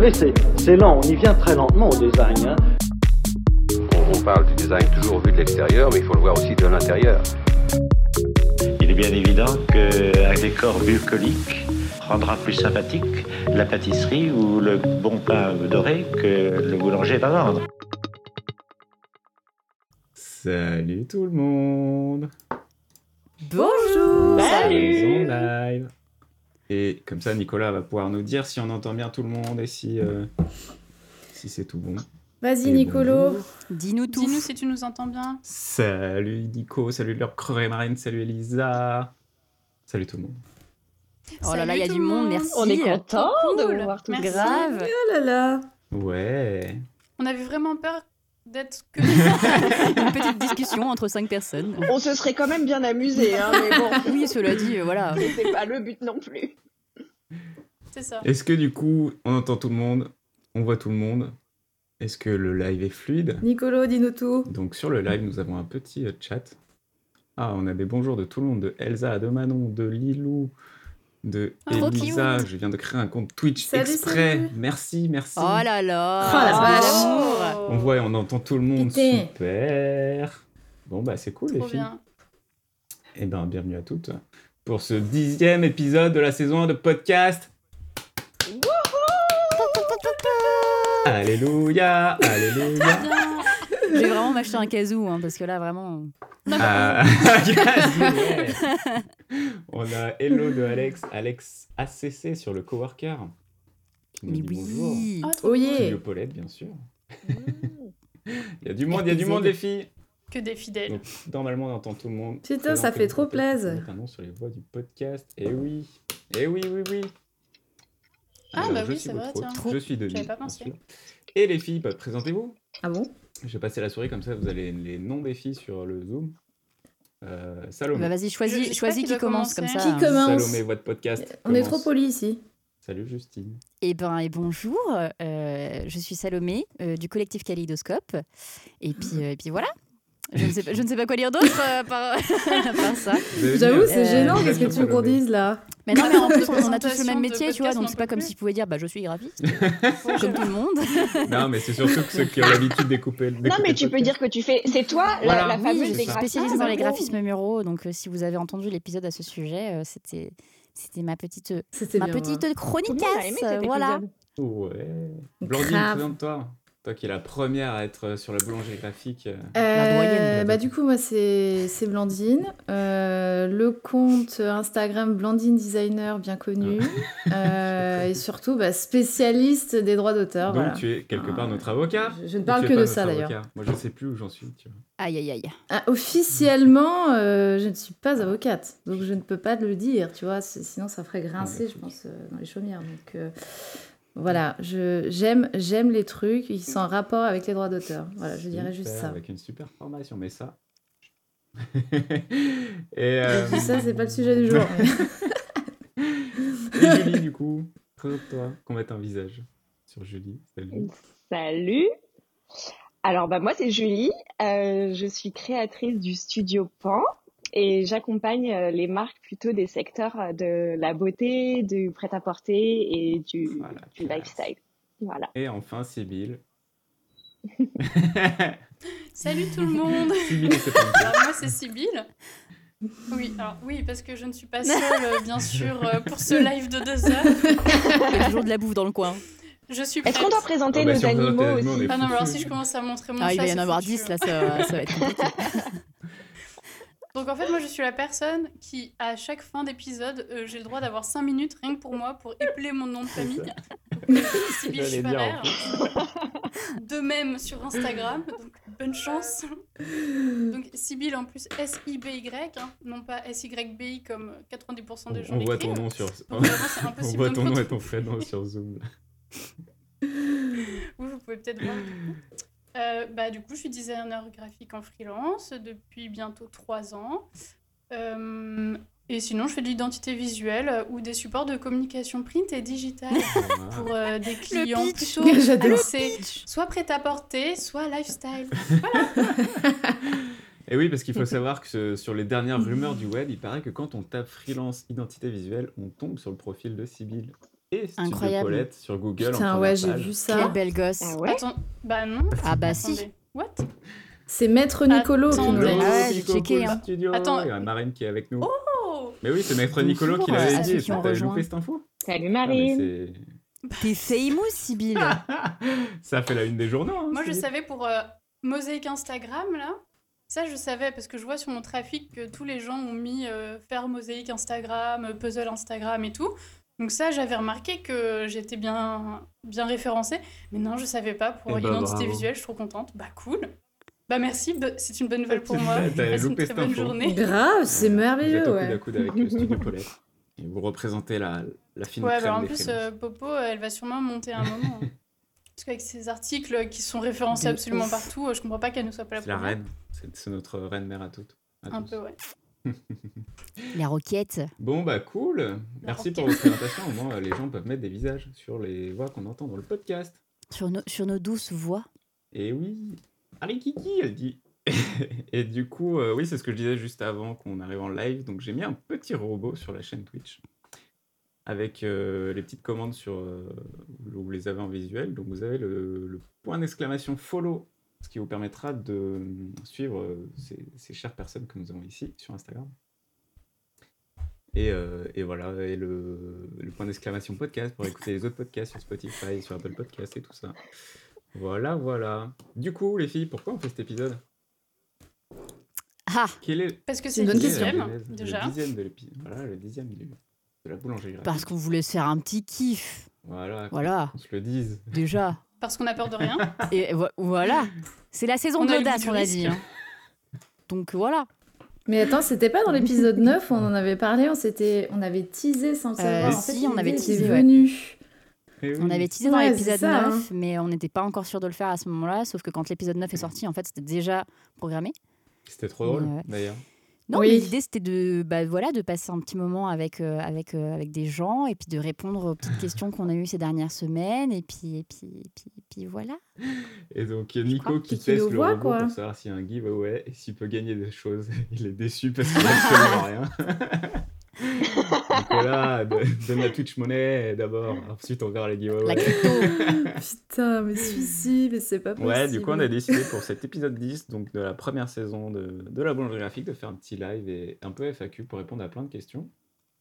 savez, c'est lent, on y vient très lentement au design. Hein. On, parle du design toujours vu de l'extérieur, mais il faut le voir aussi de l'intérieur. Il est bien évident qu'un décor bucolique rendra plus sympathique la pâtisserie ou le bon pain doré que le boulanger va vendre. Salut tout le monde Bonjour Salut live Et comme ça, Nicolas va pouvoir nous dire si on entend bien tout le monde et si, euh, si c'est tout bon. Vas-y, Nicolo. Dis-nous tout. Dis-nous si tu nous entends bien. Salut Nico, salut leur crevé marine, salut Elisa. Salut tout le monde. Oh là là, il y a du monde, merci. On est content de Cool. vous voir tout Merci. grave. Oh là là. Ouais. On avait vraiment peur d'être que. Une petite discussion entre cinq personnes. On se serait quand même bien amusé, hein, mais bon, Oui, cela dit, euh, voilà. c'était pas le but non plus. C'est ça. Est-ce que du coup, on entend tout le monde On voit tout le monde Est-ce que le live est fluide? Nicolo, dis-nous tout. Donc sur le live, nous avons un petit euh, chat. Ah, on a des bonjours de tout le monde, de Elsa, de Manon, de Lilou, de Trop Elisa. Je viens de créer un compte Twitch Salut, exprès. salut. Merci, merci. Oh là là Oh. On voit et on entend tout le monde. Super. Bon, bah c'est cool les filles. bien. Eh ben, bienvenue à toutes pour ce dixième épisode de la saison 1 de podcast. Alléluia, alléluia. Je vais vraiment m'acheter un casou, hein, parce que là, vraiment... Ah, yes, ouais. On a Hello de Alex, Alex ACC sur le coworker. Qui nous Mais dit bonjour. oui Ah, Oh yeah. Studio Paulette, bien sûr. Il y a du monde, il y a du monde, les filles. Que des fidèles. Donc, normalement, on entend tout le monde. Putain, ça fait trop plaisir. Un nom sur les voix du podcast. Et oui, et oui, oui, oui. Ah, Alors, bah oui, c'est vrai, tiens. Je suis Denis. J'avais pas pensé. Et les filles, bah, présentez-vous. Ah bon? Je vais passer la souris comme ça, vous avez les noms des filles sur le Zoom. Euh, Salomé. Bah vas-y, choisis, choisis qui commence, comme ça. Qui commence Salomé, votre podcast. On est trop polis ici. Salut Justine. Eh ben, et bonjour, euh, je suis Salomé euh, du collectif Kaléidoscope. Et puis, euh, et puis voilà. Je ne, sais pas, je ne sais pas quoi dire d'autre euh, par, par ça. J'avoue, c'est Euh, gênant. Qu'est-ce que tu veux qu'on dise là Mais non, mais en plus, on a tous le même de métier, tu vois, donc on c'est pas comme plus. si tu pouvais dire, bah je suis graphiste, comme tout le monde. Non, mais c'est surtout que ceux qui ont l'habitude d'écouper. Non, d'écouter mais le tu peux dire que tu fais. C'est toi, Voilà. la, la Oui, fameuse je c'est suis ça. spécialisée dans les graphismes. graphismes muraux, donc euh, si vous avez entendu l'épisode à ce sujet, euh, c'était c'était ma petite C'était ma bien. petite ouais. chronique. Tout le monde a aimé cet voilà. épisode. Ouais. Blandine, présente-toi. Toi qui es la première à être sur la boulangerie graphique. euh, La doyenne. Euh, bah, du coup, moi, c'est c'est Blandine. Euh, le compte Instagram Blandine Designer, bien connu. Euh, et surtout, bah, spécialiste des droits d'auteur. Donc voilà. tu es quelque part notre avocat. Je, je ne parle que de ça, d'ailleurs. avocat Moi, je sais plus où j'en suis. Tu vois. Aïe aïe aïe. Ah, officiellement, euh, je ne suis pas avocate, donc je ne peux pas le dire, tu vois, sinon ça ferait grincer, je pense, euh, dans les chaumières. Donc euh, voilà, je j'aime j'aime les trucs qui sont en rapport avec les droits d'auteur. Voilà, je dirais juste ça. Avec une super formation, mais ça. Et, euh, Ça, c'est pas le sujet du jour. et Julie, du coup, présente-toi, qu'on mette un visage sur Julie. Salut. Salut. Alors bah moi c'est Julie, Euh, je suis créatrice du studio Pan et j'accompagne euh, les marques plutôt des secteurs euh, de la beauté, du prêt-à-porter et du, Voilà, du classe. lifestyle. Voilà. Et enfin, Sybille. Salut tout le monde. Sybille, Alors moi c'est Sybille. Oui, alors oui, parce que je ne suis pas seule, euh, bien sûr, pour ce live de deux heures. Il y a toujours de la bouffe dans le coin. Je suis Est-ce qu'on doit présenter Oh, bah, nos si animaux aussi Ah non, mais alors si je commence à montrer mon Ah, il va y en avoir foutu, 10 hein. là, ça, ça va être compliqué. Donc en fait, moi je suis la personne qui, à chaque fin d'épisode, euh, j'ai le droit d'avoir 5 minutes rien que pour moi pour épeler mon nom de famille. En Schwarer. De même sur Instagram, donc bonne chance. Donc Sybille en plus S-I-B-Y, hein, non pas S-Y-B-I comme 90% des gens On voit ton nom sur. On voit ton nom et ton prénom sur Zoom. Oui, vous pouvez peut-être voir. Du coup. Euh, bah, du coup, je suis designer graphique en freelance depuis bientôt 3 ans. Euh, et sinon, je fais de l'identité visuelle euh, ou des supports de communication print et digitale pour euh, des clients pitch. plutôt J'adore. axés soit prêt-à-porter, soit lifestyle. Et oui, parce qu'il faut savoir que ce- sur les dernières rumeurs du web, il paraît que quand on tape freelance identité visuelle, on tombe sur le profil de Studio Incroyable. Paulette sur Google. Putain, ouais, j'ai vu Quel ça. bel gosse. Ah ouais Attends, bah non. Ah bah si. Attendez. What C'est Maître Nicolo qui nous l'a dit. Ah checké, Cool hein. Studio. Attends. Il y a Marine qui est avec nous. Oh Mais oui, c'est Maître Bonjour, Nicolo qui l'avait ceux dit. rejoint. loupé cette info Salut Ah, Marine. c'est- T'es famous, Sibyl. Ça fait la une des journaux. hein, Moi, je savais pour euh, Mosaïque Instagram, là. Ça, je savais parce que je vois sur mon trafic que tous les gens ont mis euh, faire mosaïque Instagram, euh, puzzle Instagram et tout. Donc ça, j'avais remarqué que j'étais bien, bien référencée. Mais non, je savais pas pour Eh bah, l'identité bravo. visuelle. Je suis trop contente. Bah cool. Bah merci, c'est une bonne nouvelle pour moi. Passe une loupé très bonne info. journée. Grave, c'est Vous êtes merveilleux, au coude ouais. à coude avec le Studio Paulette. Et vous représentez la, la fine Ouais, crème bah en des plus, euh, Popo, elle va sûrement monter un moment. hein. Parce qu'avec ces articles qui sont référencés absolument partout, euh, je comprends pas qu'elle ne soit pas là C'est la reine. C'est c'est notre reine mère à toutes. à Un tous. peu, ouais. La roquette. Bon, bah cool. Merci pour votre présentation. Au moins, les gens peuvent mettre des visages sur les voix qu'on entend dans le podcast. Sur nos, sur nos douces voix. Et oui, Harry Kiki, elle dit. et du coup, euh, oui, c'est ce que je disais juste avant qu'on arrive en live. Donc, j'ai mis un petit robot sur la chaîne Twitch avec euh, les petites commandes sur euh, où vous les avez en visuel. Donc, vous avez le, le point d'exclamation follow, ce qui vous permettra de suivre ces, ces chères personnes que nous avons ici sur Instagram. Et, euh, et voilà, et le, le point d'exclamation podcast pour écouter les autres podcasts sur Spotify, sur Apple Podcasts et tout ça. Voilà, voilà. Du coup, les filles, pourquoi on fait cet épisode? Ah Quel est Parce que C'est une le bonne dixième, le déjà. dixième de l'épisode Voilà, le dixième du- de la boulangerie. Parce qu'on voulait se faire un petit kiff. Voilà, Voilà, on se le dise. déjà. Parce qu'on a peur de rien. Et vo- voilà. C'est la saison On de l'audace, on a risque. dit. hein. Donc voilà. Mais attends, c'était pas dans l'épisode 9 où on en avait parlé, on, s'était... on avait teasé sans le savoir. Euh, en fait, si, on avait teasé, était ouais. venue. Eh oui. On avait teasé dans Ouais, l'épisode c'est ça, 9, hein. mais on n'était pas encore sûr de le faire à ce moment-là. Sauf que quand l'épisode 9 est sorti, en fait, c'était déjà programmé. C'était trop drôle, Ouais. d'ailleurs. Non, Oui. mais l'idée c'était de, bah, voilà, de passer un petit moment avec, euh, avec, euh, avec des gens et puis de répondre aux petites questions qu'on a eues ces dernières semaines. Et puis, et puis, et puis, et puis voilà. Et donc, il y a Nico qui teste le le voit, robot quoi. pour savoir s'il y a un giveaway et s'il peut gagner des choses. Il est déçu parce qu'il n'a absolument rien. Nicolas, do- donne la Twitch monnaie d'abord. Ensuite, on verra les La giveaways. crypto. Putain, mais celui-ci, mais c'est pas possible. Ouais, du coup, on a décidé pour cet épisode 10, donc de la première saison de, de la boulangerie graphique, de faire un petit live et un peu FAQ pour répondre à plein de questions.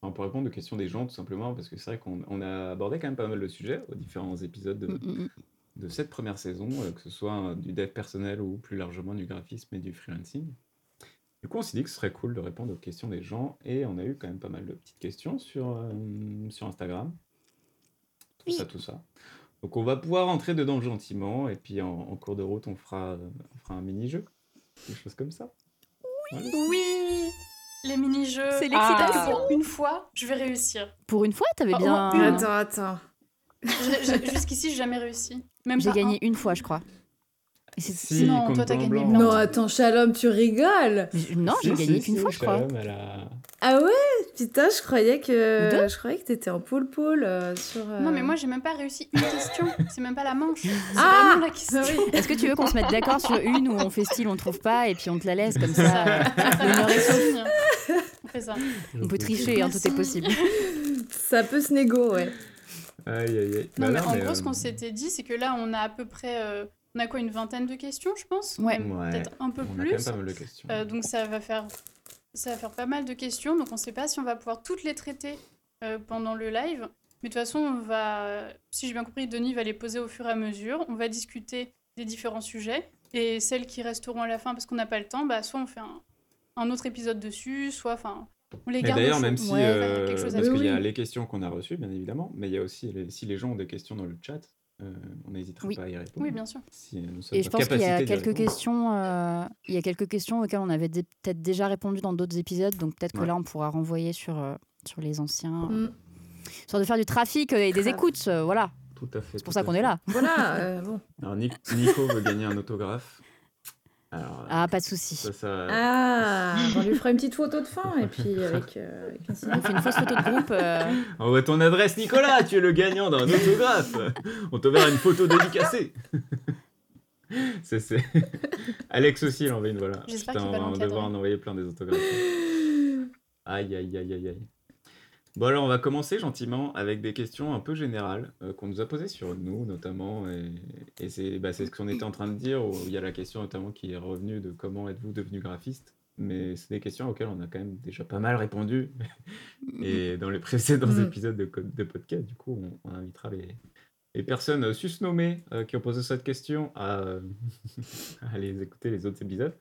Enfin, pour répondre aux questions des gens, tout simplement, parce que c'est vrai qu'on on a abordé quand même pas mal de sujets aux différents épisodes de, Mm, mm, mm. de cette première saison, euh, que ce soit euh, du dev personnel ou plus largement du graphisme et du freelancing. Du coup, on s'est dit que ce serait cool de répondre aux questions des gens et on a eu quand même pas mal de petites questions sur, euh, sur Instagram. Tout Oui. ça, tout ça. Donc, on va pouvoir entrer dedans gentiment et puis en, en cours de route, on fera, on fera un mini-jeu. Des choses comme ça. Voilà. Oui Les mini-jeux. C'est Ah, l'excitation. Une fois, je vais réussir. Pour une fois, t'avais Oh, bien. oh. Attends, attends. Jusqu'ici, j'ai jamais réussi. Même J'ai gagné un. une fois, je crois. Et c'est- Si, Non, toi, t'as blanc gagné blanc. plein. Non, attends, Shalom, tu rigoles Non, Si, j'ai gagné si, qu'une fois, je crois. Shalom, elle a- Ah ouais Putain, je croyais que deux je croyais que t'étais en pôle-pôle euh, sur... euh, Non, mais moi, j'ai même pas réussi une question. C'est même pas la manche. C'est Ah vraiment la question. Ah oui. Est-ce que tu veux qu'on se mette d'accord sur une où on fait style, on trouve pas, et puis on te la laisse comme Ça, euh. On fait ça. On peut tricher, hein, tout est possible. Ça peut se négo, ouais. Aïe, aïe, aïe. Non, Bah mais non, en mais, gros, euh, ce qu'on s'était dit, c'est que là, on a à peu près. On a quoi, une vingtaine de questions, je pense Ouais. Peut-être un peu on a quand plus. même pas mal de questions. Euh, donc ça va faire ça va faire pas mal de questions. Donc on ne sait pas si on va pouvoir toutes les traiter euh, pendant le live. Mais de toute façon, on va, si j'ai bien compris, Denis va les poser au fur et à mesure. On va discuter des différents sujets. Et celles qui resteront à la fin parce qu'on n'a pas le temps, bah, soit on fait un, un autre épisode dessus, soit enfin, on les garde. d'ailleurs, même si, Ouais, euh, quelque chose à parce qu'il y a les questions qu'on a reçues, bien évidemment, mais il y a aussi, les- si les gens ont des questions dans le chat, euh, on n'hésitera Oui. pas à y répondre. Oui, bien sûr. Si nous sommes Et je en pense qu'il y a quelques questions, euh, il y a quelques questions auxquelles on avait peut-être déjà répondu dans d'autres épisodes, donc peut-être que là on pourra renvoyer sur, euh, sur les anciens, Mm. sur de faire du trafic euh, et des écoutes, euh, voilà. Tout à fait. C'est pour ça qu'on est là. Voilà, euh, bon. Alors, Nic- Nico veut gagner un autographe. Alors, Ah, pas de souci. ça, ça... Ah, on lui fera une petite photo de fin, et puis avec, euh, avec une On fait une fausse photo de groupe. euh, Envoie ton adresse, Nicolas, tu es le gagnant d'un autographe. On te verra une photo dédicacée. c'est, c'est... Alex aussi, il en envoie une, voilà. J'espère Putain, on va devoir en envoyer plein des autographes. Aïe, aïe, aïe, aïe, aïe. Bon alors on va commencer gentiment avec des questions un peu générales euh, qu'on nous a posées sur nous notamment et, c'est bah, ce qu'on était en train de dire où il y a la question notamment qui est revenue de comment êtes-vous devenu graphiste mais c'est des questions auxquelles on a quand même déjà pas mal répondu et dans les précédents Mm. épisodes de, de podcast du coup on, on invitera les, les personnes euh, susnommées euh, qui ont posé cette question à, à aller écouter les autres épisodes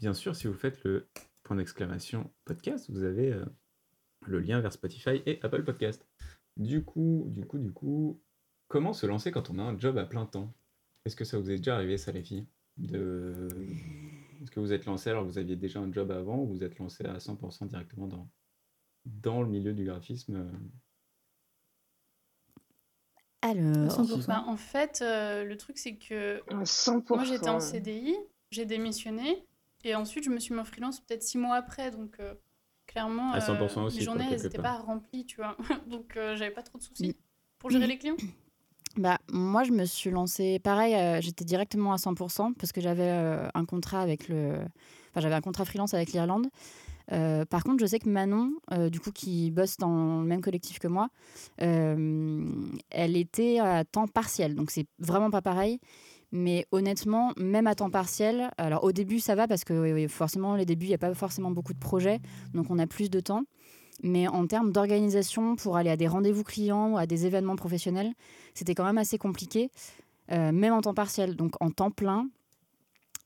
bien sûr si vous faites le point d'exclamation podcast vous avez euh, le lien vers Spotify et Apple Podcast. Du coup, du coup, du coup, comment se lancer quand on a un job à plein temps? Est-ce que ça vous est déjà arrivé, ça, les filles de... Est-ce que vous êtes lancé alors que vous aviez déjà un job avant ou vous êtes lancé à 100% directement dans, dans le milieu du graphisme? Alors, 100%. Bah, en fait, euh, le truc, c'est que 100%. moi, j'étais en CDI, j'ai démissionné, et ensuite, je me suis mis en freelance peut-être six mois après. Donc, euh, clairement, À 100% aussi, les journées, elles n'étaient pas remplies, tu vois. donc, euh, j'avais pas trop de soucis pour gérer les clients? Bah, moi, je me suis lancée, pareil, euh, j'étais directement à 100% parce que j'avais euh, un contrat avec le... Enfin, j'avais un contrat freelance avec l'Irlande. Euh, par contre, je sais que Manon, euh, du coup, qui bosse dans le même collectif que moi, euh, elle était à temps partiel. Donc, c'est vraiment pas pareil. Mais honnêtement, même à temps partiel, alors au début, ça va parce que forcément, les débuts, il n'y a pas forcément beaucoup de projets. Donc, on a plus de temps. Mais en termes d'organisation, pour aller à des rendez-vous clients ou à des événements professionnels, c'était quand même assez compliqué, euh, même en temps partiel. Donc en temps plein,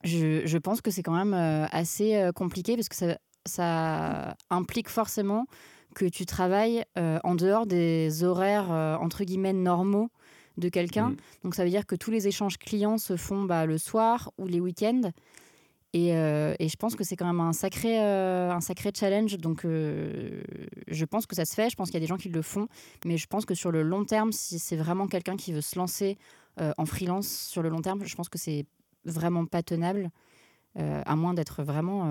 je, pense que c'est quand même euh, assez euh, compliqué parce que ça, implique forcément que tu travailles en dehors des horaires entre guillemets normaux de quelqu'un. Mm. Donc ça veut dire que tous les échanges clients se font bah, le soir ou les week-ends. Et, euh, et je pense que c'est quand même un sacré, euh, un sacré challenge. Donc euh, je pense que ça se fait. Je pense qu'il y a des gens qui le font. Mais je pense que sur le long terme, si c'est vraiment quelqu'un qui veut se lancer en freelance sur le long terme, je pense que c'est vraiment pas tenable. à moins d'être vraiment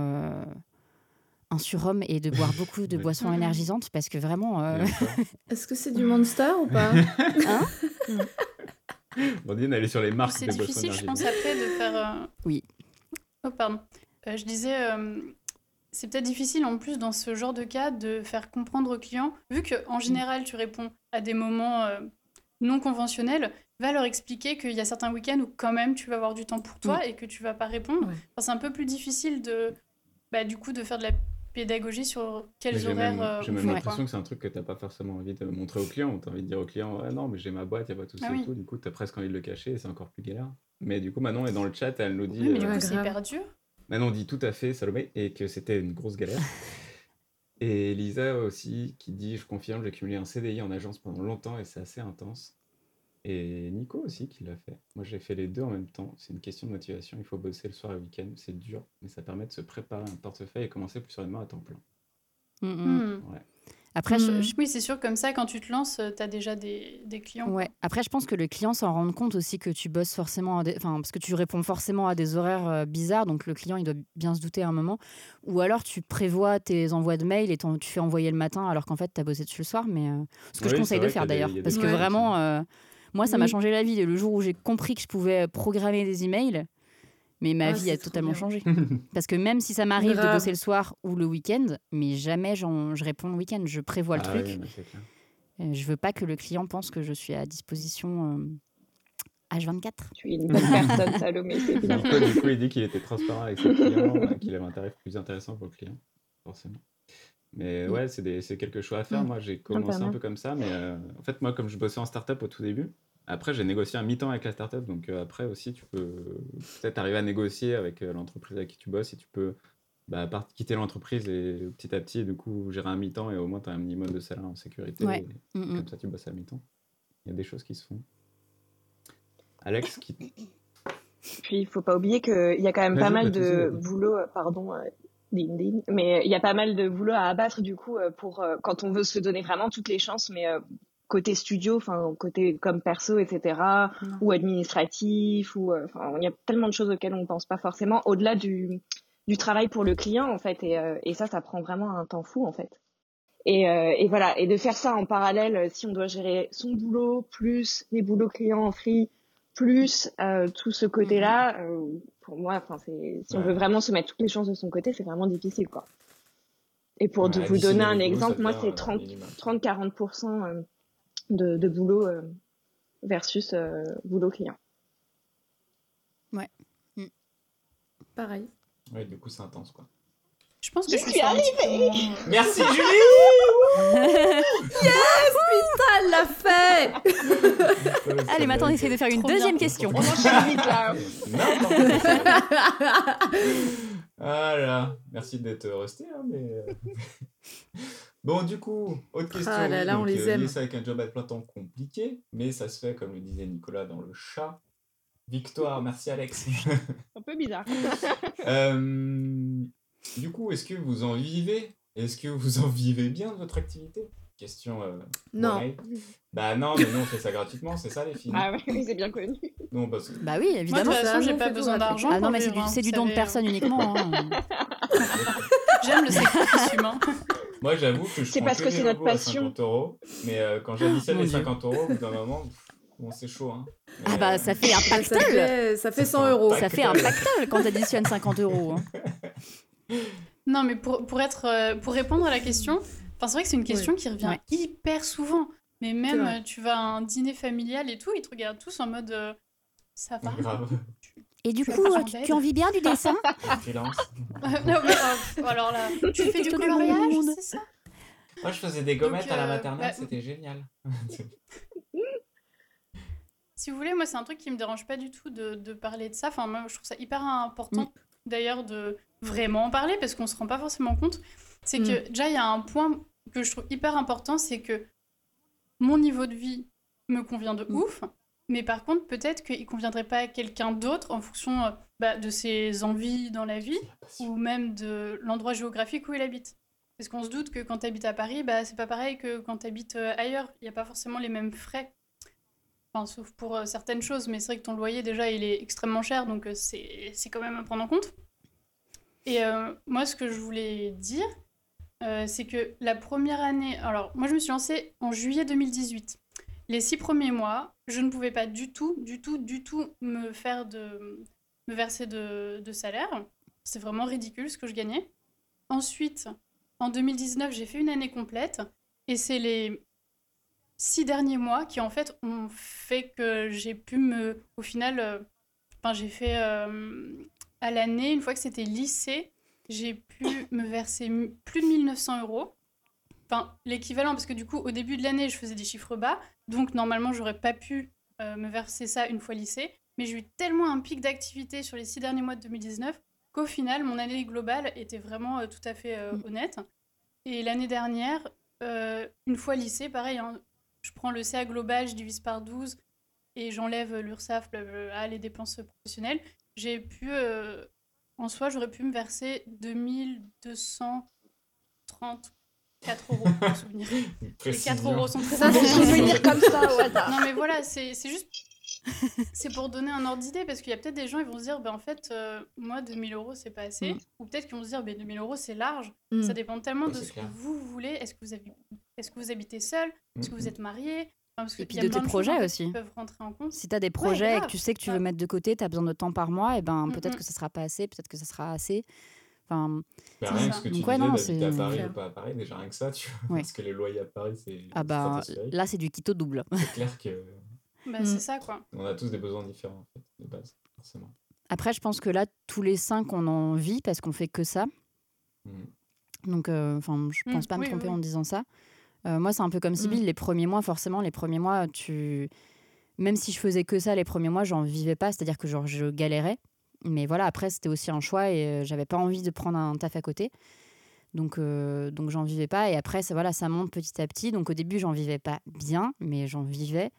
un surhomme et de boire beaucoup de boissons Mhm. énergisantes. Parce que vraiment. euh, Est-ce que c'est du Monster ou pas Blandine, elle est sur les marques C'est des boissons difficile, je énergisantes. pense, après de faire. euh, Oui. Oh, pardon. Euh, je disais, euh, c'est peut-être difficile en plus dans ce genre de cas de faire comprendre aux clients, vu qu'en général tu réponds à des moments euh, non conventionnels, va leur expliquer qu'il y a certains week-ends où quand même tu vas avoir du temps pour toi et que tu vas pas répondre. Enfin, c'est un peu plus difficile de, bah, du coup, de faire de la pédagogie sur quels J'ai horaires. même, euh, j'ai même l'impression que c'est un truc que t'as pas forcément envie de montrer au client. T'as envie de dire au client, ouais, non, mais j'ai ma boîte, y a pas de souci Ah oui. tout. Du coup, t'as presque envie de le cacher et c'est encore plus galère. Mais du coup, Manon est dans le chat, elle nous dit. Oui, mais du euh, coup, c'est hyper dur. Manon dit tout à fait, Salomé, et que c'était une grosse galère. Et Lisa aussi qui dit Je confirme, j'ai cumulé un CDI en agence pendant longtemps et c'est assez intense. Et Nico aussi qui l'a fait. Moi j'ai fait les deux en même temps. C'est une question de motivation. Il faut bosser le soir et le week-end. C'est dur, mais ça permet de se préparer un portefeuille et commencer plus sereinement à temps plein. mm, mm. Hmm. Ouais. Après, Mm. je, Oui, c'est sûr, comme ça, quand tu te lances, tu as déjà des, des clients. Ouais. Après, je pense que le client s'en rend compte aussi que tu bosses forcément, à des- enfin, parce que tu réponds forcément à des horaires euh, bizarres, donc le client il doit bien se douter à un moment. Ou alors tu prévois tes envois de mail et tu fais envoyer le matin alors qu'en fait tu as bossé dessus le soir. Mais euh, ce que Oui, je conseille de faire d'ailleurs, parce que vraiment, euh, moi ça m'a Oui. changé la vie. Le jour où j'ai compris que je pouvais programmer des emails, mais ma Ah, vie a totalement bien. changé. Parce que même si ça m'arrive de bosser le soir ou le week-end, mais jamais j'en- je réponds le week-end. Je prévois le Ah truc. oui. Euh, Je veux pas que le client pense que je suis à disposition euh, H24. Tu es une bonne personne, Salomé, du coup, il dit qu'il était transparent avec ses clients, euh, qu'il avait un tarif plus intéressant pour le client, forcément. Mais Mm. ouais, c'est des- c'est quelque chose à faire. Mm. Moi, j'ai commencé un peu comme ça, mais euh, en fait, moi, comme je bossais en startup au tout début, après, j'ai négocié un mi-temps avec la startup. Donc, euh, après aussi, tu peux peut-être arriver à négocier avec euh, l'entreprise avec qui tu bosses et tu peux bah, part- quitter l'entreprise et petit à petit, du coup, gérer un mi-temps et au moins, tu as un minimum de salaire en sécurité. Ouais. et Mm, mm. Comme ça, tu bosses à mi-temps. Il y a des choses qui se font. Alex, qui... Puis il faut pas oublier qu'il y a quand même Vas-y, pas mal pas de boulot, pardon, ding ding, mais il y a pas mal de boulot à abattre du coup euh, pour euh, quand on veut se donner vraiment toutes les chances, mais euh, côté studio, enfin côté comme perso, etc. ou administratif, ou euh, enfin il y a tellement de choses auxquelles on pense pas forcément au-delà du du travail pour le client en fait, et, euh, et ça, ça prend vraiment un temps fou en fait. Et, euh, et voilà, et de faire ça en parallèle, euh, si on doit gérer son boulot plus les boulots clients en free, plus euh, tout ce côté-là, euh, pour moi, enfin c'est si on Ouais. veut vraiment se mettre toutes les chances de son côté, c'est vraiment difficile quoi. Et pour Ouais, de- vous donner un exemple, moi, c'est euh, 30 minimum. 30-40% euh, de, de boulot euh, versus euh, boulot client. Pareil. Ouais, du coup, c'est intense, quoi. Je pense que je suis moins- Merci, Julie Ah, elle l'a fait Allez, maintenant, on essaie de faire une Trop deuxième bien. question. On enchaîne vite là. Voilà, merci d'être resté. hein, mais... euh. bon, du coup, autre question. Ah là là, donc, on les euh, aime. avec un job à plein temps compliqué, mais ça se fait, comme le disait Nicolas, dans le chat. Victoire, merci Alex. Un peu bizarre. Euh, du coup, est-ce que vous en vivez? Est-ce que vous en vivez bien de votre activité? Question. euh, Non. Bah non, mais nous on fait ça gratuitement, c'est ça les filles. Ah ouais, oui, c'est bien connu. Non, parce que- Bah oui, Moi, de évidemment. toute façon, j'ai pas besoin d'argent. Ah non, mais c'est du, hein, c'est vous du don de savez, personne uniquement. hein. J'aime le sacrifice humain. Moi j'avoue que je C'est prends parce que que c'est notre passion. 50 euros, mais euh, quand j'additionne les Dieu. 50 euros, au bout d'un moment, bon, c'est chaud. Hein. Ah bah euh, ça fait un Ça pactole. fait, ça fait Ça 100 fait un euros. Ça fait un pactole quand t'additionnes 50 euros. hein. Non, mais pour, pour, être, euh, pour répondre à la question, enfin, c'est vrai que c'est une question qui revient Ouais. hyper souvent. Mais même, euh, tu vas à un dîner familial et tout, ils te regardent tous en mode euh, ça va? Grave, Et du Tu coup, tu, tu en vis bien du dessin? Freelance. Non, mais, euh, Alors là, tu fais du coloriage, c'est ça? Moi je faisais des gommettes à la maternelle, bah, c'était génial. Si vous voulez, moi, c'est un truc qui me dérange pas du tout de, de parler de ça. Enfin, moi, je trouve ça hyper important, d'ailleurs, de vraiment en parler parce qu'on se rend pas forcément compte. C'est que, déjà, il y a un point que je trouve hyper important, c'est que mon niveau de vie me convient de ouf, mais par contre, peut-être qu'il conviendrait pas à quelqu'un d'autre en fonction euh, bah, de ses envies dans la vie ou même de l'endroit géographique où il habite. Parce qu'on se doute que quand tu habites à Paris, bah, c'est pas pareil que quand tu habites ailleurs. Il n'y a pas forcément les mêmes frais. Enfin, sauf pour euh, certaines choses, mais c'est vrai que ton loyer, déjà, il est extrêmement cher, donc euh, c'est c'est quand même à prendre en compte. Et euh, moi, ce que je voulais dire, euh, c'est que la première année... Alors, moi, je me suis lancée en juillet 2018. Les six premiers mois, je ne pouvais pas du tout, du tout, du tout me faire de... me verser de, salaire. C'est vraiment ridicule ce que je gagnais. Ensuite, en 2019, j'ai fait une année complète, et c'est les six derniers mois qui en fait ont fait que j'ai pu me au final euh, enfin j'ai fait à l'année une fois que c'était lycée j'ai pu me verser plus de 1900 euros. Enfin l'équivalent parce que du coup au début de l'année je faisais des chiffres bas. Donc normalement j'aurais pas pu euh, me verser ça une fois lycée mais j'ai eu tellement un pic d'activité sur les six derniers mois de 2019 qu'au final mon année globale était vraiment euh, tout à fait euh, honnête. Et l'année dernière une fois lycée pareil hein, je prends le CA global, je divise par 12 et j'enlève l'URSSAF, les dépenses professionnelles. J'ai pu, euh, en soi, j'aurais pu me verser 2234 euros, pour souvenir. Les 4 Précision. euros sont très Ça, c'est comme ça au hasard. Non mais voilà, c'est c'est juste... C'est pour donner un ordre d'idée, parce qu'il y a peut-être des gens, ils vont se dire, ben, en fait, euh, moi, 2000 euros, c'est pas assez. Mm. Ou peut-être qu'ils vont se dire, ben, 2000 euros, c'est large. Mm. Ça dépend tellement Ouais, de ce clair. que vous voulez. Est-ce que vous, avez... Est que vous habitez seul? Est-ce que vous Mhm. êtes marié? Enfin, Et puis il y a de tes projets aussi. Qui peuvent rentrer en compte. Si tu as des projets et que tu sais que tu veux mettre de côté, tu as besoin de temps par mois, et ben Mm, peut-être mm. que ça sera pas assez, peut-être que ça sera assez. Enfin, Bah, rien ça. que ce que tu Donc ouais, disais non, d'habiter à Paris ou pas à Paris, déjà rien que ça, tu vois. Ouais. Parce que les loyers à Paris, c'est ah bah là c'est du quito double. C'est clair que Bah, Mm. C'est ça, quoi. on a tous des besoins différents, en fait, de base, forcément. Après, je pense que là, tous les cinq, on en vit parce qu'on fait que ça. Donc, euh, enfin, je Mm, pense pas me oui, tromper oui. en disant ça. Euh, moi, c'est un peu comme Sybille. Les premiers mois, forcément, les premiers mois, tu... même si je faisais que ça, les premiers mois, j'en vivais pas. C'est-à-dire que genre, je galérais. Mais voilà, après, c'était aussi un choix et euh, j'avais pas envie de prendre un taf à côté. Donc, euh, donc j'en vivais pas. Et après, ça, voilà, ça monte petit à petit. Donc, au début, j'en vivais pas bien, mais j'en vivais.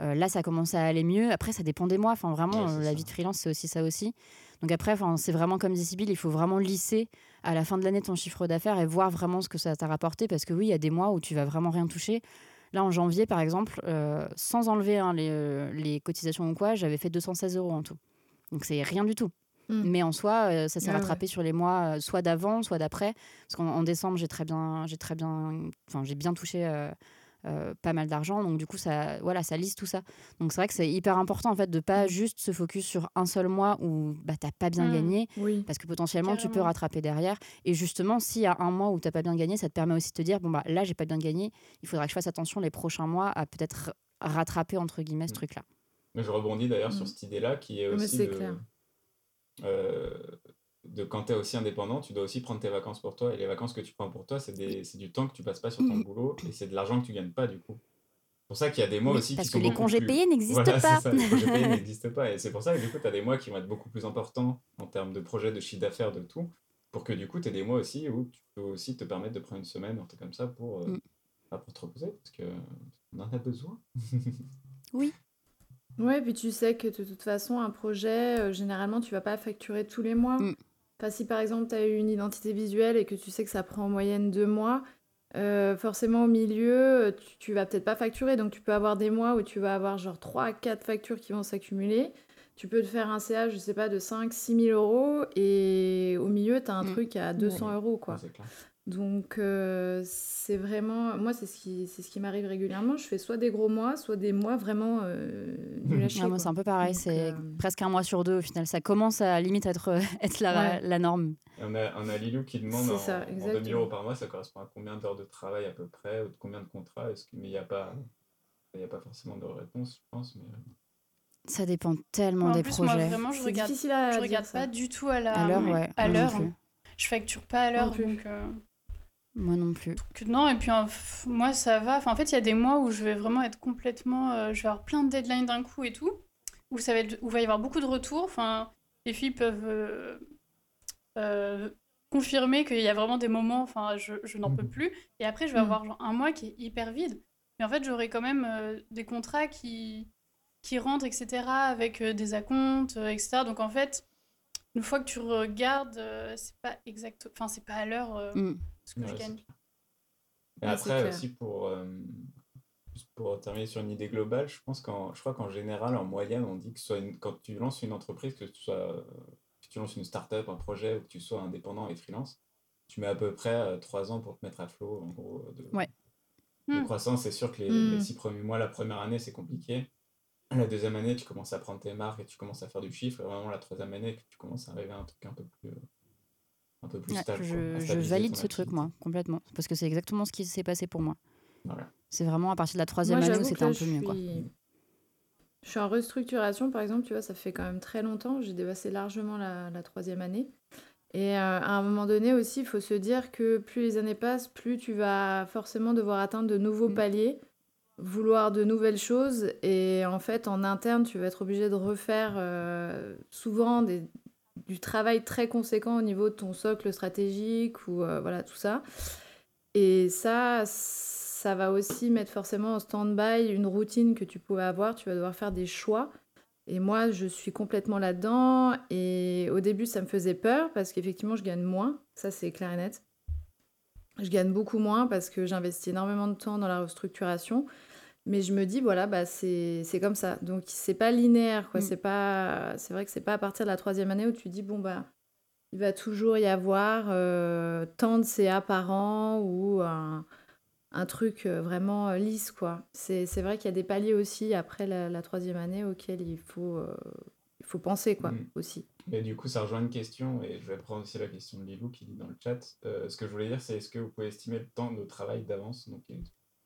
Euh, là, ça commençait à aller mieux. Après, ça dépend des mois. Enfin, vraiment, Ouais, la ça. vie de freelance, c'est aussi ça aussi. Donc après, c'est vraiment comme dit Sybille, il faut vraiment lisser à la fin de l'année ton chiffre d'affaires et voir vraiment ce que ça t'a rapporté. Parce que oui, il y a des mois où tu vas vraiment rien toucher. Là, en janvier, par exemple, euh, sans enlever hein, les, euh, les cotisations ou quoi, j'avais fait 216 euros en tout. Donc c'est rien du tout. Mm. Mais en soi, euh, ça s'est Ah ouais. rattrapé sur les mois, euh, soit d'avant, soit d'après. Parce qu'en en décembre, j'ai très bien, j'ai très bien, enfin, j'ai bien touché euh, pas mal d'argent. Donc du coup, ça, voilà, ça lisse tout ça. Donc c'est vrai que c'est hyper important en fait de pas juste se focus sur un seul mois où bah, t'as pas bien Mm. gagné, Oui. parce que potentiellement tu peux rattraper derrière. Et justement, s'il y a un mois où t'as pas bien gagné, ça te permet aussi de te dire bon bah là j'ai pas bien gagné, il faudra que je fasse attention les prochains mois à peut-être rattraper entre guillemets ce Mm. truc-là. Mais je rebondis d'ailleurs sur Mm. cette idée-là qui est Mais aussi c'est de, clair. euh, de quand tu es aussi indépendant, tu dois aussi prendre tes vacances pour toi. Et les vacances que tu prends pour toi, c'est des- c'est du temps que tu passes pas sur ton Mm. boulot et c'est de l'argent que tu gagnes pas du coup. C'est pour ça qu'il y a des mois Oui, aussi parce qui que sont les congés plus- payés n'existent Voilà, pas. ça, les congés payés n'existent pas. Et c'est pour ça que du coup, tu as des mois qui vont être beaucoup plus importants en termes de projets, de chiffre d'affaires, de tout. Pour que du coup, tu aies des mois aussi où tu peux aussi te permettre de prendre une semaine, un truc comme ça, pour, euh, Mm. bah, pour te reposer. Parce qu'on en a besoin. Ouais, puis tu sais que de toute façon, un projet, euh, généralement, tu vas pas facturer tous les mois. Mm. Enfin, si par exemple, tu as eu une identité visuelle et que tu sais que ça prend en moyenne deux mois, euh, forcément au milieu, euh, tu, tu vas peut-être pas facturer. Donc tu peux avoir des mois où tu vas avoir genre 3 à 4 factures qui vont s'accumuler. Tu peux te faire un CA, je sais pas, de 5 6 000 euros et au milieu, tu as un Mm. truc à 200 Ouais. euros, quoi. Donc euh, c'est vraiment, moi c'est ce qui, c'est ce qui m'arrive régulièrement. Je fais soit des gros mois, soit des mois vraiment euh, à chier, Ouais, moi c'est un peu pareil, c'est euh, presque un mois sur deux au final. Ça commence à limite être, euh, être la, Ouais. la norme. Et On a, on a Lilou qui demande en, ça, en 2000 exactement. euros par mois, ça correspond à combien d'heures de travail à peu près, ou de combien de contrats Est-ce que, Mais il n'y a, pas- il y a pas forcément de réponse, je pense. Mais... Ça dépend tellement En des plus, moi, projets. vraiment, je C'est regarde, difficile à je dire, regarde ça. pas du tout à l'heure, ouais. à moi l'heure. Je facture pas à l'heure, donc euh, Moi non plus. que non. Et puis, f- moi, ça va. Enfin, en fait, il y a des mois où je vais vraiment être complètement. euh, je vais avoir plein de deadlines d'un coup et tout, où ça va être, où il va y avoir beaucoup de retours. Enfin, les filles peuvent euh, euh, confirmer qu'il y a vraiment des moments. Enfin, je, je n'en peux plus. Et après, je vais Mm. avoir genre, un mois qui est hyper vide. Mais en fait, j'aurai quand même euh, des contrats qui qui rentrent, etc., avec euh, des acomptes, euh, etc. Donc en fait, une fois que tu regardes, euh, c'est pas exact, enfin c'est pas à l'heure euh, Mm. Ce que Ouais, je c'est gagne. clair. Et Ouais, c'est après aussi pour, euh, pour terminer sur une idée globale, je pense qu'en, je crois qu'en général, en moyenne, on dit que soit une- quand tu lances une entreprise, que tu sois, que tu lances une start-up, un projet, ou que tu sois indépendant et freelance, tu mets à peu près euh, trois ans pour te mettre à flot, en gros, de, Ouais. de Hmm. croissance. C'est sûr que les, Hmm. les six premiers mois, la première année, c'est compliqué. La deuxième année, tu commences à prendre tes marques et tu commences à faire du chiffre. Et vraiment, la troisième année, que tu commences à arriver à un truc un peu plus, euh, un peu plus Ouais, stable. quoi, je, valide ce truc, moi, complètement. Parce que c'est exactement ce qui s'est passé pour moi. Voilà. C'est vraiment à partir de la troisième Moi, année où c'était un peu mieux. Quoi. Je suis en restructuration, par exemple, tu vois, ça fait quand même très longtemps. J'ai dépassé largement la, la troisième année. Et euh, à un moment donné aussi, il faut se dire que plus les années passent, plus tu vas forcément devoir atteindre de nouveaux Mm. paliers, vouloir de nouvelles choses. Et en fait, en interne, tu vas être obligé de refaire euh, souvent des- du travail très conséquent au niveau de ton socle stratégique ou euh, voilà, tout ça. Et ça, ça va aussi mettre forcément en stand-by une routine que tu pouvais avoir. Tu vas devoir faire des choix. Et moi, je suis complètement là-dedans. Et au début, ça me faisait peur parce qu'effectivement, je gagne moins. Ça, c'est clair et net. Je gagne beaucoup moins parce que j'investis énormément de temps dans la restructuration. Mais je me dis, voilà, bah, c'est comme ça. Donc, c'est pas linéaire. quoi. Mm. C'est pas... c'est vrai que c'est pas à partir de la troisième année où tu dis, bon, bah, il va toujours y avoir euh, tant de CA par an ou un, un truc euh, vraiment euh, lisse, quoi. C'est vrai qu'il y a des paliers aussi après la, la troisième année auxquels il faut, euh, il faut penser, quoi, Mm. aussi. Et du coup, ça rejoint une question, et je vais prendre aussi la question de Lilou qui dit dans le chat. Euh, ce que je voulais dire, c'est est-ce que vous pouvez estimer le temps de travail d'avance? Donc,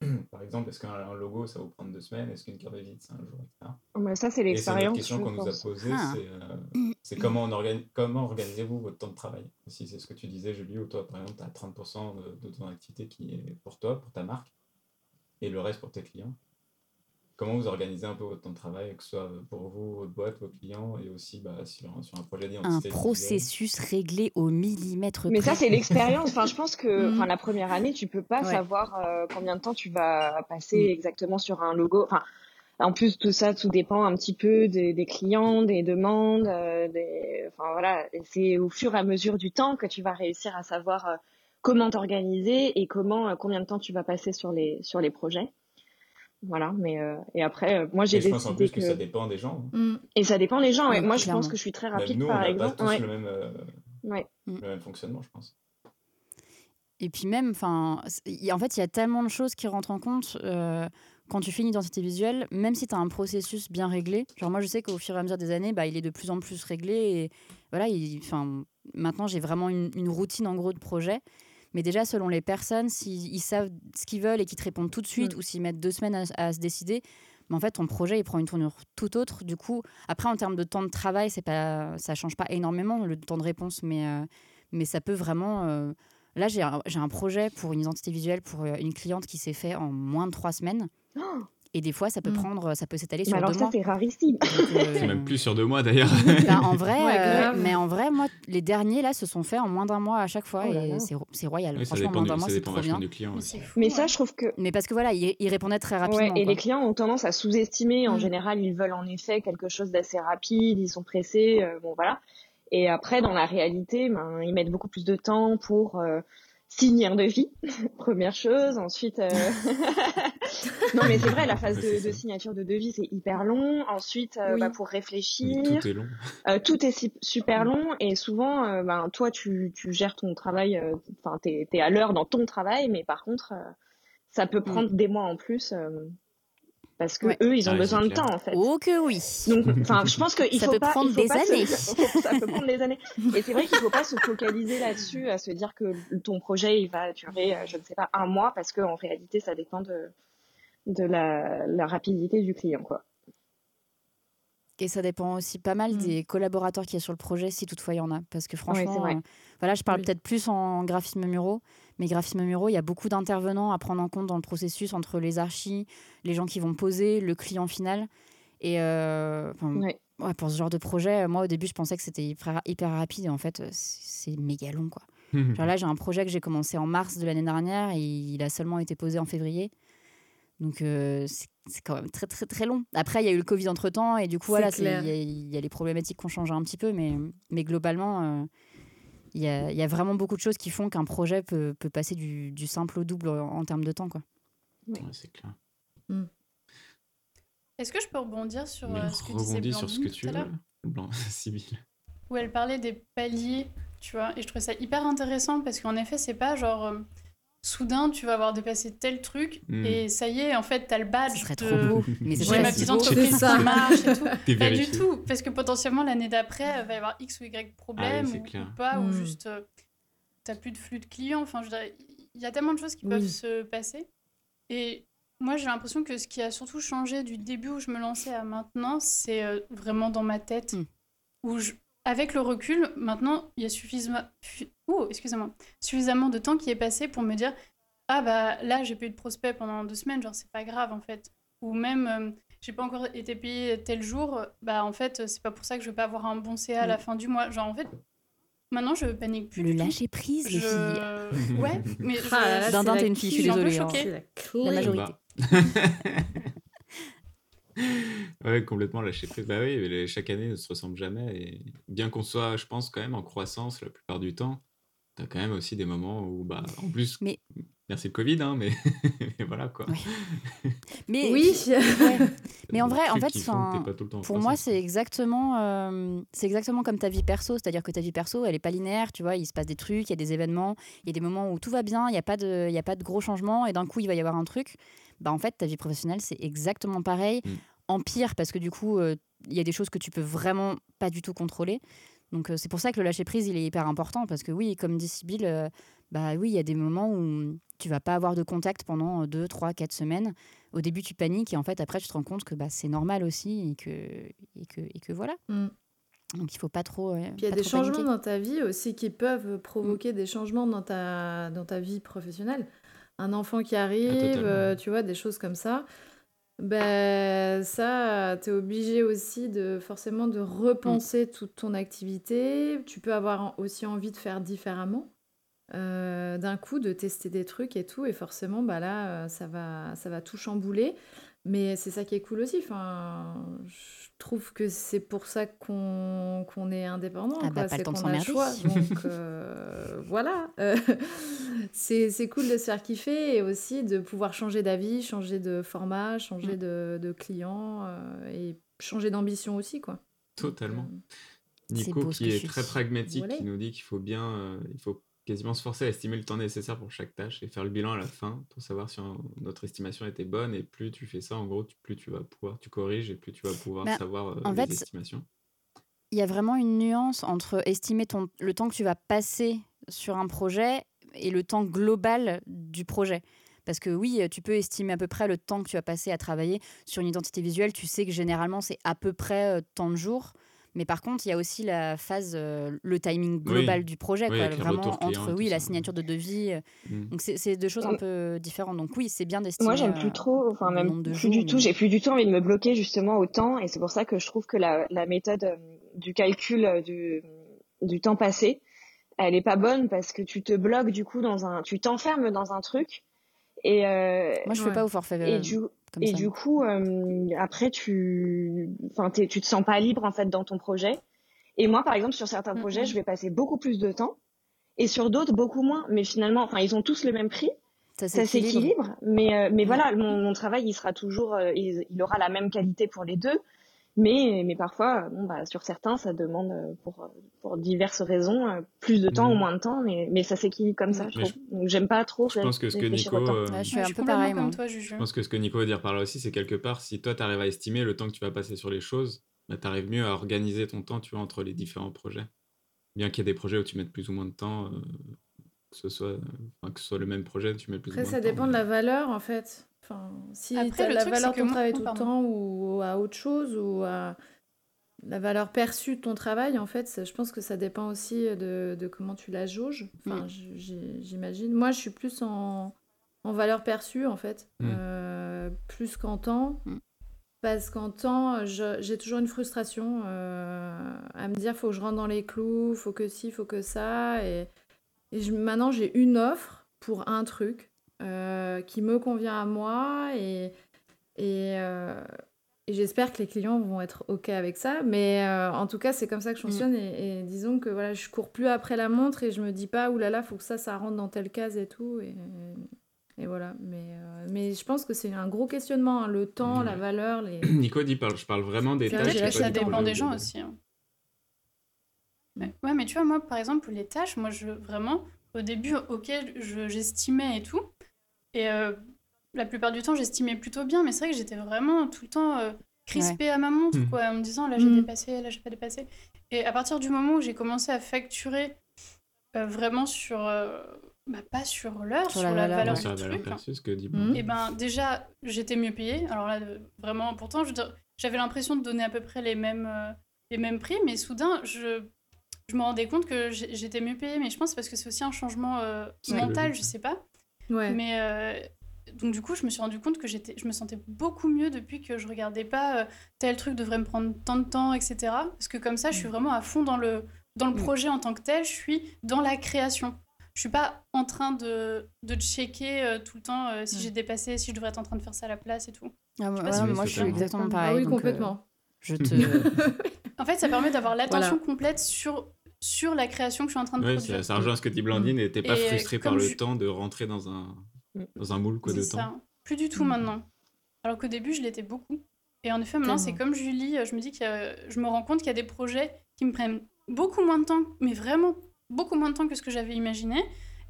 Par exemple, est-ce qu'un un logo, ça va vous prendre deux semaines? Est-ce qu'une carte de visite, c'est un jour, etc. Bah, ça, c'est Et c'est une autre l'expérience, question qu'on nous a posée, Ah. c'est euh, c'est comment, organi- comment organisez-vous votre temps de travail Si c'est ce que tu disais, Julie, ou toi, par exemple, tu as 30% de, de ton activité qui est pour toi, pour ta marque, et le reste pour tes clients. Comment vous organisez un peu votre temps de travail, que ce soit pour vous, votre boîte, vos clients, et aussi bah, sur, sur un projet Un d'identité visuelle? processus réglé au millimètre Mais ça, c'est l'expérience. Enfin, je pense que, Mhm. enfin, la première année, tu peux pas Ouais. savoir euh, combien de temps tu vas passer Mhm. exactement sur un logo. Enfin, en plus, tout ça, tout dépend un petit peu des, des clients, des demandes, euh, des, enfin voilà. Et c'est au fur et à mesure du temps que tu vas réussir à savoir euh, comment t'organiser et comment, combien de temps tu vas passer sur les sur les projets. Voilà. Mais euh, et après, euh, moi, j'ai Et je pense en décidé plus que, ça dépend des gens. hein. Mm. et ça dépend des gens. ouais. Ouais, Moi, je pense que je suis très Même rapide, nous, on n'a pas exemple. tous Ouais. le, même, euh, Ouais. le même fonctionnement, je pense. et puis même, enfin, en fait, il y a tellement de choses qui rentrent en compte euh, quand tu fais une identité visuelle, même si tu as un processus bien réglé. Genre moi, je sais qu'au fur et à mesure des années, bah, il est de plus en plus réglé. Et voilà, enfin, maintenant, j'ai vraiment une, routine en gros de projet. Mais déjà, selon les personnes, s'ils savent ce qu'ils veulent et qu'ils te répondent tout de suite, mm. ou s'ils mettent deux semaines à, se décider, mais en fait, ton projet, il prend une tournure tout autre. Du coup, après, en termes de temps de travail, c'est pas, ça change pas énormément le temps de réponse, mais, euh, mais ça peut vraiment. Euh, là, j'ai un, un, projet pour une identité visuelle pour euh, une cliente qui s'est fait en moins de trois semaines. Oh et des fois, ça peut mm. prendre, ça peut s'étaler sur alors deux ça, mois. c'est rarissime. Euh, c'est même plus sur deux mois d'ailleurs. Bah, en vrai, euh, mais en vrai, moi, les derniers là se sont faits en moins d'un mois à chaque fois oh et c'est royal. Oui, Franchement, moins d'un mois, c'est trop bien. Du client, mais ça, je trouve que. Mais parce que voilà, ils, répondaient très rapidement. et les clients ont tendance à sous-estimer. En mm. général, ils veulent en effet quelque chose d'assez rapide. Ils sont pressés. Euh, bon voilà. Et après, dans la réalité, ben, ils mettent beaucoup plus de temps pour signer un devis, première chose. Ensuite, euh, non mais c'est vrai, la phase de, signature de devis c'est hyper long. Ensuite, euh, bah, pour réfléchir, tout est long. Euh, tout est super long et souvent, ben toi tu, tu gères ton travail, enfin t'es es à l'heure dans ton travail, mais par contre, ça peut mm. prendre des mois en plus parce que eux ils ont ah besoin de temps en fait. Oh que oui. Donc enfin je pense qu'il ça faut peut pas prendre il faut des pas années. Se, ça peut prendre des années. Et c'est vrai qu'il faut pas se focaliser là-dessus à se dire que ton projet il va durer euh, je ne sais pas un mois parce qu'en réalité ça dépend de de la, la rapidité du client quoi. Et ça dépend aussi pas mal mm. des collaborateurs qui y a sur le projet, si toutefois il y en a. Parce que franchement, euh, voilà, je parle peut-être plus en graphisme muraux, mais graphisme muraux, il y a beaucoup d'intervenants à prendre en compte dans le processus entre les archis, les gens qui vont poser, le client final. Et euh, pour ce genre de projet, moi au début, je pensais que c'était hyper, hyper, rapide et en fait, c'est méga long. Quoi. Genre là, j'ai un projet que j'ai commencé en mars de l'année dernière et il a seulement été posé en février. Donc euh, c'est quand même très très très long. Après, il y a eu le Covid entre temps et du coup, voilà, il y, a les problématiques qui ont changé un petit peu, mais, mais globalement, euh, il y, a, y, a, vraiment beaucoup de choses qui font qu'un projet peut, peut, passer du, du, simple au double en, termes de temps. Quoi. c'est clair. Mm. Est-ce que je peux rebondir sur euh, ce que disait Blandine sur ce que tu veux, Blanc, Où elle parlait des paliers, tu vois, et je trouvais ça hyper intéressant parce qu'en effet, c'est pas genre soudain tu vas avoir dépassé tel truc hmm. et ça y est en fait t'as le badge serait trop beau. Mais j'ai ma petite entreprise qui marche et tout. Pas du tout parce que potentiellement l'année d'après il va y avoir x ou y problème ah ou, pas ou hmm. juste euh, t'as plus de flux de clients. Enfin il y a tellement de choses qui peuvent se passer. Et moi j'ai l'impression que ce qui a surtout changé du début où je me lançais à maintenant c'est euh, vraiment dans ma tête hmm. où je avec le recul, maintenant, il y a suffisamment, oh, excusez-moi, suffisamment de temps qui est passé pour me dire ah bah là j'ai pas eu de prospect pendant deux semaines, genre c'est pas grave en fait. Ou même euh, j'ai pas encore été payé tel jour, bah en fait c'est pas pour ça que je vais pas avoir un bon CA à la fin du mois. Genre en fait maintenant je panique plus. Le lâcher prise, les filles. Ouais, mais ah, je... t'es une fille, je suis désolée. Hein. La, majorité. Bah. ouais, complètement prise. Bah oui, chaque année ne se ressemble jamais. Et bien qu'on soit, je pense, quand même en croissance la plupart du temps, t'as quand même aussi des moments où, bah, en plus, mais... merci le Covid, hein, mais... voilà quoi. Mais oui, mais en vrai, en fait, pour moi, c'est exactement, euh, c'est exactement comme ta vie perso, c'est-à-dire que ta vie perso, elle est pas linéaire, tu vois. Il se passe des trucs, il y a des événements, il y a des moments où tout va bien, il n'y a pas de, il y a pas de gros changements, et d'un coup, il va y avoir un truc bah en fait, ta vie professionnelle, c'est exactement pareil. Mm. En pire, parce que du coup, euh, il y a des choses que tu peux vraiment pas du tout contrôler. Donc euh, c'est pour ça que le lâcher prise, il est hyper important parce que oui, comme dit Sybille, euh, bah oui, il y a des moments où tu vas pas avoir de contact pendant 2, 3, 4 semaines. Au début, tu paniques et en fait, après, tu te rends compte que bah, c'est normal aussi et que, et que, et que voilà. Mm. Donc il faut pas trop. il y a des changements dans ta vie aussi qui peuvent provoquer mm. des changements dans ta, dans ta vie professionnelle un enfant qui arrive, euh, tu vois, des choses comme ça. Ben ça, tu es obligé aussi de forcément de repenser mm. toute ton activité. Tu peux avoir aussi envie de faire différemment. Euh, d'un coup, de tester des trucs et tout. Et forcément, bah là, euh, ça va, ça va tout chambouler. Mais c'est ça qui est cool aussi. Enfin, je trouve que c'est pour ça qu'on est indépendant. Ah bah, c'est qu'on a le choix. Donc euh, voilà. Euh, c'est cool de se faire kiffer et aussi de pouvoir changer d'avis, changer de format, changer mm. de, de, client euh, et changer d'ambition aussi. quoi. Totalement. Nico, qui est très pragmatique, qui nous dit qu'il faut bien, il faut quasiment se forcer à estimer le temps nécessaire pour chaque tâche et faire le bilan à la fin pour savoir si notre estimation était bonne. Et plus tu fais ça, en gros, plus tu vas pouvoir, tu corriges et plus tu vas pouvoir bah, savoir euh, les estimations. Il y a vraiment une nuance entre estimer ton, le temps que tu vas passer sur un projet et le temps global du projet. Parce que oui, tu peux estimer à peu près le temps que tu vas passer à travailler sur une identité visuelle. Tu sais que généralement, c'est à peu près euh, tant de jours. Mais par contre, il y a aussi la phase, euh, le timing global du projet, quoi, vraiment entre oui, la signature de devis. Euh. Mm. Donc c'est deux choses un peu différentes. Donc oui, c'est bien d'estimer. Moi, j'aime plus trop, enfin même plus du tout. J'ai plus du tout envie de me bloquer justement au temps, et c'est pour ça que je trouve que la, la méthode du calcul du, du temps passé, elle est pas bonne parce que tu te bloques du coup dans un, tu t'enfermes dans un truc. Et euh, moi, je fais pas au forfait. Et du, et du coup, euh, après, tu, enfin, tu te sens pas libre en fait dans ton projet. Et moi, par exemple, sur certains projets, je vais passer beaucoup plus de temps, et sur d'autres beaucoup moins. Mais finalement, enfin, ils ont tous le même prix. Ça s'équilibre. Mais, euh, mais voilà, mon, mon, travail, il sera toujours, il, il, aura la même qualité pour les deux. Mais, mais parfois, bon, bah, sur certains, ça demande euh, pour, pour diverses raisons euh, plus de temps ou mm. moins de temps, mais, mais ça s'équilibre comme ça, je trouve. Donc j'aime pas trop. Je pense que ce que Nico. Euh, je suis un peu pareil, moi. Toi, je pense que ce que Nico veut dire par là aussi, c'est quelque part, si toi, tu arrives à estimer le temps que tu vas passer sur les choses, bah, tu arrives mieux à organiser ton temps, tu vois, entre les différents projets. Bien qu'il y ait des projets où tu mettes plus ou moins de temps, que, ce soit, que ce soit le même projet, tu mets plus ou moins de temps. Après, ça dépend de la valeur, en fait. Enfin, si Après, as la valeur de ton travail tout le temps ou à autre chose ou à la valeur perçue de ton travail, en fait, je pense que ça dépend aussi de, de comment tu la jauges. Enfin, mm. j'imagine. Moi, je suis plus en, en valeur perçue, en fait, mm. euh, plus qu'en temps. Mm. Parce qu'en temps, j'ai toujours une frustration euh, à me dire faut que je rentre dans les clous, faut que ci, faut que ça. Et, et maintenant, j'ai une offre pour un truc. Euh, qui me convient à moi et, et, euh, et j'espère que les clients vont être OK avec ça. Mais euh, en tout cas, c'est comme ça que je mm. fonctionne. Et, disons que voilà, je cours plus après la montre et je me dis pas, oulala, faut que ça, ça rentre dans telle case et tout. Et, et voilà. Mais, mais je pense que c'est un gros questionnement. Hein, le temps, la valeur. Les... Nico dit, je parle vraiment des tâches. Ça dépend des gens aussi. Hein. Ouais, mais tu vois, moi, par exemple, les tâches, moi, je vraiment, au début, ok, j'estimais et tout. Et euh, la plupart du temps, j'estimais plutôt bien, mais c'est vrai que j'étais vraiment tout le temps euh, crispée à ma montre, mmh. quoi, en me disant là j'ai mmh. dépassé, là j'ai pas dépassé. Et à partir du moment où j'ai commencé à facturer euh, vraiment sur. Bah, pas sur l'heure, sur, la, valeur, du truc. ce que dit mmh. Et ben déjà, j'étais mieux payée. Alors là, vraiment, pourtant, j'avais l'impression de donner à peu près les mêmes, les mêmes prix, mais soudain, je, je me rendais compte que j'étais mieux payée. Mais je pense parce que c'est aussi un changement mental, je sais pas. Mais euh, donc du coup, je me suis rendu compte que j'étais, je me sentais beaucoup mieux depuis que je regardais pas euh, tel truc devrait me prendre tant de temps, etc. Parce que comme ça, je suis mm. vraiment à fond dans le dans le mm. projet en tant que tel. Je suis dans la création. Je suis pas en train de, de checker euh, tout le temps si j'ai dépassé, si je devrais être en train de faire ça à la place et tout. Ah, moi, je suis exactement pareil. Ah oui, complètement. je te... en fait, ça permet d'avoir l'attention complète sur sur la création que je suis en train de ouais, produire. Ça, rejoint ce que dit Blandine, et t'es pas frustré par le temps de rentrer dans un, mm. dans un moule quoi, de ça. temps. Plus du tout mm. maintenant. Alors qu'au début, je l'étais beaucoup. Et en effet, maintenant, c'est comme Julie, je me dis que je me rends compte qu'il y a des projets qui me prennent beaucoup moins de temps, mais vraiment beaucoup moins de temps que ce que j'avais imaginé.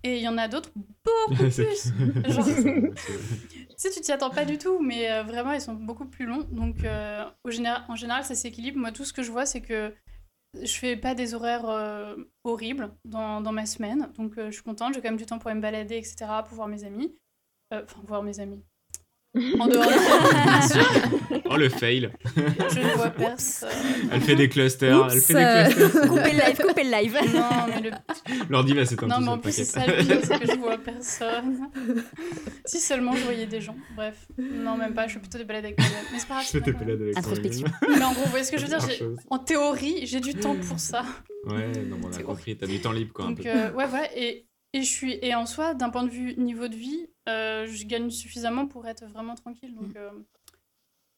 Et il y en a d'autres beaucoup plus. Genre, tu sais, tu t'y attends pas du tout, mais euh, vraiment, ils sont beaucoup plus longs. Donc, euh, au général, en général, ça s'équilibre. Moi, tout ce que je vois, c'est que je fais pas des horaires euh, horribles dans, dans, ma semaine, donc euh, je suis contente. J'ai quand même du temps pour me balader, etc., pour voir mes amis. Euh, enfin, voir mes amis. En dehors de Oh le fail. Je ne vois personne. Elle fait des clusters. elle fait des clusters. coupez le live, coupez le live. Non, mais le. L'ordi va s'éteindre. Non, mais en plus, c'est ça le pire, c'est que je vois personne. si seulement je voyais des gens. Bref. Non, même pas. Je fais plutôt des balades avec moi-même. Mais c'est pas grave. Je fais des balades avec Introspection. Mais en gros, vous voyez ce que je veux dire En théorie, j'ai du temps pour ça. Ouais, non, on a compris. T'as du temps libre, quoi. Donc, euh, ouais, voilà. Et et, je suis, et en soi, d'un point de vue niveau de vie, euh, je gagne suffisamment pour être vraiment tranquille. Donc, mm. euh,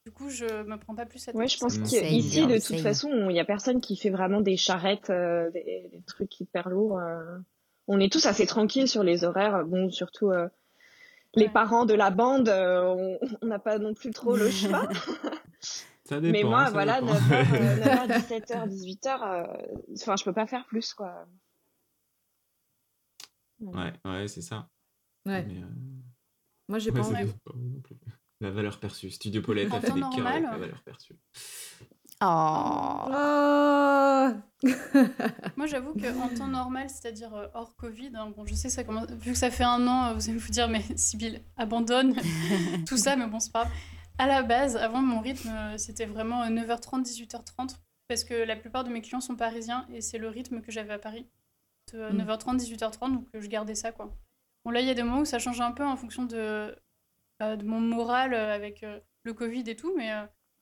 du coup, je me prends pas plus cette Ouais, je pense qu'ici, de toute façon, il n'y a personne qui fait vraiment des charrettes, euh, des, trucs hyper lourds. On est tous assez tranquilles sur les horaires. Bon, surtout les parents de la bande, on n'a pas non plus trop le choix. Ça dépend, Mais moi, voilà, 9h, 17h, 18h, enfin, je peux pas faire plus, quoi. Ouais, ouais, c'est ça. Ouais. Mais, euh, Moi, j'ai ouais, pas envie. pas. La valeur perçue. Studio Paulette En a fait temps des cœurs avec normal. la valeur perçue. Oh. Oh Moi, j'avoue qu'en temps normal, c'est-à-dire euh, hors Covid, hein, bon, je sais, ça commence... vu que ça fait un an, euh, vous allez vous dire, mais Sybille, abandonne tout ça, mais bon, c'est pas grave. À la base, avant, mon rythme, c'était vraiment euh, 9h30, 18h30, parce que la plupart de mes clients sont parisiens et c'est le rythme que j'avais à Paris. De euh, Mm. 9h30, 18h30, donc euh, je gardais ça, quoi. Bon, là, il y a des moments où ça change un peu en fonction de, euh, de mon moral euh, avec euh, le Covid et tout, mais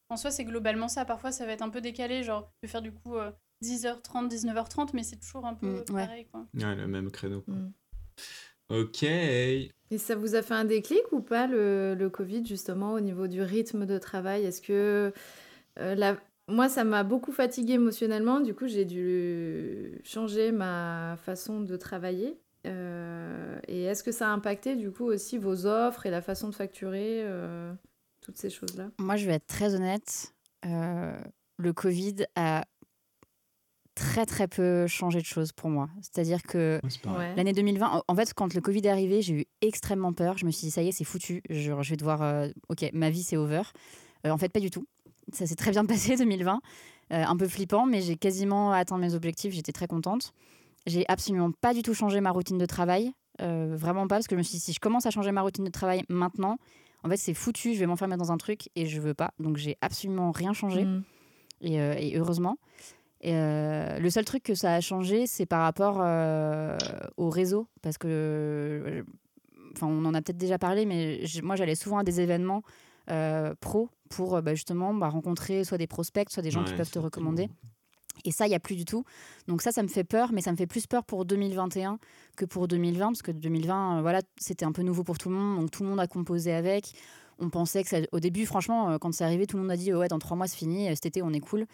en soi, c'est globalement ça. Parfois, ça va être un peu décalé, genre, je vais faire du coup euh, 10h30, 19h30, mais c'est toujours un peu Mm, ouais. pareil, quoi. Ouais, le même créneau. quoi. Mm. Ok. Et ça vous a fait un déclic ou pas, le, le Covid, justement, au niveau du rythme de travail? Est-ce que euh, la... moi, ça m'a beaucoup fatiguée émotionnellement. Du coup, j'ai dû changer ma façon de travailler. Euh, et est-ce que ça a impacté, du coup, aussi vos offres et la façon de facturer euh, toutes ces choses-là? Moi, je vais être très honnête. euh, le Covid a très très peu changé de choses pour moi. C'est-à-dire que Ouais, l'année 2020, en- fait, quand le Covid est arrivé, j'ai eu extrêmement peur. Je me suis dit, ça y est, c'est foutu. Je, je vais devoir. euh, ok, ma vie, c'est over. Euh, en fait, pas du tout. Ça s'est très bien passé 2020. Euh, un peu flippant, mais j'ai quasiment atteint mes objectifs. J'étais très contente. J'ai absolument pas du tout changé ma routine de travail. Euh, vraiment pas, parce que je me suis dit, si je commence à changer ma routine de travail maintenant, en fait, c'est foutu. Je vais m'enfermer dans un truc et je veux pas. Donc, j'ai absolument rien changé Mm. et, euh, et heureusement. Et, euh, le seul truc que ça a changé, c'est par rapport euh, au réseau, parce que, euh, enfin, on en a peut-être déjà parlé, mais moi, j'allais souvent à des événements euh, pro pour bah, justement bah, rencontrer soit des prospects, soit des gens qui peuvent te recommander. Et ça, il n'y a plus du tout. Donc ça, ça me fait peur, mais ça me fait plus peur pour 2021 que pour 2020, parce que 2020, euh, voilà, c'était un peu nouveau pour tout le monde, donc tout le monde a composé avec. On pensait que ça... au début, franchement, euh, quand c'est arrivé, tout le monde a dit ouais, dans trois mois c'est fini, euh, cet été on est cool.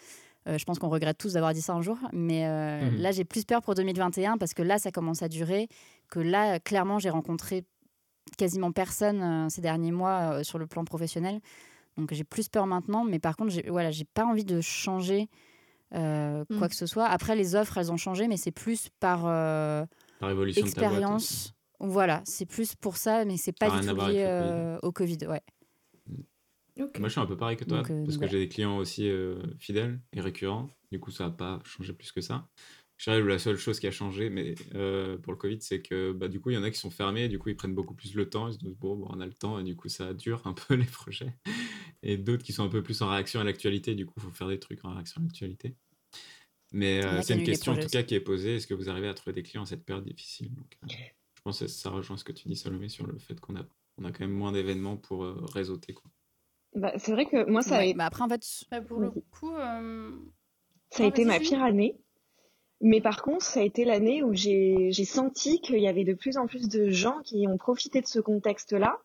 Euh, je pense qu'on regrette tous d'avoir dit ça un jour, mais euh, Mhm. là j'ai plus peur pour 2021 parce que là ça commence à durer, que là clairement j'ai rencontré quasiment personne ces derniers mois sur le plan professionnel, donc j'ai plus peur maintenant, mais par contre j'ai voilà j'ai pas envie de changer euh, quoi que ce soit. Après les offres elles ont changé, mais c'est plus par euh, expérience. Voilà, c'est plus pour ça, mais c'est pas du tout lié euh, au Covid. Ouais. Ok. Moi, je suis un peu pareil que toi, Donc, euh, parce que j'ai des clients aussi euh, fidèles et récurrents. Du coup, ça n'a pas changé plus que ça. La seule chose qui a changé mais, euh, pour le Covid, c'est que bah, du coup, il y en a qui sont fermés, du coup, ils prennent beaucoup plus le temps. Ils se disent, bon, bon, on a le temps, et du coup, ça dure un peu les projets. Et d'autres qui sont un peu plus en réaction à l'actualité, du coup, il faut faire des trucs en réaction à l'actualité. Mais en euh, c'est une question en tout cas qui est posée est-ce que vous arrivez à trouver des clients à cette période difficile? Donc, euh, Je pense que ça rejoint ce que tu dis, Salomé, sur le fait qu'on a, on a quand même moins d'événements pour euh, réseauter. Quoi. Bah, c'est vrai que moi, ça a, Ouais, bah après, en fait, Bah, pour le coup, euh, ça a été ma pire année. Mais par contre, ça a été l'année où j'ai senti qu'il y avait de plus en plus de gens qui ont profité de ce contexte-là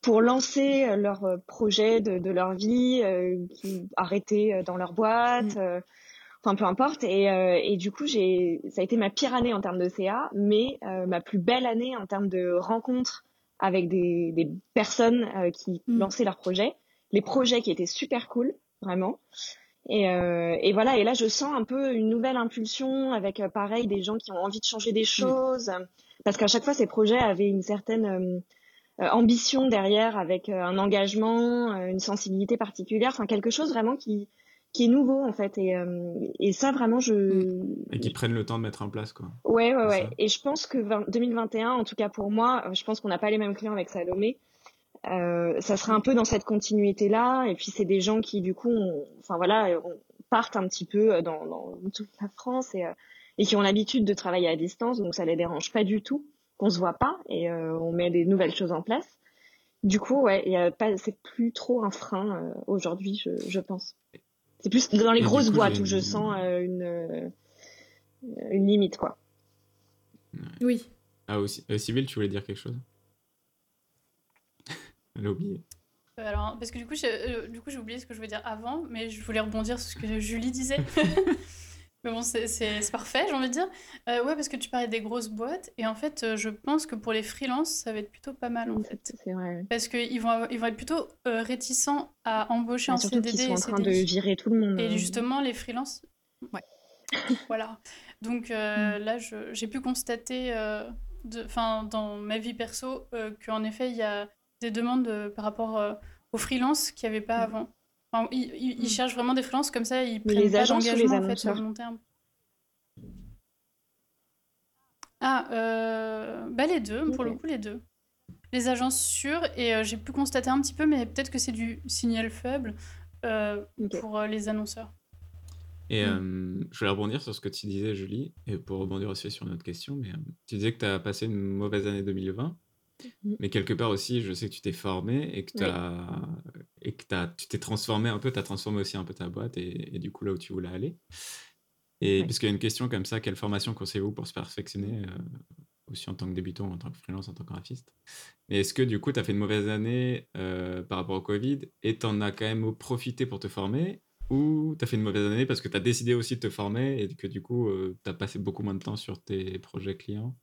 pour lancer euh, leur euh, projet de, de leur vie, euh, qui arrêtaient euh, dans leur boîte, Mm. euh, enfin peu importe. Et, euh, et du coup, j'ai ça a été ma pire année en termes de CA, mais ma plus belle année en termes de rencontres avec des, des personnes qui Mm. lançaient leurs projets, les projets qui étaient super cool, vraiment. Et, euh, et voilà, et là je sens un peu une nouvelle impulsion avec euh, pareil des gens qui ont envie de changer des choses, euh, parce qu'à chaque fois ces projets avaient une certaine euh, euh, ambition derrière, avec euh, un engagement, une sensibilité particulière, enfin quelque chose vraiment qui qui est nouveau en fait. Et, euh, et ça vraiment je Et qui prennent le temps de mettre en place. Quoi. Ouais, ouais, ouais. ça. Et je pense que 20 2021, en tout cas pour moi, je pense qu'on n'a pas les mêmes clients avec Salomé. Euh, ça sera un peu dans cette continuité-là. Et puis c'est des gens qui, du coup, ont- enfin voilà, on- partent un petit peu euh, dans, dans toute la France et, euh, et qui ont l'habitude de travailler à distance, donc ça les dérange pas du tout qu'on se voit pas et euh, on met des nouvelles choses en place. Du coup, ouais, il y a pas, c'est plus trop un frein euh, aujourd'hui, je, je pense. C'est plus dans les Et grosses coup, boîtes où je sens euh, une euh, une limite, quoi. Oui. Ah, aussi. Euh, Sybille, tu voulais dire quelque chose? Elle a oublié. euh, alors, parce que du coup, j'ai euh, du coup, j'ai oublié ce que je voulais dire avant, mais je voulais rebondir sur ce que Julie disait. mais bon, c'est c'est- c'est parfait, j'ai envie de dire. Euh, ouais, parce que tu parlais des grosses boîtes, et en fait, euh, je pense que pour les freelances, ça va être plutôt pas mal, en fait. C'est vrai. Parce qu'ils vont, avoir- ils vont être plutôt euh, réticents à embaucher en Surtout CDD qu'ils sont en train de virer tout le monde. Et hein. justement, les freelances. Ouais. voilà. Donc euh, là, je- j'ai pu constater euh, enfin, dans ma vie perso, euh, qu'en effet, il y a des demandes euh, par rapport euh, aux freelances qu'il n'y avait pas avant. Enfin, ils, ils- ils Mm. cherchent vraiment des freelances comme ça, ils Mais prennent les pas agences ou les d'engagement en fait, annonceurs long terme. Ah, euh, bah les deux, pour le coup, les deux. Les agences sûres, et euh, j'ai pu constater un petit peu, mais peut-être que c'est du signal faible euh, pour euh, les annonceurs. Et euh, je voulais rebondir sur ce que tu disais, Julie, et pour rebondir aussi sur une autre question, mais euh, tu disais que tu as passé une mauvaise année 2020, Mhm. mais quelque part aussi, je sais que tu t'es formé et que, Oui. t'as- et que t'as- tu t'es transformé un peu, tu as transformé aussi un peu ta boîte et, et du coup là où tu voulais aller. Et Oui. parce qu'il y a une question comme ça, quelle formation conseillez-vous pour se perfectionner, euh, aussi en tant que débutant, en tant que freelance, en tant que graphiste? Mais est-ce que du coup, tu as fait une mauvaise année euh, par rapport au Covid et tu en as quand même profité pour te former? Ou tu as fait une mauvaise année parce que tu as décidé aussi de te former et que du coup, tu as passé beaucoup moins de temps sur tes projets clients?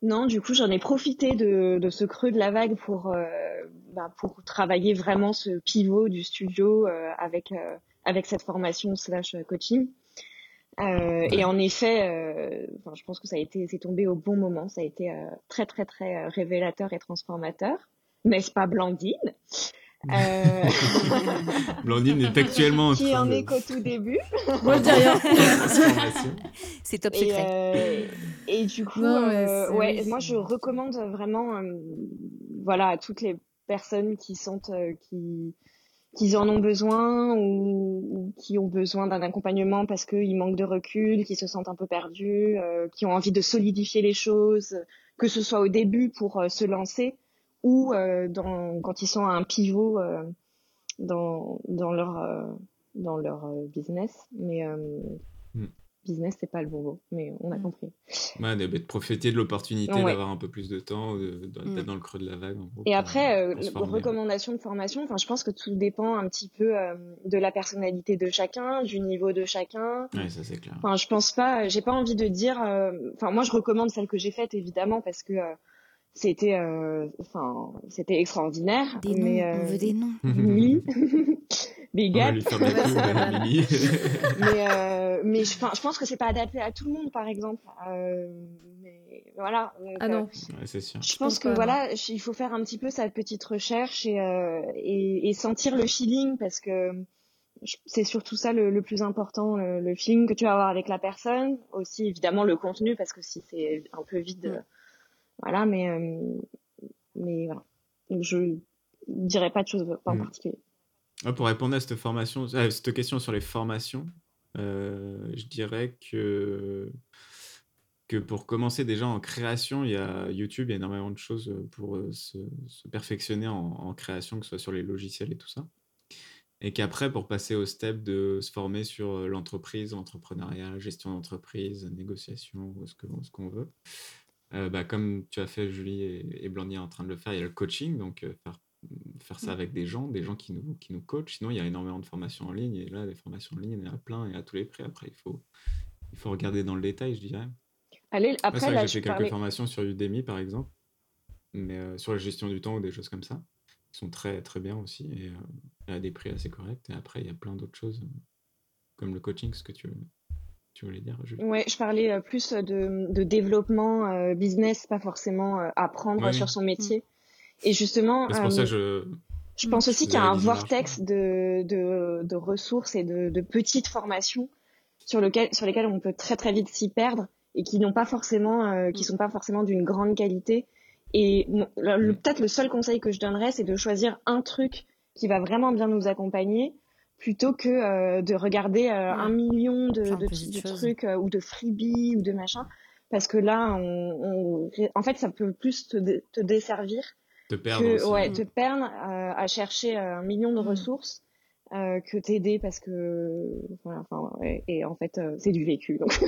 Non, du coup, j'en ai profité de, de ce creux de la vague pour, euh, bah, pour travailler vraiment ce pivot du studio euh, avec, euh, avec cette formation slash coaching. Euh, et en effet, euh, enfin, je pense que ça a été, c'est tombé au bon moment. Ça a été euh, très, très, très euh, révélateur et transformateur. N'est-ce pas, Blandine? Euh, Blandine est actuellement en Qui train en de... est qu'au tout début. Moi, je dis rien. transformation. C'est top Et, secret. euh, et du coup, Non, euh, ouais, oui, moi je recommande vraiment, euh, voilà, à toutes les personnes qui sentent euh, qui qu'ils en ont besoin ou, ou qui ont besoin d'un accompagnement parce qu'ils manquent de recul, qui se sentent un peu perdus, euh, qui ont envie de solidifier les choses, que ce soit au début pour euh, se lancer ou euh, dans, quand ils sont à un pivot euh, dans, dans leur, euh, dans leur euh, business. Mais euh, Mm. business, c'est pas le bon mot, mais on a Mm. compris. Ouais, de, de profiter de l'opportunité Ouais. d'avoir un peu plus de temps, de- Mm. d'être dans le creux de la vague. En gros, Et après, euh, pour se le- former. recommandation de formation, enfin, je pense que tout dépend un petit peu euh, de la personnalité de chacun, du niveau de chacun. Ouais, ça c'est clair. Enfin, je pense pas, j'ai pas envie de dire, euh, enfin, moi je recommande celle que j'ai faite évidemment parce que euh, c'était, euh, enfin, c'était extraordinaire. Des noms, mais, on euh, veut des noms. On lui faire des mais euh, mais je, je pense que c'est pas adapté à tout le monde, par exemple. Euh, mais voilà. Donc, Ah euh, non. Ouais, c'est sûr. Je pense que voilà, il faut faire un petit peu sa petite recherche et, euh, et, et sentir le feeling parce que c'est surtout ça le, le plus important, le, le feeling que tu vas avoir avec la personne. Aussi évidemment le contenu parce que si c'est un peu vide, Mm. Voilà, mais euh, mais voilà. Je dirais pas de choses en Mm. particulier. Ouais, pour répondre à cette formation, à cette question sur les formations, euh, je dirais que que pour commencer déjà en création, il y a YouTube, il y a énormément de choses pour euh, se, se perfectionner en, en création, que ce soit sur les logiciels et tout ça. Et qu'après, pour passer au step de se former sur l'entreprise, l'entrepreneuriat, gestion d'entreprise, négociation, ce ce qu'on veut, euh, bah, comme tu as fait, Julie et, et Blandy en train de le faire, il y a le coaching, donc euh, faire, faire ça avec des gens, des gens qui nous, qui nous coachent. Sinon, il y a énormément de formations en ligne, et là, les formations en ligne, il y en a plein et à tous les prix. Après, il faut, il faut regarder dans le détail, je dirais. Allez, après là j'ai fait quelques parlais. formations sur Udemy, par exemple, mais euh, sur la gestion du temps ou des choses comme ça, qui sont très très bien aussi et à des prix assez corrects. Et après, il y a plein d'autres choses, comme le coaching, ce que tu, tu voulais dire, Julie? Ouais, je parlais euh, plus de, de développement euh, business, pas forcément euh, apprendre sur oui. son métier. Et justement, Mais C'est pour ça euh, que je. Je pense aussi qu'il y a un vortex de, de, de ressources et de, de petites formations sur, lequel, sur lesquelles on peut très très vite s'y perdre et qui n'ont pas forcément, euh, qui sont pas forcément d'une grande qualité. Et Mm. peut-être le seul conseil que je donnerais, c'est de choisir un truc qui va vraiment bien nous accompagner plutôt que euh, de regarder euh, un million de, de trucs euh, ou de freebies ou de machin. Parce que là, on, on- en fait, ça peut plus te, dé- te desservir te perdre que aussi. ouais, Mm. te perdre euh, à chercher un million de Mm. ressources euh, que t'aider parce que voilà, enfin, ouais, et en fait euh, c'est du vécu donc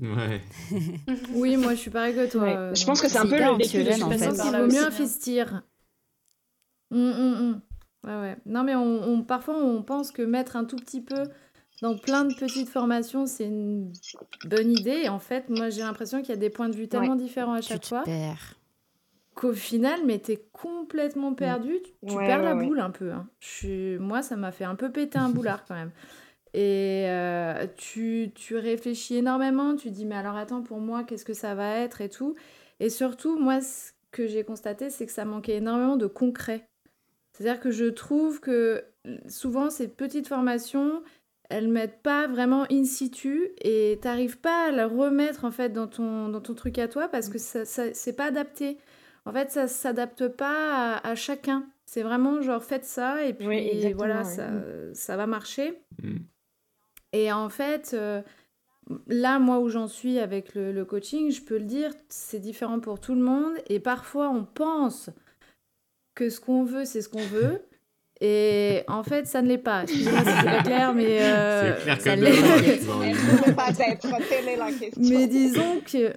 Ouais. Oui, moi je suis pareil que toi. ouais. euh, je pense que c'est un peu le vécu de en toute fait. Là vaut mieux investir. Hum, hum, hum. Ouais, ouais. Non, mais on, on- parfois on pense que mettre un tout petit peu dans plein de petites formations, c'est une bonne idée. Et en fait, moi j'ai l'impression qu'il y a des points de vue tellement différents à Tu chaque te fois qu'au final, mais t'es complètement perdu. Tu, tu Ouais, perds la ouais, boule un peu. hein. Je suis... Moi, ça m'a fait un peu péter un boulard quand même. Et euh, tu, tu réfléchis énormément, tu dis mais alors attends pour moi qu'est-ce que ça va être et tout. Et surtout moi ce que j'ai constaté c'est que ça manquait énormément de concret. C'est-à-dire que je trouve que souvent ces petites formations elles mettent pas vraiment in situ et t'arrives pas à la remettre en fait dans ton, dans ton truc à toi parce que ça, ça c'est pas adapté. En fait, ça s'adapte pas à, à chacun. C'est vraiment genre faites ça et puis Oui, voilà, ça, ça va marcher. Mm. Et en fait, euh, là, moi où j'en suis avec le, le coaching, je peux le dire, c'est différent pour tout le monde. Et parfois, on pense que ce qu'on veut, c'est ce qu'on veut. Et en fait, ça ne l'est pas. Excusez-moi si c'est pas clair, mais... euh, C'est clair ça l'est. l'eau. Elle ne peut pas être, telle est la question. Mais disons que.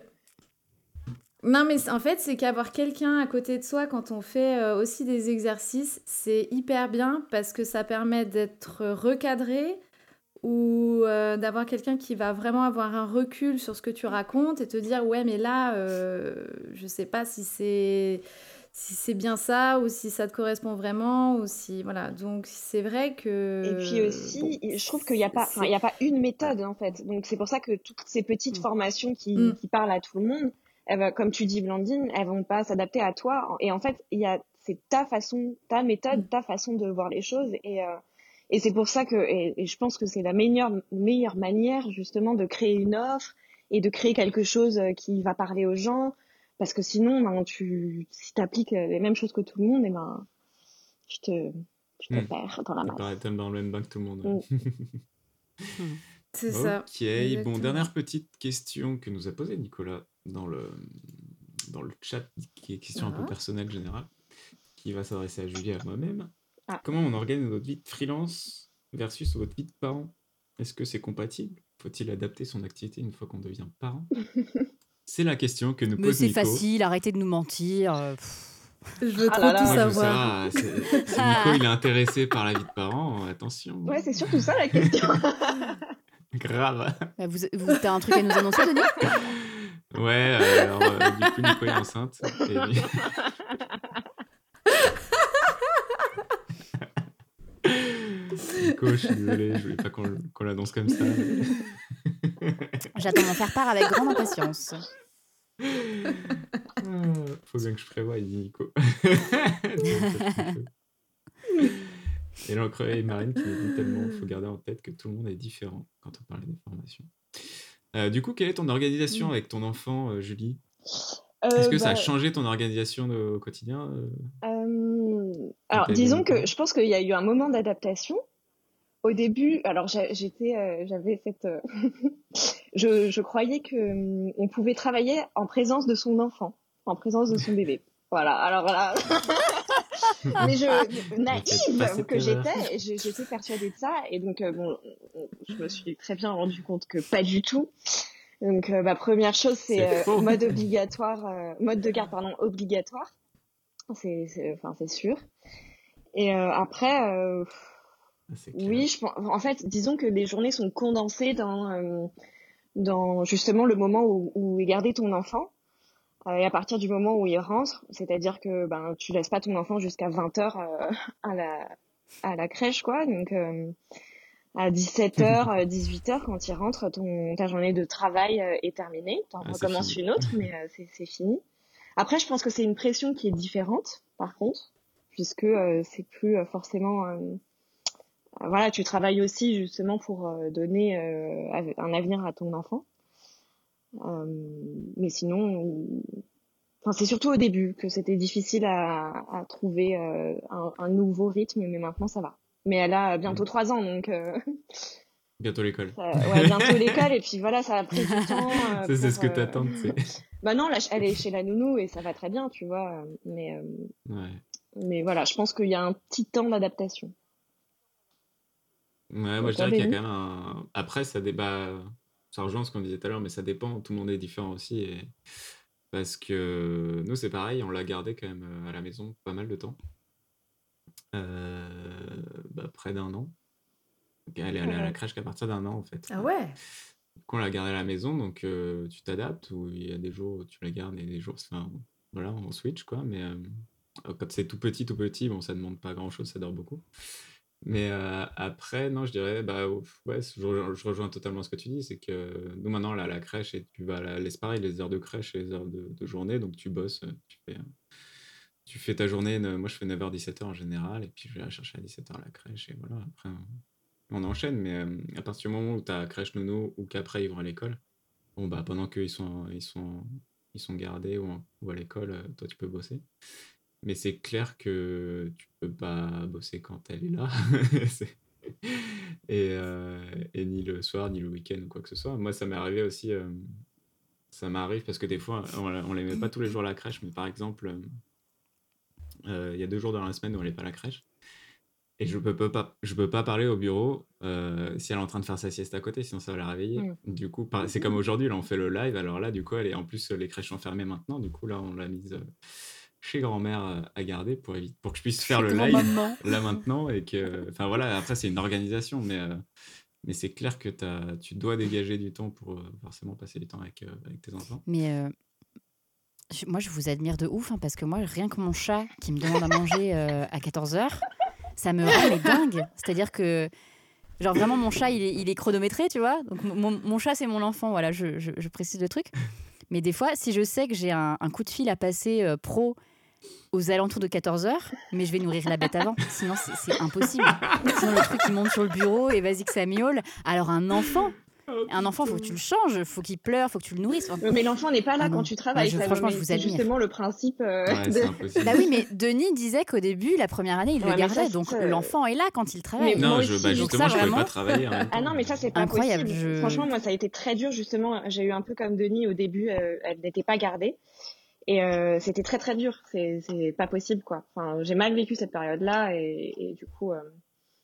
Non, mais en fait, c'est qu'avoir quelqu'un à côté de soi quand on fait euh, aussi des exercices, c'est hyper bien parce que ça permet d'être recadré ou euh, d'avoir quelqu'un qui va vraiment avoir un recul sur ce que tu racontes et te dire ouais mais là euh, je sais pas si c'est si c'est bien ça ou si ça te correspond vraiment ou si voilà donc c'est vrai que Et puis aussi, je trouve qu'il n'y a pas, il y a pas une méthode en fait. Donc c'est pour ça que toutes ces petites Mm. formations qui, Mm. qui parlent à tout le monde, elles va- comme tu dis Blandine, elles vont pas s'adapter à toi. Et en fait, il y a, c'est ta façon, ta méthode, Mm. ta façon de voir les choses. Et, euh, et c'est pour ça que, et, et je pense que c'est la meilleure, meilleure manière justement de créer une offre et de créer quelque chose euh, qui va parler aux gens. Parce que sinon, ben, tu, si t'appliques euh, les mêmes choses que tout le monde, et ben, tu te, tu te Mm. perds dans la masse. tellement dans le même bain que tout le monde. Mm. c'est ça Ok, bon, dernière petite question que nous a posée Nicolas dans le, dans le chat, qui est une question un peu Ah. personnelle générale, qui va s'adresser à Julie et à moi-même. Ah. Comment on organise notre vie de freelance versus votre vie de parent? Est-ce que c'est compatible? Faut-il adapter son activité une fois qu'on devient parent? C'est la question que nous Mais pose c'est Nico. facile, arrêtez de nous mentir. euh, pff. je veux Ah trop là là. tout Moi, je veux savoir savoir, c'est- si Nico il est intéressé par la vie de parent, attention. Ouais, c'est surtout ça la question. Grave. Bah, vous, vous t'as un truc à nous annoncer, Denis? Ouais, euh, alors euh, du coup Nico est enceinte. et- Nico, je suis désolé, je voulais pas qu'on qu'on l'annonce comme ça. J'attends d'en faire part avec grande impatience. Ah, Faut bien que je prévoie, Nico. et l'encre et Marine qui nous dit tellement, faut garder en tête que tout le monde est différent quand on parle des formations. Euh, du coup, quelle est ton organisation avec ton enfant, euh, Julie? Est-ce que ça a bah, changé ton organisation de- au quotidien euh euh, Alors, disons que je pense qu'il y a eu un moment d'adaptation. Au début, alors j'étais, euh, j'avais cette, euh, je, je croyais que hum, on pouvait travailler en présence de son enfant, en présence de son bébé. Voilà. Alors là, mais je naïve que j'étais, j'étais persuadée de ça, et donc euh, bon, je me suis très bien rendu compte que pas du tout. Donc, euh, bah, première chose, c'est euh, mode obligatoire, euh, mode de garde pardon obligatoire. C'est, c'est, enfin, c'est sûr. Et euh, après, oui, je pense, en fait, disons que les journées sont condensées dans, euh, dans justement le moment où, où est gardé ton enfant. Euh, et à partir du moment où il rentre, c'est-à-dire que ben tu laisses pas ton enfant jusqu'à 20h à la à la crèche quoi. Donc euh, à 17h, 18h quand il rentre, ton ta journée de travail euh, est terminée. T'en Ah, c'est recommences une autre, mais euh, c'est c'est fini. Après, je pense que c'est une pression qui est différente, par contre, puisque euh, c'est plus euh, forcément euh, euh, voilà, tu travailles aussi justement pour euh, donner euh, un avenir à ton enfant. Euh, mais sinon, enfin, c'est surtout au début que c'était difficile à, à trouver euh, un, un nouveau rythme, mais maintenant ça va. Mais elle a bientôt trois ans, donc euh, Bientôt l'école. ouais, bientôt l'école, et puis voilà, ça a pris du temps. euh, Ça, c'est ce que t'attends, tu sais. Bah non, là, elle est chez la nounou et ça va très bien, tu vois. Mais, euh, Ouais. mais voilà, je pense qu'il y a un petit temps d'adaptation. Ouais, moi je dirais qu'il y a quand même un. Après, ça débat. Ça rejoint ce qu'on disait tout à l'heure, mais ça dépend. Tout le monde est différent aussi. Et... Parce que nous, c'est pareil, on l'a gardé quand même euh, à la maison pas mal de temps. Euh, bah, près d'un an. Donc, Elle est allée à la crèche qu'à partir d'un an, en fait. Ah ouais? Coup, on l'a gardée à la maison, donc euh, tu t'adaptes, ou il y a des jours où tu la gardes et des jours. Enfin, voilà, on switch, quoi. Mais euh, quand c'est tout petit, tout petit, bon, ça demande pas grand-chose, ça dort beaucoup. Mais euh, après, non, je dirais, bah, ouais, je, rejoins totalement ce que tu dis, c'est que nous maintenant, là, la crèche, et tu vas à laisse pareil, les heures de crèche et les heures de, journée, donc tu bosses, tu fais, tu fais ta journée, moi je fais 9h-17h en général, et puis je vais la chercher à 17h à la crèche, et voilà, après on enchaîne, mais à partir du moment où tu as crèche nono ou qu'après ils vont à l'école, bon, bah, pendant qu'ils sont, ils sont, ils sont gardés ou à l'école, toi tu peux bosser. Mais c'est clair que tu peux pas bosser quand elle est là. et, euh, et, ni le soir, ni le week-end ou quoi que ce soit. Moi, ça m'est arrivé aussi. Euh, ça m'arrive parce que des fois, on, on les met pas tous les jours à la crèche, mais par exemple, euh, il y a deux jours dans la semaine où elle n'est pas à la crèche. Et je peux, peux, pas, je peux pas parler au bureau si elle est en train de faire sa sieste à côté, sinon ça va la réveiller. Du coup, c'est comme aujourd'hui, là on fait le live, alors là, du coup, elle est en plus, les crèches sont fermées maintenant, du coup, là, on l'a mise chez grand-mère euh, à garder pour, éviter, pour que je puisse faire le live là maintenant. Et que, enfin voilà, après, c'est une organisation, mais, euh, mais c'est clair que as, tu dois dégager du temps pour euh, forcément passer du temps avec, avec tes enfants. Mais moi, je vous admire de ouf, hein, parce que moi, rien que mon chat qui me demande à manger à 14h, ça me rend les dingue. C'est-à-dire que. Genre vraiment mon chat il est, il est chronométré tu vois donc mon, mon chat c'est mon enfant voilà je, je, je, précise le truc mais des fois si je sais que j'ai un, un, coup de fil à passer pro aux alentours de 14h, mais je vais nourrir la bête avant. Sinon, c'est impossible. Sinon, le truc, il monte sur le bureau et vas-y que ça miaule. Alors, un enfant, un enfant, faut que tu le changes, faut qu'il pleure, faut que tu le nourrisses. Mais l'enfant n'est pas là ah quand tu travailles. franchement, je vous admire. justement le principe. Euh, bah oui, mais Denis disait qu'au début, la première année, il le gardait. donc l'enfant est là quand il travaille. non, je, bah, justement, je ne pouvais pas travailler. ah non, mais ça, c'est pas incroyable. Franchement, moi, ça a été très dur. Justement, j'ai eu un peu comme Denis au début, euh, elle n'était pas gardée. Et euh, c'était très très dur, c'est pas possible quoi. Enfin, j'ai mal vécu cette période-là et, et, du coup, euh,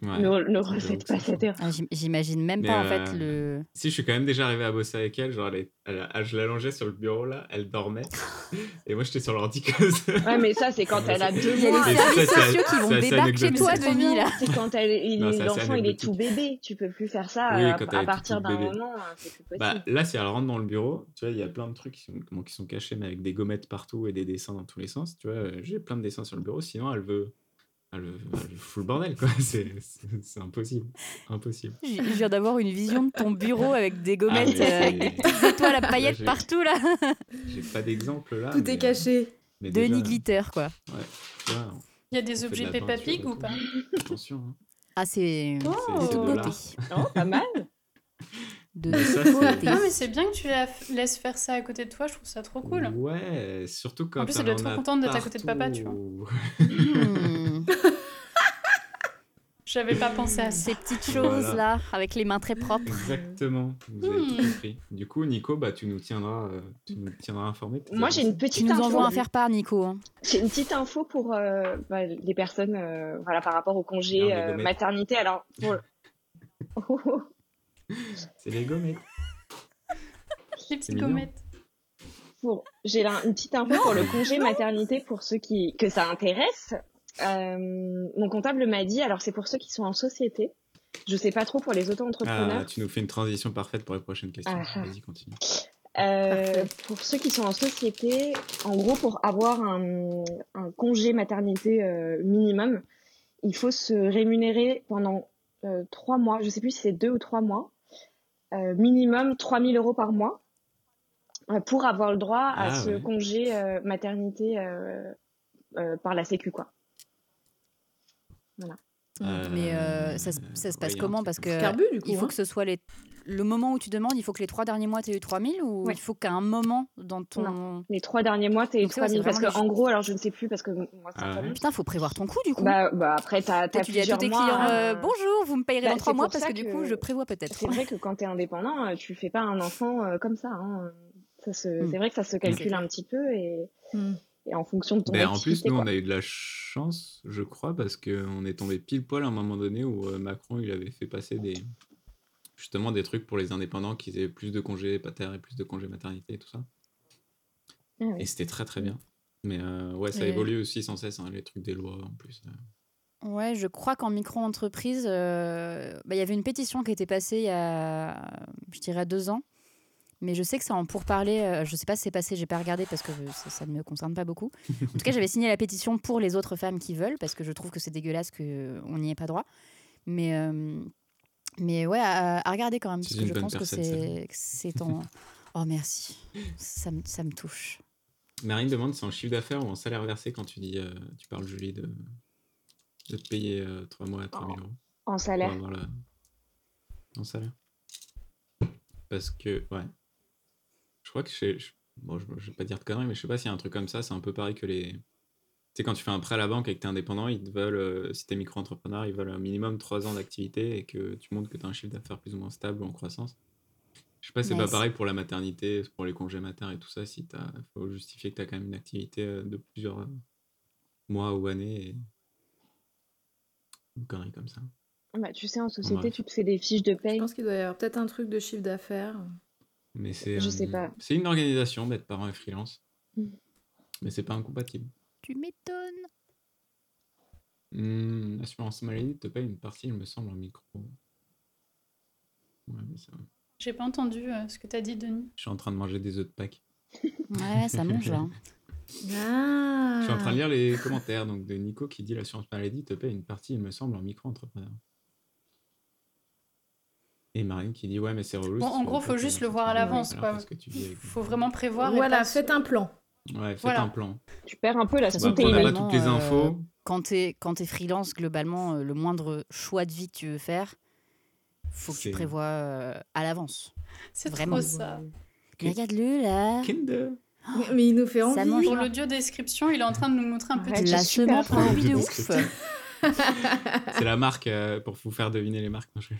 ne, ne refaites pas cette erreur. Ah, j'imagine même pas en fait euh, le. Si je suis quand même déjà arrivé à bosser avec elle, genre elle, elle, je l'allongeais sur le bureau là, elle dormait et moi j'étais sur l'ordi. ouais, mais ça c'est quand elle a deux mois. Il y a les services sociaux qui vont débarquer chez toi Denis là. C'est quand l'enfant il est tout bébé, tu peux plus faire ça oui, à, à partir d'un moment, c'est plus bah, possible. Bah, là si elle rentre dans le bureau, tu vois il y a plein de trucs qui sont, qui sont cachés mais avec des gommettes partout et des dessins dans tous les sens. Tu vois, j'ai plein de dessins sur le bureau. Sinon elle veut ah, le, le bordel, quoi. C'est impossible. Impossible. Je viens d'avoir une vision de ton bureau avec des gommettes, ah, euh, des étoiles à paillettes partout, là. J'ai pas d'exemple, là. Tout est caché. Denis Glitter, quoi. Ouais. Il y a des objets Peppa Pig ou pas? Attention. Hein. Ah, c'est oh, de beauté. Oh, pas mal. de ça, Non, mais c'est bien que tu la laisses faire ça à côté de toi, je trouve ça trop cool. Ouais, surtout quand. En plus, elle doit être trop contente d'être à côté de papa, tu vois. J'avais pas pensé à ces petites choses là, avec les mains très propres. Exactement, vous avez tout hmm. compris. Du coup, Nico, bah, tu nous tiendras, euh, tu nous tiendras informés. Moi, j'ai une petite. Tu nous envoies un faire part, Nico. Hein. J'ai une petite info pour euh, bah, les personnes, euh, voilà, par rapport au congé maternité. Alors, pour... C'est les gommettes. Les petites gommettes. J'ai une petite info pour le congé maternité pour ceux qui que ça intéresse. Euh, mon comptable m'a dit, alors c'est pour ceux qui sont en société. Je sais pas trop pour les auto-entrepreneurs. Ah, tu nous fais une transition parfaite pour les prochaines questions. Ah. Vas-y, continue. Euh, pour ceux qui sont en société, en gros, pour avoir un, un congé maternité euh, minimum, il faut se rémunérer pendant euh, trois mois. Je sais plus si c'est deux ou trois mois. Euh, minimum 3000 euros par mois euh, pour avoir le droit à ah ce congé euh, maternité par la Sécu, quoi. Voilà. Mais ça, ça, se passe comment Parce que il faut hein. que ce soit les le moment où tu demandes, il faut que les trois derniers mois, tu aies eu 3000 ou il faut qu'à un moment dans ton. Non, les trois derniers mois, tu aies eu 3000. Parce qu'en gros, alors je ne sais plus parce que moi, ah Putain, faut prévoir ton coup du coup. Bah, bah après, tu as, tu dis à tous tes clients euh, bonjour, vous me payerez bah, dans trois mois parce que, du coup, je prévois peut-être. C'est vrai que quand tu es indépendant, euh, tu fais pas un enfant euh, comme ça. Hein. ça hmm. C'est vrai que ça se calcule un petit peu et. Et en fonction de ton ben, En plus, nous, on a eu de la chance, je crois, parce qu'on est tombé pile poil à un moment donné où Macron, il avait fait passer des, justement des trucs pour les indépendants qui aient plus de congés pater et plus de congés maternité et tout ça. Ah et c'était très très bien. Mais euh, ouais, ça évolue aussi sans cesse, hein, les trucs des lois en plus. Euh. Ouais, je crois qu'en micro-entreprise, euh, bah, il y avait une pétition qui a été passée il y a, je dirais, deux ans. Mais je sais que ça en pourparler, je sais pas si c'est passé, j'ai pas regardé parce que ça, ne me concerne pas beaucoup. En tout cas, j'avais signé la pétition pour les autres femmes qui veulent, parce que je trouve que c'est dégueulasse qu'on n'y ait pas droit. Mais, euh, mais ouais, à, à regarder quand même, parce que je pense que personne, c'est que c'est ton. Oh merci, ça, me- ça me touche. Marine demande c'est en chiffre d'affaires ou en salaire versé quand tu dis, euh, tu parles Julie de, de te payer 3 mois à 3000 euros? En salaire. la- En salaire. Parce que, ouais. Je crois que je, je- bon, je, je vais pas dire de conneries, mais je sais pas s'il y a un truc comme ça, c'est un peu pareil que les. Tu sais, quand tu fais un prêt à la banque et que tu es indépendant, ils te veulent, euh, si tu es micro-entrepreneur, ils veulent un minimum 3 ans d'activité et que tu montres que tu as un chiffre d'affaires plus ou moins stable ou en croissance. Je sais pas, si c'est pas pareil pour la maternité, pour les congés maternes et tout ça, si il faut justifier que tu as quand même une activité euh, de plusieurs euh, mois ou années et. Une connerie comme ça. Bah, tu sais, en société, tu te fais des fiches de Je paye. pense qu'il doit y avoir peut-être un truc de chiffre d'affaires. Mais c'est Je sais pas. C'est une organisation d'être parent et freelance. Mm. Mais c'est pas incompatible. Tu m'étonnes. Hmm, L'assurance maladie te paye une partie, il me semble, en micro. Ouais, mais ça va. J'ai pas entendu euh, ce que t'as dit, Denis. Je suis en train de manger des œufs de Pâques. Ouais, ça mange là. Ah Je suis en train de lire les commentaires donc de Nico qui dit l'assurance maladie te paye une partie, il me semble, en micro-entrepreneur. Et Marine qui dit ouais, mais c'est relou. Bon, en gros, faut juste le voir à l'avance, quoi. parce que tu vis avec- Faut vraiment prévoir. Voilà, faites un plan. Ouais, faites Voilà. un plan. Tu perds un peu la Bah, après, on n'a pas toutes les euh, infos. Quand t'es quand t'es freelance, globalement, euh, le moindre choix de vie que tu veux faire, faut que tu prévois euh, à l'avance. C'est Vraiment. trop ça. Regarde-le là. Kinder. Mais, mais il nous fait envie. mange. Pour l'audio description, il est en train de nous montrer un petit. faim. a envie de ouf. C'est la marque euh, pour vous faire deviner les marques. Non, je-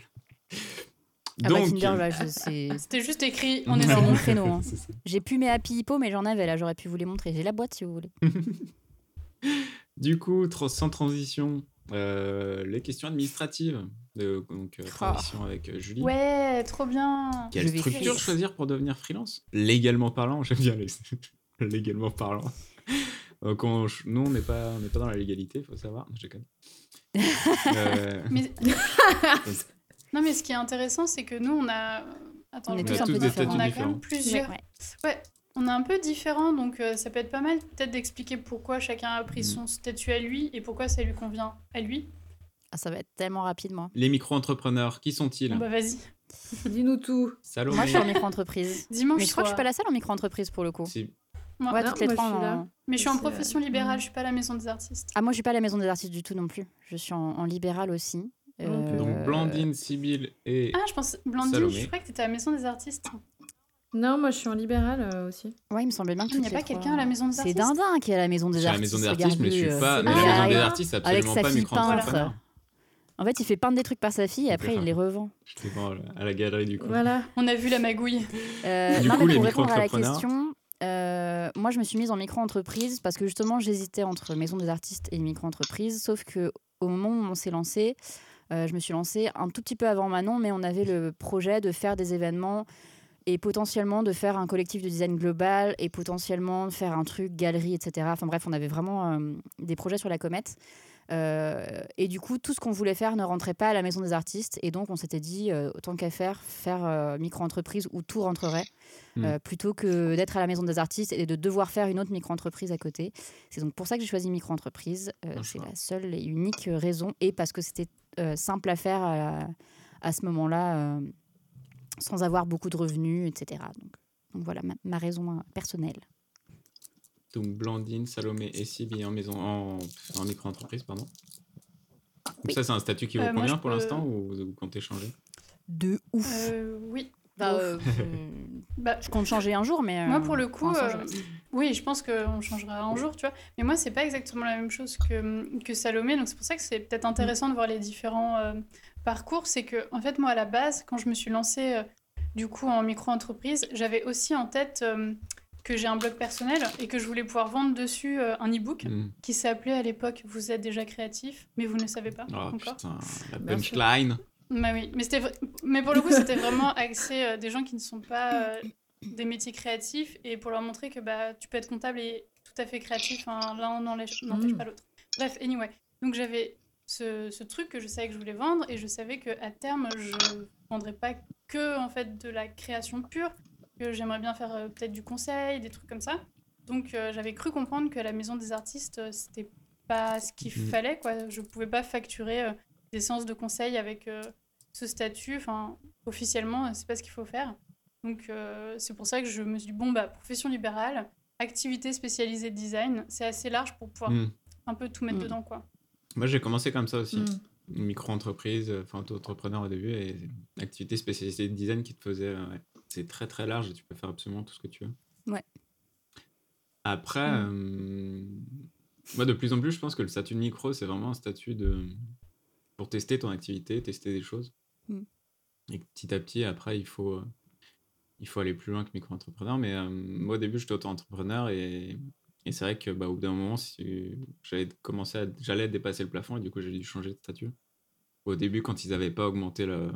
Ah bah là, sais. C'était juste écrit. On est dans mon créneau. hein. J'ai plus mes Happy Hippo, mais j'en avais là, j'aurais pu vous les montrer. J'ai la boîte si vous voulez. Du coup, tra- sans transition, euh, les questions administratives. De, donc, euh, Ah. transition avec euh, Julie. Ouais, trop bien. Quelle Je structure choisir pour devenir freelance? Légalement parlant, j'aime bien les... légalement parlant. Donc, on- nous, on n'est pas, on n'est pas dans la légalité, il faut savoir. Je déconne. Euh, Mais... non, mais ce qui est intéressant, c'est que nous, on a. Attends, On est je tous un peu différents. On a quand même plusieurs. Ouais. Ouais, on est un peu différents, donc euh, ça peut être pas mal peut-être d'expliquer pourquoi chacun a pris Mm. son statut à lui et pourquoi ça lui convient à lui. Ah, ça va être tellement rapide, moi. Les micro-entrepreneurs, qui sont-ils? Bon, bah vas-y. Dis-nous tout. Salomé. Moi, je suis en micro-entreprise. Dimanche Mais je crois que je suis pas la seule en micro-entreprise pour le coup. Si- Moi- Ouais, Non, toutes les moi, trois. je suis là. en- Mais je suis en C'est, profession euh, libérale, mm. je suis pas à la maison des artistes. Ah, moi, je suis pas à la maison des artistes du tout non plus. Je suis en, en libéral aussi. Euh, Donc, Blandine, Sibylle et... Ah, je pense. Blandine, Salomé. je crois que t'étais à la maison des artistes. Non, moi je suis en libéral euh, aussi. Ouais, il me semblait bien que Il n'y a pas quelqu'un à la maison des C'est artistes Dindin qui est à la maison Je des suis à la artistes. maison des artistes, mais je suis pas... euh, Mais c'est la maison des artistes, c'est Avec absolument sa pas fille micro-entrepreneur. peintre. En fait, il fait peindre des trucs par sa fille et après, il les revend. Je te vois à la galerie du coup. Voilà. On a vu la magouille. Euh, Du non, coup, mais les pour répondre à la micro-entrepreneurs. question, euh, moi, je me suis mise en micro-entreprise parce que justement, j'hésitais entre maison des artistes et micro-entreprise. Sauf que au moment où on s'est lancé, euh, je me suis lancée un tout petit peu avant Manon, mais on avait le projet de faire des événements et potentiellement de faire un collectif de design global et potentiellement de faire un truc galerie, etc. Enfin bref, on avait vraiment euh, des projets sur la comète. Euh, et du coup, tout ce qu'on voulait faire ne rentrait pas à la maison des artistes. Et donc, on s'était dit, euh, autant qu'à faire, faire euh, micro-entreprise où tout rentrerait, Mm. euh, plutôt que d'être à la maison des artistes et de devoir faire une autre micro-entreprise à côté. C'est donc pour ça que j'ai choisi micro-entreprise. C'est la seule et unique raison. Et parce que c'était euh, simple à faire à, la- à ce moment-là, euh, sans avoir beaucoup de revenus, etc. Donc, donc voilà ma, ma raison euh, personnelle. Donc Blandine, Salomé et Sibylle en maison en, en micro-entreprise, pardon. Donc Oui. ça, c'est un statut qui vous Euh, convient pour peux- l'instant ou vous, vous comptez changer? De ouf. Euh, oui. Bah, euh, Bah, je compte changer un jour, mais. Moi, euh, pour le coup, euh, oui, je pense qu'on changera un jour, tu vois. Mais moi, c'est pas exactement la même chose que, que Salomé. Donc, c'est pour ça que c'est peut-être intéressant de voir les différents euh, parcours. C'est que, en fait, moi, à la base, quand je me suis lancée, euh, du coup, en micro-entreprise, j'avais aussi en tête euh, que j'ai un blog personnel et que je voulais pouvoir vendre dessus euh, un e-book Hmm. qui s'appelait à l'époque Vous êtes déjà créatif, mais vous ne le savez pas Oh encore. putain, la sûr. punchline. Bah oui, mais, mais pour le coup, c'était vraiment axé euh, des gens qui ne sont pas euh, des métiers créatifs et pour leur montrer que bah, tu peux être comptable et tout à fait créatif, hein, l'un n'empêche Mm. pas l'autre. Bref, anyway. Donc j'avais ce, ce truc que je savais que je voulais vendre et je savais qu'à terme, je ne vendrais pas que en fait, de la création pure, que j'aimerais bien faire euh, peut-être du conseil, des trucs comme ça. Donc j'avais cru comprendre que la maison des artistes, c'était pas ce qu'il Mhm. fallait. Quoi. Je pouvais pas facturer. des séances de conseil avec ce statut. Enfin, officiellement, c'est pas ce qu'il faut faire. Donc, c'est pour ça que je me suis dit, bon, bah, profession libérale, activité spécialisée de design, c'est assez large pour pouvoir hmm. un peu tout mettre hmm. dedans, quoi. Moi, j'ai commencé comme ça aussi. Hmm. Micro-entreprise, enfin, auto-entrepreneur au début et activité spécialisée de design qui te faisait. c'est très très large et tu peux faire absolument tout ce que tu veux. Ouais. Après, euh, moi, de plus en plus, je pense que le statut de micro, c'est vraiment un statut de pour tester ton activité, tester des choses. Et petit à petit, après, il faut, euh, il faut aller plus loin que micro-entrepreneur. Mais euh, moi, au début, j'étais auto-entrepreneur et, et c'est vrai que bah, au bout d'un moment, si j'allais commencer à, j'allais dépasser le plafond et du coup, j'ai dû changer de statut. Au début, quand ils n'avaient pas augmenté le,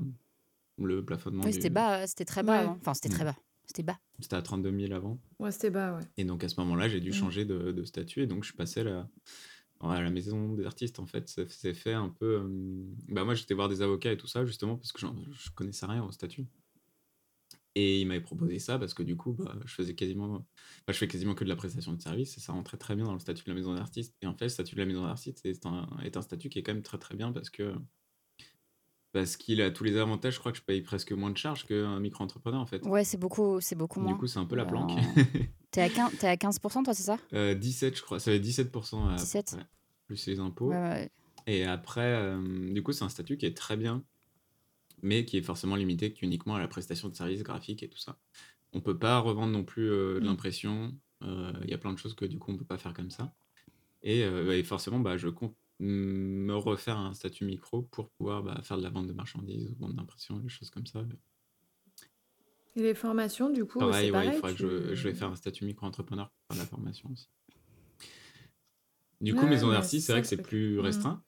le plafonnement. Oui, c'était bas, c'était très bas. Enfin, c'était très mm. bas. C'était bas. C'était à 32 000 avant. Ouais, c'était bas, ouais. Et donc à ce moment-là, j'ai dû mm. changer de, de, statut et donc je suis passé là à la maison des artistes en fait c'est fait un peu euh, bah moi j'étais voir des avocats et tout ça justement parce que je connaissais rien au statut et il m'avait proposé ça parce que du coup bah, je faisais quasiment bah, je fais quasiment que de la prestation de service et ça rentrait très bien dans le statut de la maison d'artiste et en fait le statut de la maison d'artiste est un, est un statut qui est quand même très très bien parce que parce qu'il a tous les avantages. Je crois que je paye presque moins de charges qu'un micro-entrepreneur en fait. Ouais, c'est beaucoup, c'est beaucoup moins. Du coup, c'est un peu la planque. T'es à, 15, es à 15%, toi, c'est ça? Euh, 17, je crois. Ça fait 17%. À, 17 Plus les impôts. Et après, euh, du coup, c'est un statut qui est très bien, mais qui est forcément limité uniquement à la prestation de services graphiques et tout ça. On peut pas revendre non plus euh, de mm. l'impression. Euh, il y a plein de choses que du coup, on peut pas faire comme ça. Et, et forcément, bah, je compte me refaire un statut micro pour pouvoir bah, faire de la vente de marchandises ou vente d'impression, des choses comme ça. Et les formations, du coup, pareil, pareil, il faudrait que je, je, vais faire un statut micro-entrepreneur pour faire la formation aussi. Du coup, maison d'artiste, c'est vrai que c'est plus mmh. restreint.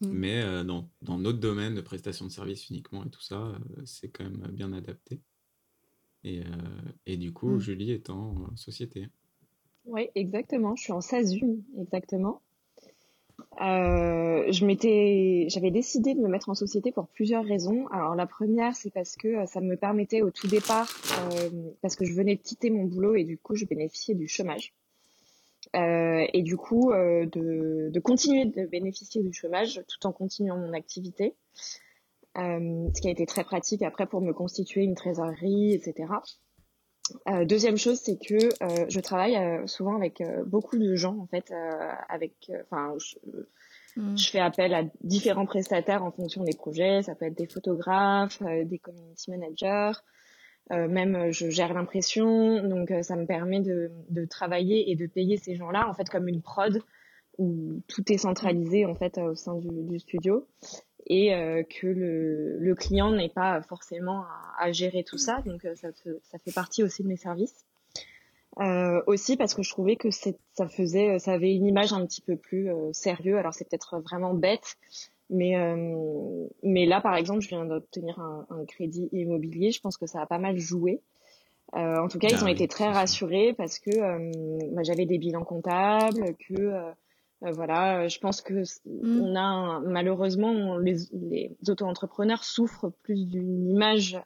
Mmh. Mais euh, dans, dans notre domaine de prestation de services uniquement et tout ça, euh, c'est quand même bien adapté. Et, euh, et du coup, mmh. Julie est en société. Oui, exactement. Je suis en SASU, exactement. Euh, je m'étais, j'avais décidé de me mettre en société pour plusieurs raisons. Alors la première, c'est parce que euh, ça me permettait au tout départ, euh, parce que je venais de quitter mon boulot et du coup je bénéficiais du chômage. Et du coup de, de, continuer de bénéficier du chômage tout en continuant mon activité, ce qui a été très pratique après pour me constituer une trésorerie, etc. Euh, deuxième chose, c'est que euh, je travaille euh, souvent avec beaucoup de gens en fait, avec, enfin, je, mm. je, fais appel à différents prestataires en fonction des projets. Ça peut être des photographes, des community managers, même je gère l'impression, donc ça me permet de, de, travailler et de payer ces gens-là en fait comme une prod où tout est centralisé en fait au sein du, du studio et euh, que le, le client n'ait pas forcément à, à, gérer tout ça. Donc euh, ça, ça, fait partie aussi de mes services. Euh, aussi parce que je trouvais que ça faisait, ça avait une image un petit peu plus euh, sérieux. Alors c'est peut-être vraiment bête, mais euh, mais là par exemple, je viens d'obtenir un, un, crédit immobilier. Je pense que ça a pas mal joué. en tout cas, ils ah ont été très rassurés parce que bah, j'avais des bilans comptables, que euh, voilà, euh, je pense que mmh. on a malheureusement les, les auto-entrepreneurs souffrent plus d'une image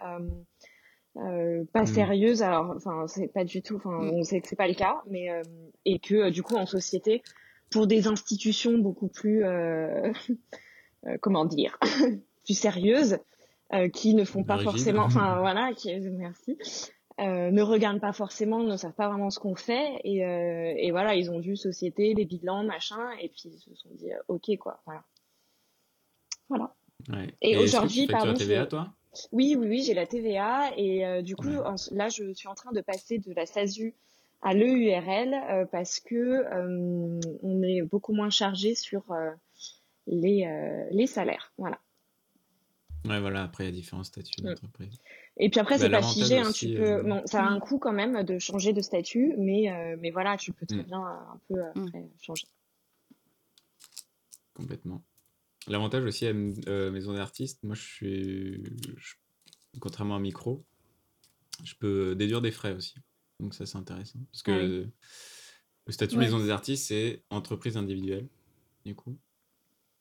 euh, pas mmh. sérieuse. Alors, enfin, c'est pas du tout. Enfin, mmh. on sait que c'est pas le cas, mais et que du coup en société, pour des institutions beaucoup plus, comment dire, plus sérieuses, qui ne font pas forcément. Enfin voilà, qui merci. Euh, ne regardent pas forcément, ne savent pas vraiment ce qu'on fait et, euh, et, voilà, ils ont vu société, les bilans, machin, et puis ils se sont dit euh, ok quoi, voilà. Voilà. Ouais. Et, et aujourd'hui, pardon. Tu as TVA, toi? Oui, oui, oui, j'ai la TVA et du coup, là, je suis en train de passer de la SASU à l'EURL parce que on est beaucoup moins chargé sur les, les salaires, voilà. Ouais, voilà, après, il y a différents statuts mm. d'entreprise. Et puis après, bah, c'est pas figé, hein, tu peux... Euh, bon, ça a un coût quand même de changer de statut, mais, euh, mais voilà, tu peux très mm. bien euh, un peu après, changer. Complètement. L'avantage aussi à Maison d'artiste, moi, je suis... Contrairement à Micro, je peux déduire des frais aussi. Donc ça, c'est intéressant. Parce que le statut Maison des artistes, c'est entreprise individuelle, du coup.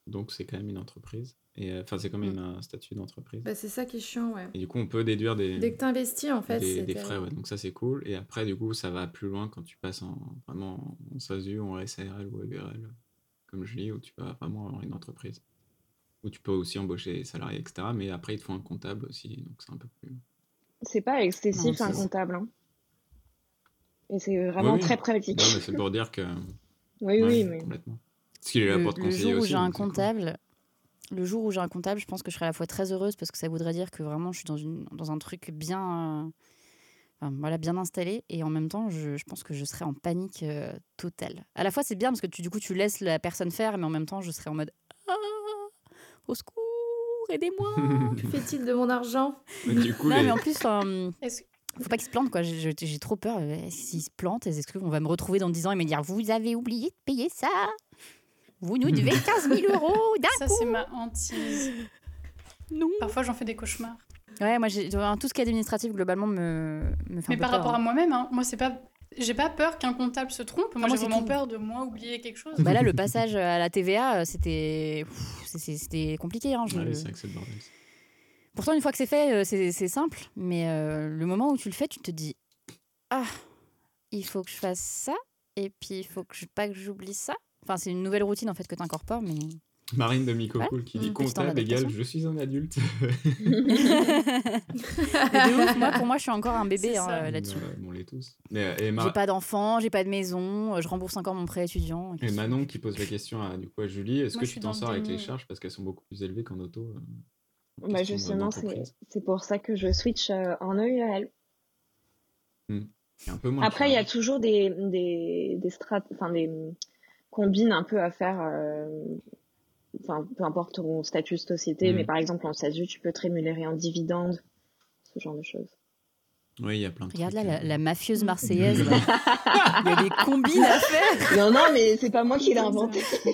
Donc c'est quand même une entreprise. Et euh, enfin, c'est quand même mm. un statut d'entreprise. Bah, c'est ça qui est chiant, ouais. Et du coup, on peut déduire des. Dès que tu investis, en fait. Des, des frais, ouais. Donc ça, c'est cool. Et après, du coup, ça va plus loin quand tu passes en, vraiment en SASU, en SARL ou URL, comme je dis, où tu vas vraiment avoir une entreprise. où tu peux aussi embaucher des salariés, etc. Mais après, ils te font un comptable aussi, donc c'est un peu plus. C'est pas excessif Non, un comptable. hein. Et c'est vraiment Oui, oui. très pratique. Non, mais c'est pour dire que. Oui, Ouais, oui, mais Complètement. Parce qu'il est là Le, pour te le conseiller jour où j'ai un comptable, le jour où j'ai un comptable, je pense que je serai à la fois très heureuse parce que ça voudrait dire que vraiment je suis dans, une, dans un truc bien, euh, enfin, voilà, bien installé et en même temps, je, je pense que je serai en panique euh, totale. À la fois, c'est bien parce que tu, du coup, tu laisses la personne faire, mais en même temps, je serai en mode ah, au secours, aidez-moi. Que fait-il de mon argent? Mais du coup, non, les- mais en plus, Est-ce- faut pas qu'il se plante quoi. J'ai- trop peur. Euh, S'il se plante, est-ce qu'on va me retrouver dans 10 ans et me dire vous avez oublié de payer ça? Vous nous devez 15 000 euros d'un Ça, c'est ma hantise. Non. Parfois, j'en fais des cauchemars. Ouais, moi, j'ai- tout ce qui est administratif, globalement, me, me fait Mais un peu par peur, rapport à hein. moi-même, hein, moi, c'est pas. J'ai pas peur qu'un comptable se trompe. Moi, moi, j'ai vraiment tout. peur de moi oublier quelque chose. Bah là, le passage à la TVA, euh, c'était pff, c'était compliqué. Hein, je- Ouais, c'est vrai que c'est. Pourtant, une fois que c'est fait, euh, c'est c'est simple. Mais euh, le moment où tu le fais, tu te dis Ah, il faut que je fasse ça. Et puis, il faut que je, pas que j'oublie ça. Enfin, c'est une nouvelle routine en fait que tu incorpores. Mais... Marine de Miko Ouais, Cool qui dit petite comptable égale je suis un adulte. Mais de ouf, moi, pour moi, je suis encore un bébé hein, euh, là-dessus. Ouais, bon, on l'est tous. Euh, J'ai pas d'enfant, j'ai pas de maison, euh, je rembourse encore mon prêt étudiant. et Manon qui pose la question à, du coup, à Julie est-ce que tu t'en sors avec les charges parce qu'elles sont beaucoup plus élevées qu'en auto euh, Bah justement, c'est pour ça que je switch euh, en peu moins de Après, il y a toujours des, des, des strat, enfin des combines un peu à faire. euh, Enfin, peu importe ton statut de société, Mm. mais par exemple en SASU, tu peux te rémunérer en dividendes, ce genre de choses. Oui, il y a plein de Regarde là, la, euh. la mafieuse marseillaise. là. Il y a des combines à faire. Non, non, mais c'est pas moi qui l'ai inventé.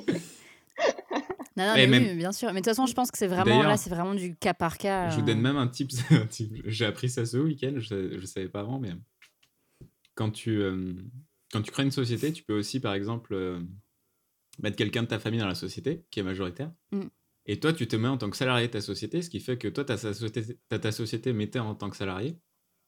Non, non, Et mais même- oui, mais bien sûr. Mais de toute façon, je pense que c'est vraiment là, c'est vraiment du cas par cas. Je vous euh. donne même un tip. un tip. J'ai appris ça ce week-end, je ne savais pas avant, mais quand tu, euh, quand tu crées une société, tu peux aussi, par exemple, euh, mettre quelqu'un de ta famille dans la société, qui est majoritaire. Mm. Et toi, tu te mets en tant que salarié de ta société, ce qui fait que toi, tu as, ta société mettée en tant que salarié.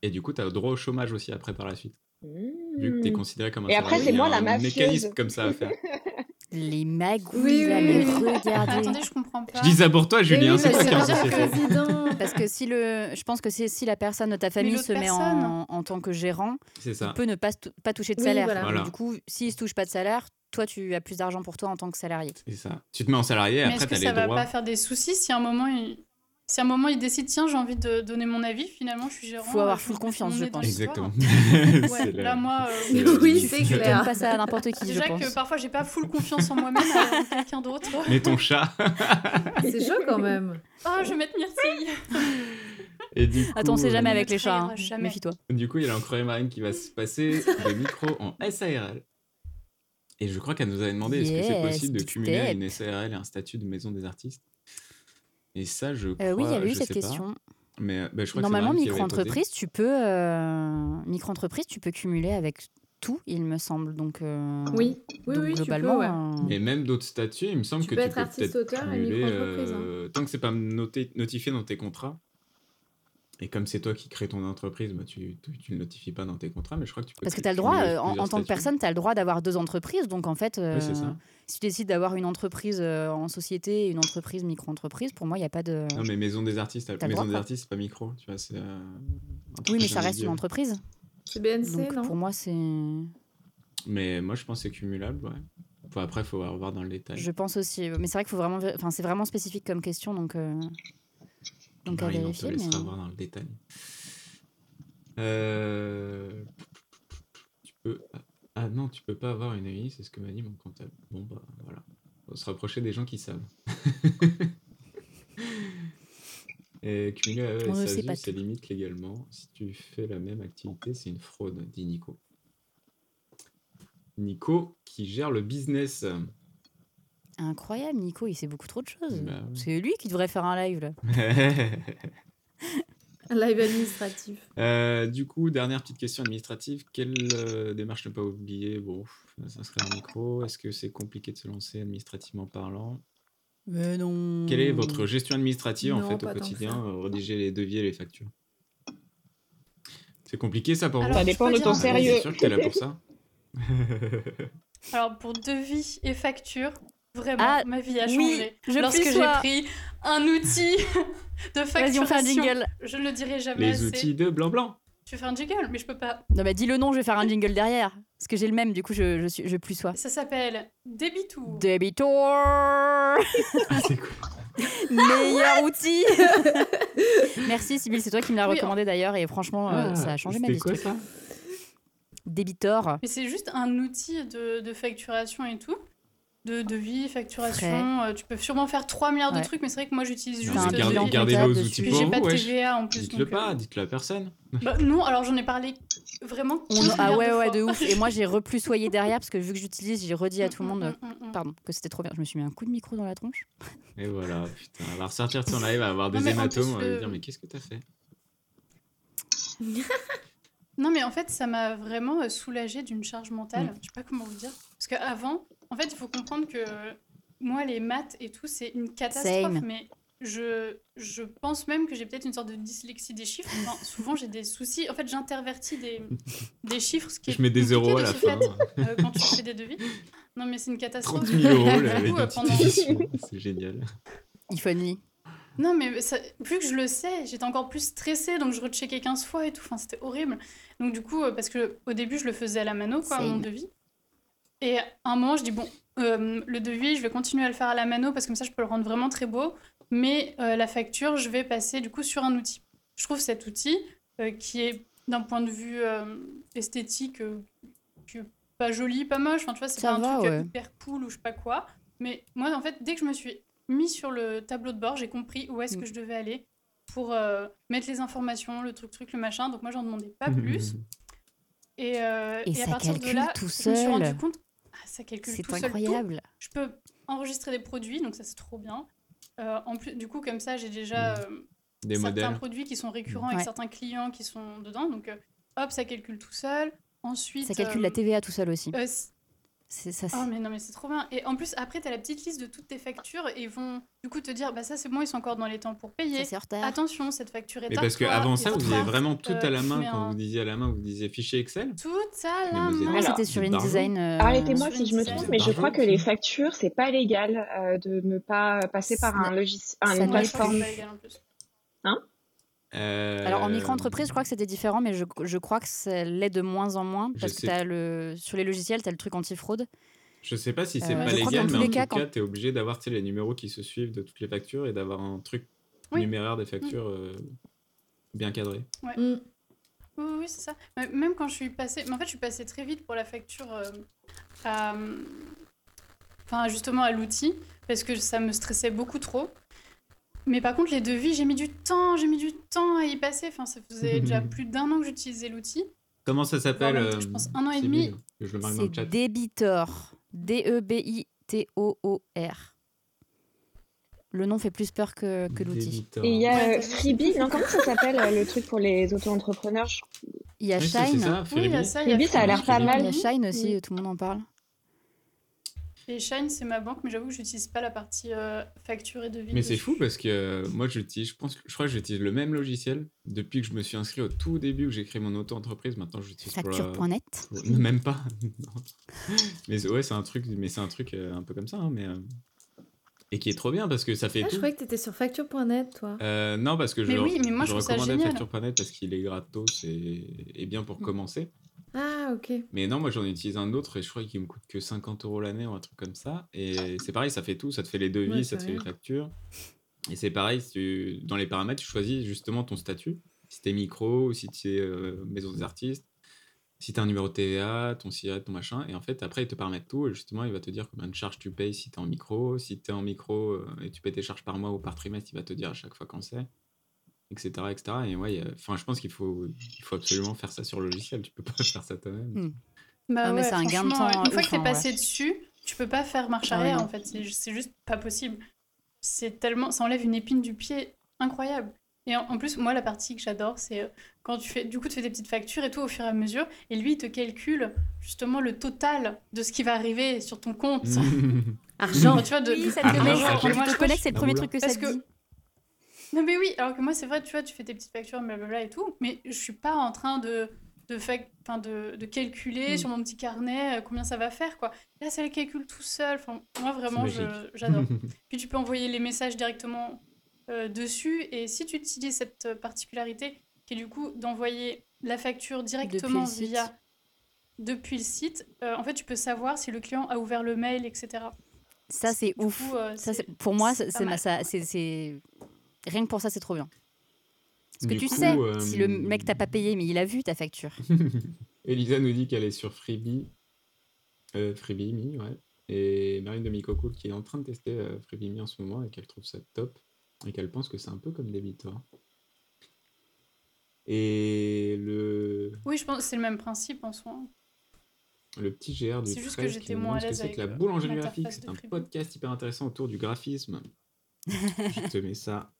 Et du coup, tu as le droit au chômage aussi après par la suite. Vu que tu es considéré comme un Et après, salarié. c'est moi la mafieuse. mécanisme comme ça à faire. Les magouilles, Oui, là, oui, mais oui. regardez. Attendez, je comprends pas. Je dis ça pour toi, Julien, oui, c'est toi qui président. Parce que si le, je pense que si, si la personne de ta famille se met en, en tant que gérant, il peut ne pas, pas toucher de Oui, salaire. voilà. Voilà. Du coup, s'il se touche pas de salaire, toi, tu as plus d'argent pour toi en tant que salarié. C'est ça. Tu te mets en salarié, et Mais après, est-ce tu que as ça les va droits. pas faire des soucis si à un moment il... Si à un moment il décide, tiens, j'ai envie de donner mon avis, finalement je suis gérant. Faut avoir euh, full confiance, je pense. Exactement. Ouais, C'est la- là moi, euh, c'est Oui, c'est Tu clair. pas ça à n'importe qui, déjà je pense. que parfois j'ai pas full confiance en moi-même, alors en quelqu'un d'autre. Mais ton chat. C'est chaud quand même. Ah, je vais mettre Myrtille. Et du coup, Attends, on sait jamais euh, avec les chats. hein. Méfie-toi. Du coup, il y a l'encroyeur marine qui va se passer de micro en SARL. Et je crois qu'elle nous avait demandé est-ce que c'est possible de cumuler step. une SARL et un statut de maison des artistes? Et ça, je crois. Euh, oui, il y avait eu je cette sais pas. question. Mais euh, bah, je crois Normalement, micro-entreprise, tu peux, euh, micro-entreprise, tu peux cumuler avec tout, il me semble. Donc, euh, Oui, oui, donc oui, tu peux, globalement, ouais. Et même d'autres statuts, il me semble Tu que peux tu être peux artiste, peut-être auteur et cumuler, micro-entreprise, hein. euh, tant que c'est pas noté, notifié dans tes contrats. Et comme c'est toi qui crée ton entreprise, bah, tu, tu, tu le notifies pas dans tes contrats, mais je crois que tu peux. Parce que tu as le droit, euh, en, tant que personne, tu as le droit d'avoir deux entreprises. Donc, en fait, euh, Oui, c'est ça. si tu décides d'avoir une entreprise euh, en société et une entreprise micro-entreprise, pour moi, il n'y a pas de. Non, mais maison des artistes, T'as le maison droit, des quoi. artistes, c'est pas micro, tu vois, euh, Oui, mais ça reste une entreprise. C'est BNC, Donc, non? pour moi, c'est. Mais moi, je pense que c'est cumulable, ouais. Enfin, après, il faut voir dans le détail. Je pense aussi. Mais c'est vrai qu'il faut vraiment. Enfin, c'est vraiment spécifique comme question. Donc, donc à on te laissera mais- voir dans le détail. Euh, Tu peux. Ah non, tu peux pas avoir une EI, c'est ce que m'a dit mon comptable. Bon, bah voilà. Faut se rapprocher des gens qui savent. Et cumuler à sait SASU, c'est limite légalement. Si tu fais la même activité, c'est une fraude, dit Nico. Nico qui gère le business. Incroyable, Nico, il sait beaucoup trop de choses. Bah oui. C'est lui qui devrait faire un live là. Un live administratif. Euh, du coup, dernière petite question administrative. Quelle euh, démarche ne pas oublier? Bon, ça serait un micro. Est-ce que c'est compliqué de se lancer administrativement parlant? Mais non. Quelle est votre gestion administrative en fait au quotidien ça. euh, Rédiger les devis et les factures? C'est compliqué ça pour Alors, Ça vous? je dépend de dire ton sérieux. C'est sûr que t'es là pour ça Alors pour devis et factures, vraiment, Ah, ma vie a oui, changé. je Lorsque j'ai pris un outil de Vas-y, on fait un facturation. jingle. Je ne le dirai jamais Les assez. outils de blanc-blanc. Tu fais un jingle, mais je peux pas. Non, bah dis le nom, je vais faire un jingle derrière. Parce que j'ai le même, du coup, je, je, suis, je plus sois. Ça s'appelle Débitou. Débitor Ah, c'est cool. Meilleur outil Merci Sybille, c'est toi qui me l'as Oui, recommandé d'ailleurs et franchement, euh, Ah, ça a changé ma vie. quoi ça? Débitor. Mais c'est juste un outil de, de facturation et tout. De devis, facturation. euh, tu peux sûrement faire 3 milliards Ouais. de trucs, mais c'est vrai que moi j'utilise juste. Gardez- devis. Aux dessus. outils pour j'ai pas de. TVA en plus. Dites-le donc, euh, pas, dites-le à personne. Bah, non, alors j'en ai parlé vraiment. On- 15 Ah ouais, de ouais, fois. de ouf. Et moi, j'ai replusoyé derrière parce que vu que j'utilise, j'ai redit à tout le monde, euh, Mm, mm, mm. pardon, que c'était trop bien. Je me suis mis un coup de micro dans la tronche. Et voilà, putain, elle va ressortir de son live, elle va avoir des hématomes, on va lui dire mais qu'est-ce que t'as fait? Non, mais en fait, ça m'a vraiment euh, soulagée d'une charge mentale. Mm. Je sais pas comment vous dire. Parce qu'avant, en fait, il faut comprendre que moi, les maths et tout, c'est une catastrophe. Same. Mais je, je pense même que j'ai peut-être une sorte de dyslexie des chiffres. Enfin, souvent, j'ai des soucis. En fait, j'intervertis des, des chiffres, ce qui est Je mets des zéros à la fin. fait, euh, quand tu fais des devis. Non, mais c'est une catastrophe. 30 000 euros, euh, c'est génial. Il faut une Non, mais ça- vu que je le sais, j'étais encore plus stressée, donc je recheckais 15 fois et tout. Enfin, c'était horrible. Donc, du coup, euh, parce que au début, je le faisais à la mano, quoi, mon devis. Et à un moment, je dis, bon, euh, le devis, je vais continuer à le faire à la mano parce que comme ça, je peux le rendre vraiment très beau. Mais euh, la facture, je vais passer du coup sur un outil. Je trouve cet outil euh, qui est, d'un point de vue esthétique, que- pas joli, pas moche. Enfin, tu vois, c'est pas un truc ouais. hyper cool ou je sais pas quoi. Mais moi, en fait, dès que je me suis mis sur le tableau de bord, j'ai compris où est-ce Mm. que je devais aller pour euh, mettre les informations, le truc, truc, le machin. Donc moi, j'en demandais pas plus. Et, euh, Et à ça partir de là, tout je me suis rendu compte, ah, ça calcule C'est tout seul tout. incroyable. Je peux enregistrer des produits, donc ça c'est trop bien. Euh, en plus, du coup, comme ça, j'ai déjà euh, Des certains modèles. produits qui sont récurrents Ouais. avec certains clients qui sont dedans. Donc, euh, hop, ça calcule tout seul. Ensuite, Ça calcule euh, la TVA tout seul aussi. C'est ça. Oh mais non mais c'est trop bien. Et en plus après tu as la petite liste de toutes tes factures et ils vont du coup te dire bah ça c'est bon ils sont encore dans les temps pour payer. Ça. Attention cette facture est Mais à parce qu'avant ça, vous aviez vraiment tout à la main. Quand un- vous disiez à la main, vous disiez fichier Excel. Tout à la main. Moi, c'était sur. InDesign. euh, Arrêtez-moi sur si je me trompe, mais je crois que les factures, c'est pas légal euh, de ne pas passer par un logiciel, ça une plateforme. c'est pas légal en plus. Euh, Alors en micro-entreprise, je crois que c'était différent, mais je, je crois que ça l'est de moins en moins Je parce que t'as le, sur les logiciels, tu as le truc anti-fraude. Je sais pas si c'est Euh, pas légal, mais en cas, tout cas, tu es obligé d'avoir les numéros qui se suivent de toutes les factures et d'avoir un truc Oui. numéraire des factures euh, bien cadré. Mm. Oui, oui, oui, c'est ça. Même quand je suis passée, mais en fait, je suis passée très vite pour la facture euh, à, enfin, justement à l'outil, parce que ça me stressait beaucoup trop. Mais par contre, les devis, j'ai mis du temps, j'ai mis du temps à y passer. Enfin, ça faisait déjà plus d'un an que j'utilisais l'outil. Comment ça s'appelle euh, je pense un an et demi. Que je le marque dans le C'est chat. Débitor. D-E-B-I-T-O-O-R. Le nom fait plus peur que, que l'outil. Et il y a euh, Freebie, c'est- non, comment ça s'appelle euh, le truc pour les auto-entrepreneurs Il y a Oui, Shine. ça, Oui, il y a Freebie. ça. il y a Freebie, ça a l'air Freebie, pas mal. Il y a Shine aussi, Oui. tout le monde en parle. Et Shine, c'est ma banque, mais j'avoue que j'utilise pas la partie euh, facture et devis. Mais c'est fou parce que euh, moi j'utilise, je pense, que- je crois que j'utilise le même logiciel depuis que je me suis inscrit au tout début que j'ai créé mon auto-entreprise. Maintenant j'utilise la- Facture.net. pour- Même pas. Mais ouais, c'est un truc, mais c'est un truc euh, un peu comme ça, hein, mais euh, et qui est trop bien parce que ça fait Ah, je croyais que t'étais sur facture.net, toi. Euh, non, parce que je, Mais oui, mais moi, je trouve ça recommandais. Facture.net parce qu'il est gratos et, et bien pour commencer. Ah, ok. Mais non, moi j'en utilise un autre et je crois qu'il me coûte que 50 euros l'année ou un truc comme ça. Et c'est pareil, ça fait tout. Ça te fait les devis, Ouais, ça te fait les factures. Et c'est pareil, tu- dans les paramètres, tu choisis justement ton statut. Si t'es micro ou si tu es maison des artistes. Si tu as un numéro de TVA, ton SIRET, ton machin. Et en fait, après, ils te permettent tout. Et justement, il va te dire combien de charges tu payes si tu es en micro. Si tu es en micro euh, et tu payes tes charges par mois ou par trimestre, il va te dire à chaque fois quand c'est. Etc. etc. Et ouais, enfin, je pense qu'il faut, il faut absolument faire ça sur le logiciel. Tu peux pas faire ça toi-même. Hmm. Bah Ah, mais ouais, c'est un gain de franchement, temps, Une fois que t'es passé dessus, tu peux pas faire marche Ah arrière en fait. C'est juste pas possible. C'est tellement, ça enlève une épine du pied incroyable. Et en, en plus, moi, la partie que j'adore, c'est euh, quand tu fais, du coup, tu fais des petites factures et tout au fur et à mesure, et lui, il te calcule justement le total de ce qui va arriver sur ton compte. Argent. tu vois, de, Oui, ça Ah, te met, genre, Moi, te je- connectes, c'est le Ah, premier truc que ça te dit. Non mais oui, alors que moi c'est vrai, tu vois, tu fais tes petites factures, blablabla et tout, mais je suis pas en train de de, enfin, de, de calculer Mm. sur mon petit carnet euh, combien ça va faire quoi. Là ça le calcule tout seul. Enfin, moi vraiment j'adore. Puis tu peux envoyer les messages directement euh, dessus. Et si tu utilises cette particularité, qui est du coup d'envoyer la facture directement site. via depuis le site, euh, en fait, tu peux savoir si le client a ouvert le mail, etc. Ça, c'est ouf. coup, euh, Ça, pour moi, c'est rien que pour ça, c'est trop bien. Parce que Du tu coup, sais, euh, si le mec t'a pas payé, mais il a vu ta facture. Elisa nous dit qu'elle est sur Freebie. Euh, Freebie Me, ouais. Et Marine de Micoco qui est en train de tester euh, Freebie Me en ce moment et qu'elle trouve ça top. Et qu'elle pense que c'est un peu comme Debitor. Et le, Oui, je pense que c'est le même principe en soi. le petit GR du C'est juste que 13 qui j'étais moins à l'aise c'est que la avec, euh, boulangerie graphique. C'est un podcast hyper intéressant autour du graphisme. Je te mets ça.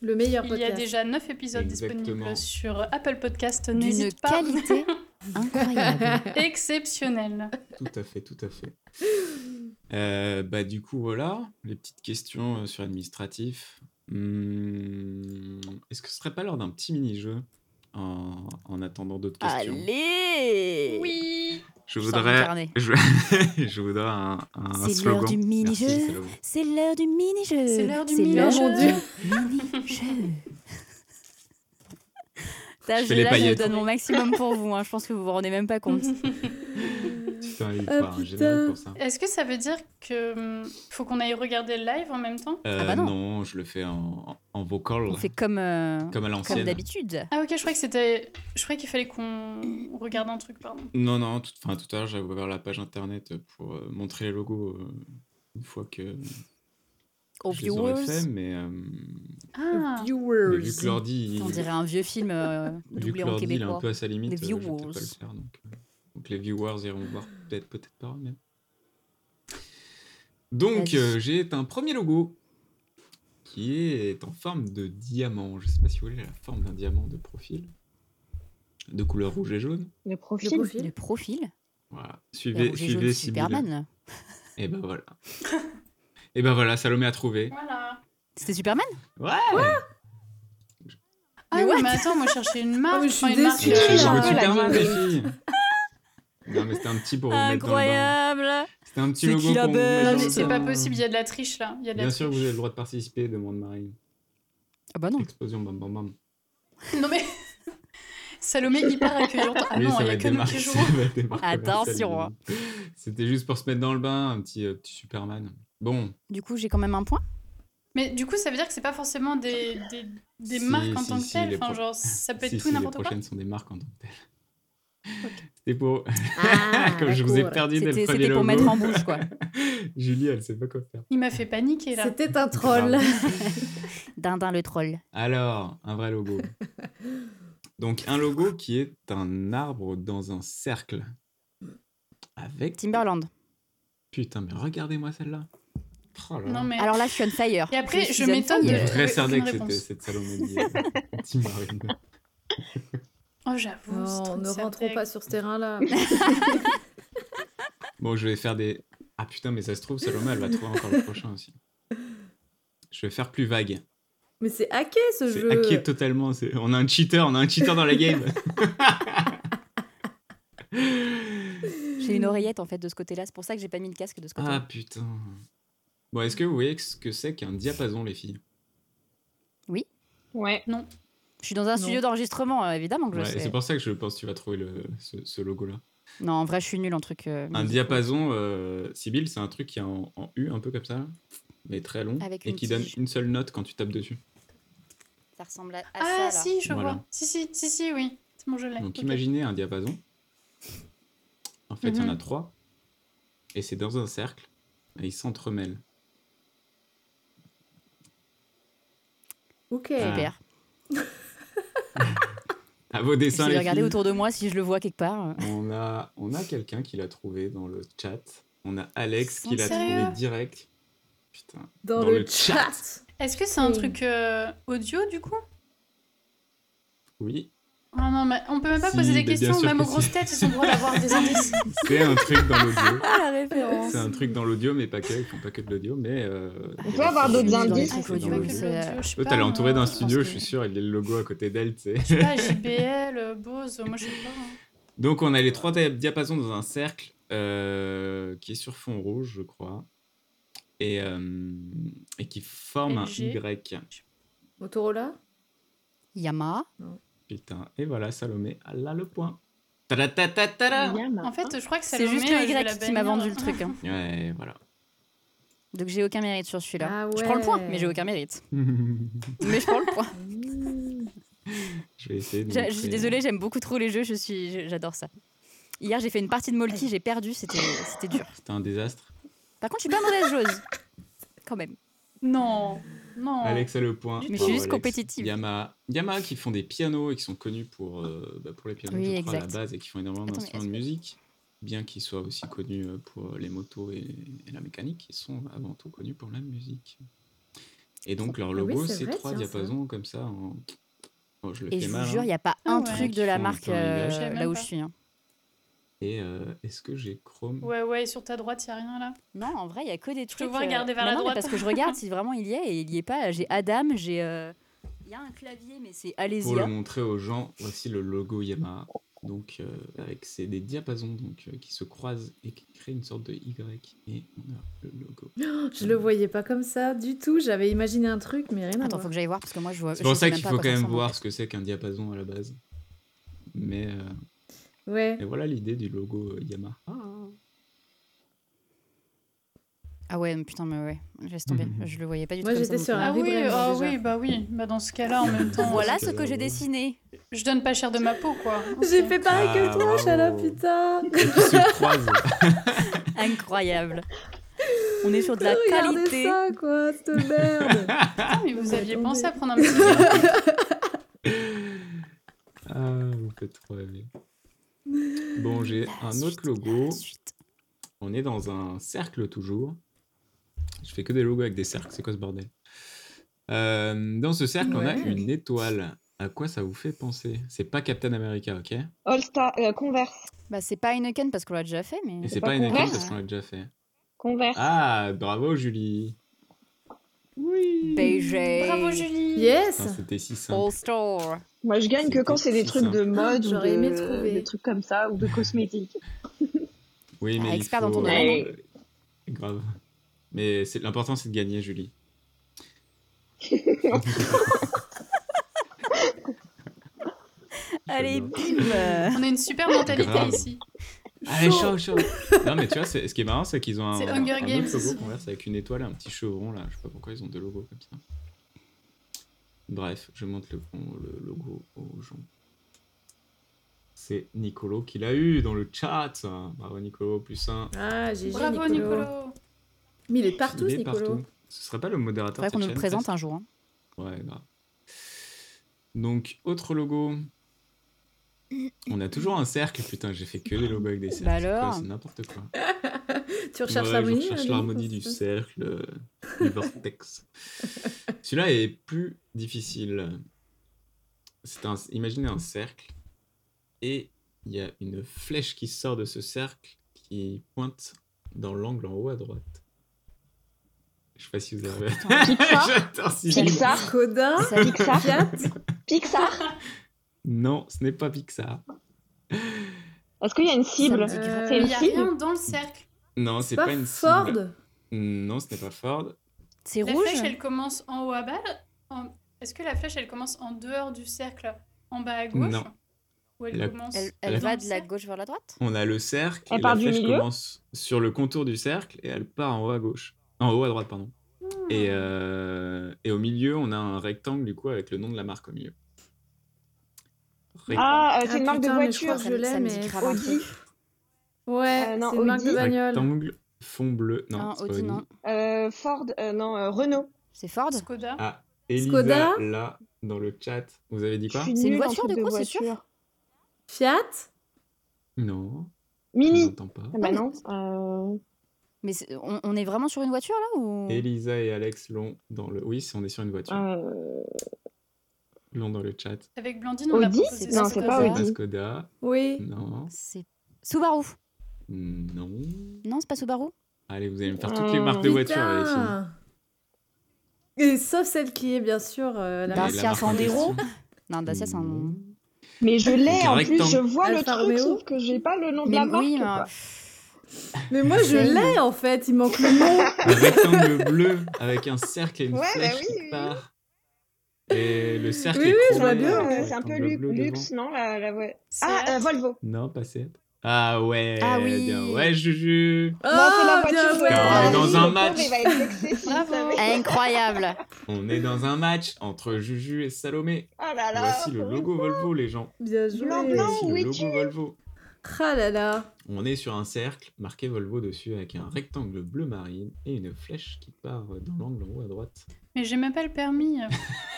Le meilleur Il y a podcast. déjà 9 épisodes Exactement. disponibles sur Apple Podcast. N'hésite pas. qualité incroyable. Exceptionnelle. Tout à fait, tout à fait. Euh, bah du coup voilà, les petites questions euh, sur l'administratif. Hmm, Est-ce que ce serait pas l'heure d'un petit mini-jeu en, en attendant d'autres questions? Allez Oui. Je voudrais, je, je voudrais un, un C'est l'heure du mini-jeu. C'est l'heure du mini-jeu. C'est l'heure du mini-jeu. Oh Putain, Je là, je donne mon maximum pour vous. hein. Je pense que vous vous rendez même pas compte. Ah, faut un putain. générique pour ça. Est-ce que ça veut dire que hum, faut qu'on aille regarder le live en même temps? Euh, Ah bah non. je le fais en, en vocal, On fait comme, euh, comme à comme l'ancienne. d'habitude. Ah ok, je croyais que c'était, je croyais qu'il fallait qu'on regarde un truc, pardon. Non, non, tout, enfin, tout à l'heure, j'avais ouvert la page internet pour euh, montrer les logos euh, une fois que Aux je les viewers. fait, mais, euh, Ah. mais Viewers. vu que l'ordi, On dirait un vieux film euh, doublé en l'ordi, il est un québécois. peu à sa limite, Les euh, je vais peut-être viewers. pas le faire. Donc, euh, donc les viewers iront voir peut-être, peut-être pas. Mais... Donc euh, j'ai un premier logo qui est en forme de diamant. Je sais pas si vous voulez la forme d'un diamant de profil, de couleur rouge et jaune. Le Le profil. profil. Le profil. Voilà. Suivez, et suivez. Superman. Et ben voilà. et ben voilà, Salomé a trouvé. Voilà. C'était Superman? Ouais. Ah Mais mais attends, moi je cherchais une marque. Oh, mais je suis enfin, une marque, Superman, les filles. Non mais c'était un petit pour vous mettre dans le bain. Incroyable C'était un petit C'est logo pour vous Non, mais c'est pas possible, il y a de la triche là. Il y a de la Bien sûr, vous triche. avez le droit de participer, demande Marine. Ah bah non. Explosion, bam bam bam. Non mais. Salomé hyper accueillante. Ah Oui, non, il y a que nous qui jouons. Attention, commerciales. C'était juste pour se mettre dans le bain, un petit, euh, petit Superman. Bon, Du coup, j'ai quand même un point. Mais du coup, ça veut dire que c'est pas forcément des, des, des Si, marques en si, tant que si, telles. les Enfin, pro- genre, ça peut être si, tout si, les n'importe quoi. prochaines sont des marques en tant que telles. C'était pour... Ah, Comme je vous ai perdu dès le C'était premier c'était pour logo. mettre en bouche, quoi. Julie, elle sait pas quoi faire. Il m'a fait paniquer là. C'était un troll. Dindin le troll. Alors, un vrai logo. Donc, un logo qui est un arbre dans un cercle. Avec... Timberland. Putain, mais regardez-moi celle-là. Oh là. Non mais. Alors là, je suis on fire. Et après, je m'étonne de- aucune c'était réponse. cette Team Marine. Oh, j'avoue. Oh, c'est ne rentrons pas sur ce terrain-là. Bon, je vais faire des. Ah putain, mais ça se trouve, Salomé, elle va trouver encore le prochain aussi. Je vais faire plus vague. Mais c'est hacké ce C'est jeu. hacké totalement. c'est- On a un cheater, on a un cheater dans la game. J'ai une oreillette en fait de ce côté-là. C'est pour ça que j'ai pas mis le casque de ce côté. ah putain. Bon, est-ce que vous voyez ce que c'est qu'un diapason, les filles? Ouais. Je suis dans un Non. studio d'enregistrement, euh, évidemment que je Ouais, sais. C'est pour ça que je pense que tu vas trouver le, ce, ce logo-là. Non, en vrai, je suis nulle en truc. euh, Un musique. diapason, euh, Sibyl, c'est un truc qui est en, en U, un peu comme ça, mais très long, Avec et qui donne une seule note quand tu tapes dessus. Ça ressemble à, à Ah, ça. là. si, je Voilà. vois. Si, si, si, si, oui. C'est bon, je l'ai. Donc imaginez un diapason. En fait, il y en a Mhm. trois. Et c'est dans un cercle. Et ils s'entremêlent. Ok. Ah. Super. À vos dessins, de les regarder filles. autour de moi si je le vois quelque part. On a, on a quelqu'un qui l'a trouvé dans le chat. On a Alex qui l'a trouvé direct. Putain. Dans, Dans le, le chat. Est-ce que c'est un truc euh, audio du coup? Oui, Ah non, mais on peut même pas Si, poser des questions, même aux grosses têtes, ils ont le droit d'avoir des indices. c'est un truc dans l'audio. Ah, la référence. C'est un truc dans l'audio, mais pas que. Ils font pas que de l'audio, mais. euh, On peut a avoir d'autres indices. Ah, audio. pas que l'audio, je sais L'autre, pas, elle est entourée d'un studio, que- je suis sûr, il y a le logo à côté d'elle, tu sais. Je sais pas, JBL, euh, Bose, moi je sais pas. hein. Donc on a les trois dia- diapasons dans un cercle euh, qui est sur fond rouge, je crois, et, euh, et qui forme un. Y. Motorola? Yamaha. Putain, et voilà, Salomé, elle a le point. Ta-da-ta-ta-ta-da Yamaha. En fait, je crois que C'est juste le euh, je Y qui m'a vendu le truc. hein. Ouais, voilà. Donc j'ai aucun mérite sur celui-là. Ah Je prends le point, ouais. mais j'ai aucun mérite. je Mais je prends le point. vais essayer de. Je suis désolée, j'aime beaucoup trop les jeux, je suis, je- j'adore ça. Hier, j'ai fait une partie de Molki, j'ai perdu, c'était, c'était dur. C'était un désastre. Par contre, je suis pas mauvaise joueuse. Quand même. Non, non. Alex a le point. Mais je suis juste compétitive. Yamaha. Yamaha qui font des pianos et qui sont connus pour, euh, bah, pour les pianos Oui, je crois, à la base et qui font énormément d'instruments de musique. Bien qu'ils soient aussi connus euh, pour les motos et, et la mécanique, ils sont avant tout connus pour la musique. Et donc leur Ah oui, logo, c'est trois diapasons comme ça. En... Oh, je le Et fais je vous mal. jure, il hein. n'y a pas Ah un ouais. truc de la marque euh, là où pas. je suis. hein. Et euh, est-ce que j'ai Chrome? Ouais, ouais, sur ta droite, il a rien là? Non, en vrai, il y a que des te trucs. vois regarder vers la non, mais droite. parce que je regarde si vraiment il y est et il y est pas. J'ai Adam, j'ai. euh, Il y a un clavier, mais c'est Pour le Alésia. montrer aux gens, voici le logo Yamaha. Donc, euh, avec c'est des diapasons donc, euh, qui se croisent et qui créent une sorte de Y. Et on a le logo. Je le voyais pas comme ça du tout. J'avais imaginé un truc, mais rien à Attends, voir. faut que j'aille voir parce que moi je vois. C'est pour je ça qu'il faut quand même voir ce que c'est qu'un diapason à la base. Mais euh, Ouais. et voilà l'idée du logo euh, Yamaha. Ah ouais, mais putain, mais ouais, laisse tomber. Mhm. Je le voyais pas du tout. Moi, j'étais sur un Ah plus. oui, ah oui, bah oui. Bah dans ce cas-là, en même temps, Voilà ce que j'ai logo. dessiné. je donne pas cher de ma peau, quoi. J'ai fait pareil Ah, que toi, Chala, putain. Incroyable. On est sur de la Regardez qualité. ça, quoi, cette merde. Ah, mais vous aviez pensé à prendre un petit ah, vous faites trop rêver. Bon, j'ai un suite, autre logo. On est dans un cercle toujours. Je fais que des logos avec des cercles. C'est quoi ce bordel? Euh, Dans ce cercle, on a une étoile. À quoi ça vous fait penser? C'est pas Captain America, ok? Et All Star, euh, Converse. Bah, c'est pas Heineken parce qu'on l'a déjà fait, mais. c'est pas pas une étoile Converse parce qu'on l'a déjà fait. Converse. Ah, bravo Julie Oui BG. Bravo, Julie. Yes. Putain, C'était si simple. All Store. Moi, je gagne que quand c'est des trucs de simple. mode ou J'aurais aimé de- trouver. des trucs comme ça ou de cosmétiques. Oui, mais Ah, il expert dans ton domaine. Grave. Mais c'est- l'important, c'est de gagner, Julie. Allez, bim On a une super mentalité Grave. ici. Allez, chaud, chaud Non, mais tu vois, ce qui est marrant, c'est qu'ils ont un, un Hunger autre Games logo. Converse avec une étoile et un petit chevron, là. Je sais pas pourquoi ils ont deux logos comme ça. Bref, je montre le, le logo aux gens. C'est Nicolo qui l'a eu dans le chat. Bravo Nicolo, plus un. Ah, GG, Bravo, Nicolo. Nicolo. Mais il est partout, Il est Nicolo. partout. Ce serait pas le modérateur Faudrait de qu'on nous le présente un jour. hein. Ouais, grave. Donc, autre logo. On a toujours un cercle, putain, j'ai fait que des logos avec des cercles. Bah c'est quoi, alors C'est n'importe quoi. Tu recherches l'harmonie Je recherche l'harmonie du cercle, euh, du vortex. Celui-là est plus difficile. C'est un, imaginez un cercle et il y a une flèche qui sort de ce cercle qui pointe dans l'angle en haut à droite. Je sais pas si vous avez. Pixar Pixar Pixar Fiat. Pixar Non, ce n'est pas Pixar. Est-ce qu'il y a une cible Il n'y a cible rien dans le cercle. Non, c'est Pas pas, une Ford. cible. Non, ce n'est pas Ford. C'est La rouge flèche, elle commence en haut à bas. en- Est-ce que la flèche, elle commence en dehors du cercle, en bas à gauche Non. Ou elle La- commence Elle, La- elle va de la gauche vers la droite On a le cercle. Elle et part la du flèche milieu commence sur le contour du cercle et elle part en haut à gauche. En haut à droite, pardon. Et, euh, et au milieu, on a un rectangle du coup avec le nom de la marque au milieu. Ah, euh, Ah, c'est une marque de je voiture. je l'ai, mais Audi. Ouais, Euh, non, c'est une marque de Audi. bagnole. rectangle fond bleu. Non, Non, c'est pas Audi, non. Euh, Ford, euh, non, euh, Renault. C'est Ford Skoda. Ah, Elisa, Skoda là, dans le chat, vous avez dit Je quoi C'est une voiture, du de coup, c'est sûr. Fiat Non, je Mini. n'entends pas. Ah bah non. euh, Mais on, on est vraiment sur une voiture là ou Elisa et Alex l'ont dans le. Oui, on est sur une voiture. euh, L'ont dans le chat. Avec Blandine, on Audi proposé Non, c'est pas C'est Audi. Skoda. Oui. Non. C'est Subaru. Non. Non, c'est pas Subaru Allez, vous allez me faire toutes les marques de voitures. allez. Et sauf celle qui est bien sûr euh, la Dacia Sandero. Non, Dacia, c'est un. Non. Mais je l'ai en plus, je vois le truc, Romeo. sauf que j'ai pas le nom de la marque. oui, mais- moi je l'ai en fait, il manque le nom. Un rectangle bleu avec un cercle et une Ouais, bah flèche oui, qui oui. part. Et le cercle Oui, est oui, je vois chromé bien, ouais. c'est un peu luxe, devant. non la, la... ouais. Ah, euh. Volvo. Non, pas Seat. Ah ouais, Ah oui. bien. Ouais, Juju. non, c'est la Ah, voiture. joué. On est dans un match. Incroyable. On est dans un match entre Juju et Salomé. Oh là là. Voici le logo. Volvo, les gens. Bien joué. Blanc, blanc. Voici le logo Volvo. Ah là là. On est sur un cercle marqué Volvo dessus avec un rectangle bleu marine et une flèche qui part dans l'angle en haut à droite. Mais j'ai même pas le permis.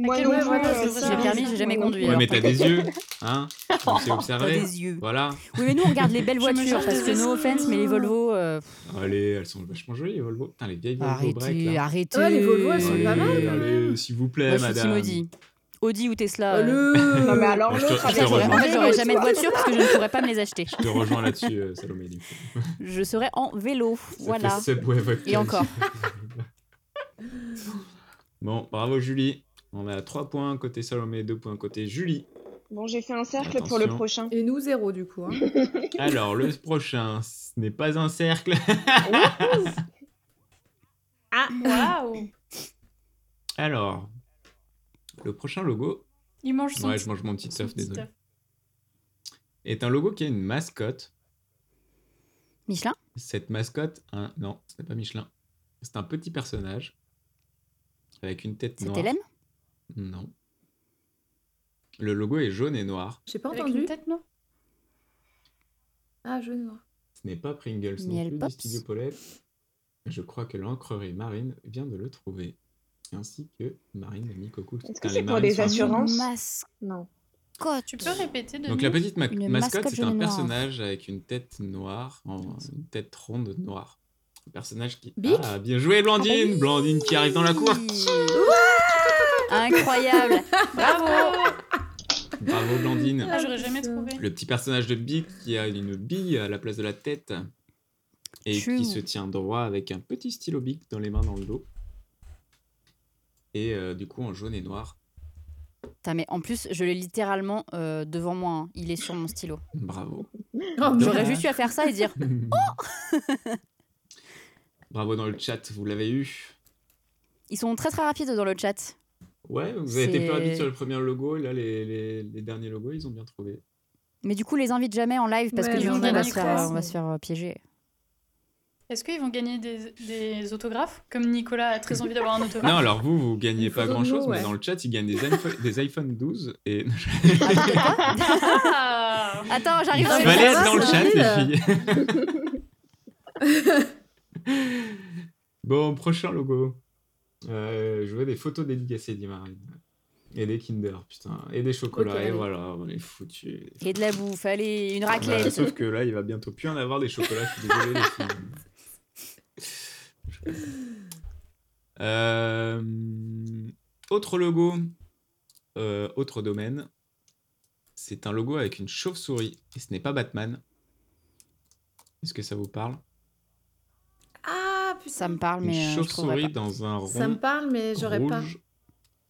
Moi euh, ça- J'ai permis, j'ai jamais conduit. Ouais, alors mais t'as des yeux, hein Tu sais T'as observer. des yeux. Voilà. Oui, mais nous, on regarde les belles voitures parce que no offense, mais les Volvo. euh, Allez, elles sont vachement jolies, les Volvo. Putain, les vieilles Volvo break, arrêtez, là. arrêtez. Ouais, les Volvo, elles sont Allez, pas mal. allez, s'il vous plaît, Moi, je suis madame. Team Audi. Audi ou Tesla. Oh, euh, le... Non mais alors Je te- l'autre je te avec rejoins. En fait, j'aurais jamais de voiture parce que je ne pourrais pas me les acheter. Je te rejoins là-dessus, euh, Salomé. Du coup. Je serais en vélo. Ça Voilà. fait Et encore. bon, bravo Julie. On est à 3 points côté Salomé, 2 points côté Julie. Bon, j'ai fait un cercle pour le prochain. Et nous, zéro, du coup. hein. Alors, le prochain, ce n'est pas un cercle. Waouh Alors, le prochain logo Il mange son Ouais, petit- je mange mon petit désolé. est un logo qui a une mascotte. Michelin? Cette mascotte, un... non, ce n'est pas Michelin. C'est un petit personnage avec une tête C'est noire. Hélène? Non. Le logo est jaune et noir. J'ai pas Avec entendu. une tête, non Ah, jaune et noir. Ce n'est pas Pringles non Miel plus Pops. du studio Paulette. Je crois que l'encrerie Marine vient de le trouver. Ainsi que Marine et Nico Cool. Est-ce que les c'est pour peu- assurances. Non. Tu peux répéter de Donc la petite ma- Une mascotte, mascotte c'est un personnage avec une tête noire, en- une tête ronde noire. Un personnage qui... Bic Ah, bien joué Blandine Ah oui. Blandine qui arrive dans la cour Incroyable. Bravo Bravo Blandine Ah, j'aurais jamais trouvé. Le petit personnage de Bic qui a une bille à la place de la tête et Chou. qui se tient droit avec un petit stylo Bic dans les mains dans le dos. Et euh, du coup en jaune et noir. Putain, mais en plus, je l'ai littéralement euh, devant moi. hein. Il est sur mon stylo. Bravo. Oh, J'aurais juste eu à faire ça et dire Bravo dans le chat, vous l'avez eu. Ils sont très très rapides dans le chat. Ouais, vous avez été plus rapide sur le premier logo et là les, les- les derniers logos ils ont bien trouvé. Mais du coup, les invite jamais en live parce Ouais, que du mais coup, on va, se faire, on va se faire piéger. Est-ce qu'ils vont gagner des, des autographes? Comme Nicolas a très envie d'avoir un autographe. Non, alors vous, vous gagnez pas photo de grand chose, nous, mais dans le chat, ils gagnent des, iPhone, des iPhone 12 et. Ah Attends, j'arrive dans dans le chat, les filles. bon, prochain logo. Euh, je veux des photos dédicacées, dit Marine. Et des Kinder, putain. Et des chocolats, et allez. voilà, on est foutus. Et de la bouffe, allez, une Bah, raclette. sauf que là, il va bientôt plus en avoir des chocolats, je suis désolé, les filles. Euh, autre logo, euh, autre domaine. C'est un logo avec une chauve-souris et ce n'est pas Batman. Est-ce que ça vous parle? Putain. Ça me parle, Une mais euh, je trouverai chauve-souris dans un rond Ça me parle, mais j'aurais pas. rouge.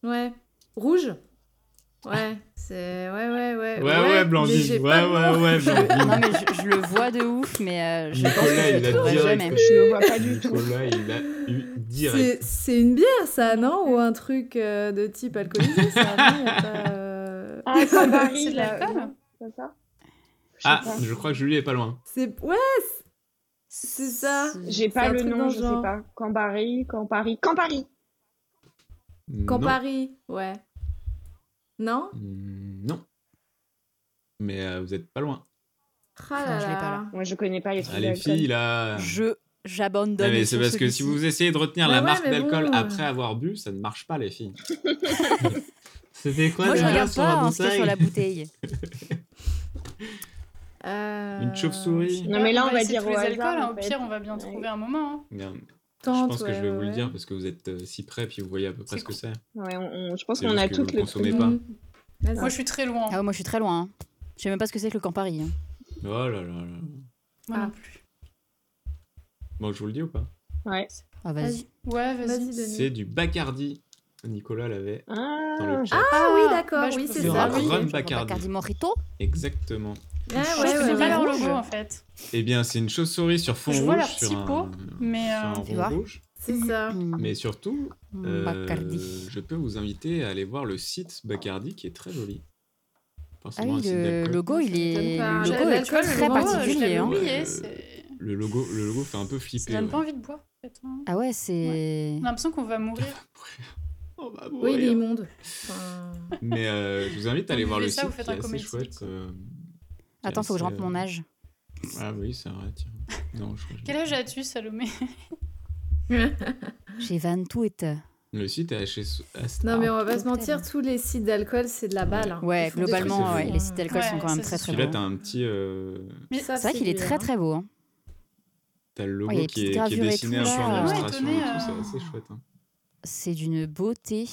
Ouais. Rouge? Ouais, c'est. Ouais, ouais, ouais. Ouais, ouais, Blandine. Ouais, ouais, ouais, Blandine. Non, mais je, je le vois de ouf, mais euh, je pense que Nicolas, je il le a trouverai jamais. Je le vois pas du tout. Nicolas, il a eu direct. C'est c'est une bière, ça, non? Ou un truc euh, de type alcoolisé, ça non? Y a pas, euh, Ah, l'alcool? non, C'est ça Ah, pas. je crois que Julie est pas loin. C'est. Ouais c'est- ça J'ai pas le nom, je sais pas. Cambari, Campari, Campari. Quand Non. Paris, ouais. Non? Mm, Non. Mais euh, vous êtes pas loin. Ah Non, là je l'ai pas, là. Moi, je connais pas les trucs Ah, les filles, là. Je j'abandonne. Ah, mais c'est parce que si vous essayez de retenir Bah la ouais, marque d'alcool bon, après avoir bu, ça ne marche pas, les filles. C'était quoi Moi, je déjà regarde sur pas la ce qu'il y a sur la bouteille. Euh, Une chauve-souris. Non, mais là, on va dire tous au les hasard, alcools. hein. Au fait. pire, on va bien Ouais. trouver un moment. hein. Bien. Je pense que je ouais, vais vous le dire parce que vous êtes euh, si près puis vous voyez à peu près ce que c'est. Ouais, on, on- je pense qu'on a que toutes vous le consommez pas. Moi, je suis très loin. Ah ouais, moi, je suis très loin. hein. Je sais même pas ce que c'est que le Campari. hein. Oh là là là. Moi Ah. non plus. Bon, je vous le dis ou pas? Ouais. Ah, vas-y. Ouais, Vas-y. C'est du Bacardi. Nicolas l'avait dans Ah, le chat. Ah oui, d'accord, Bah, oui, c'est ça. un oui. Bacardi. Bacardi Mojito. Exactement. Ah, ouais, ouais, pas ouais. leur logo en fait. Eh bien, c'est une chauve-souris sur fond Je rouge. vois leur sur petit un, mais, sur euh, un rouge. C'est ça. Mm. Mais surtout, Mm, euh, Bacardi. je peux vous inviter à aller voir le site Bacardi qui est très joli. Ah oui, le logo, il est, pas. le logo est l'alcool, très particulier. hein. oublié, Euh, c'est- le logo, le logo fait un peu Ça flipper. donne ouais. pas envie de boire, hein. Ah ouais, c'est. On a l'impression qu'on va mourir. On va Oui, il est mourir. immonde. Enfin, Mais euh, je vous invite à aller voir le ça, site vous faites qui est un assez comedy chouette. club. euh, qui est Attends, faut que je rentre mon âge. Ah oui, c'est vrai, tiens. Non, je crois que je- Quel âge as-tu, Salomé J'ai 28. Le site est assez- Non, mais on va pas se mentir, tous les sites d'alcool, c'est de la balle. hein. Ouais, globalement, ouais, les sites d'alcool sont quand même très c'est très Puis là, beaux. t'as un petit... euh, Mais Ça, C'est vrai qu'il est très hein. très beau. hein. T'as le logo Ouais, qui, est, qui est dessiné un peu en illustration tout, euh. c'est assez chouette. hein. C'est d'une beauté.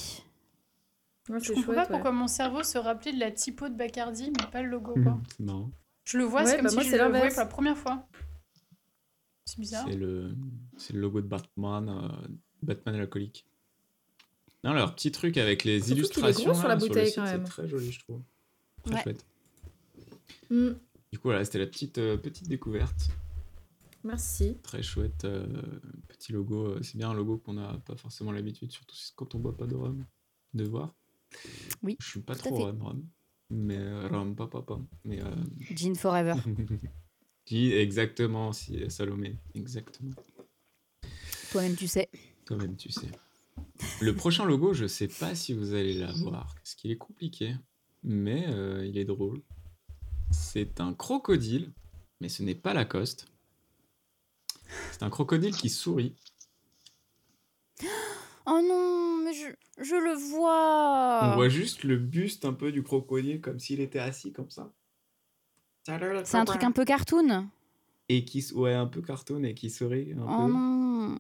Ouais, Je comprends chouette, pas ouais. pourquoi mon cerveau se rappelait de la typo de Bacardi, mais pas le logo. Quoi. C'est marrant. Je le vois, Ouais, c'est comme bah si moi, je c'est le voyais pour la première fois. C'est bizarre. C'est le, c'est le logo de Batman, euh, Batman alcoolique. Non, leur petit truc avec les Surtout qu'il est illustrations gros sur la là, le bouteille, site, quand c'est même. très joli, je trouve. Très Ouais. chouette. Mm, Du coup, voilà, c'était la petite, euh, petite découverte. Merci. Très chouette. euh, petit logo. C'est bien un logo qu'on n'a pas forcément l'habitude, surtout quand on boit pas de rhum, de voir. Oui, Je suis pas trop rhum, rhum. Mais euh, rhum, pas, pas, pas. Mais. euh, Jean Forever. Dis exactement, si, Salomé. Exactement. Toi-même, tu sais. Toi-même, tu sais. Le prochain logo, je sais pas si vous allez l'avoir, parce qu'il est compliqué, mais euh, il est drôle. C'est un crocodile, mais ce n'est pas Lacoste. C'est un crocodile qui sourit. Oh non, mais je, je le vois. On voit juste le buste un peu du crocodile, comme s'il était assis comme ça. C'est un truc un peu cartoon. Et qui, ouais, un peu cartoon et qui sourit un Oh peu. non.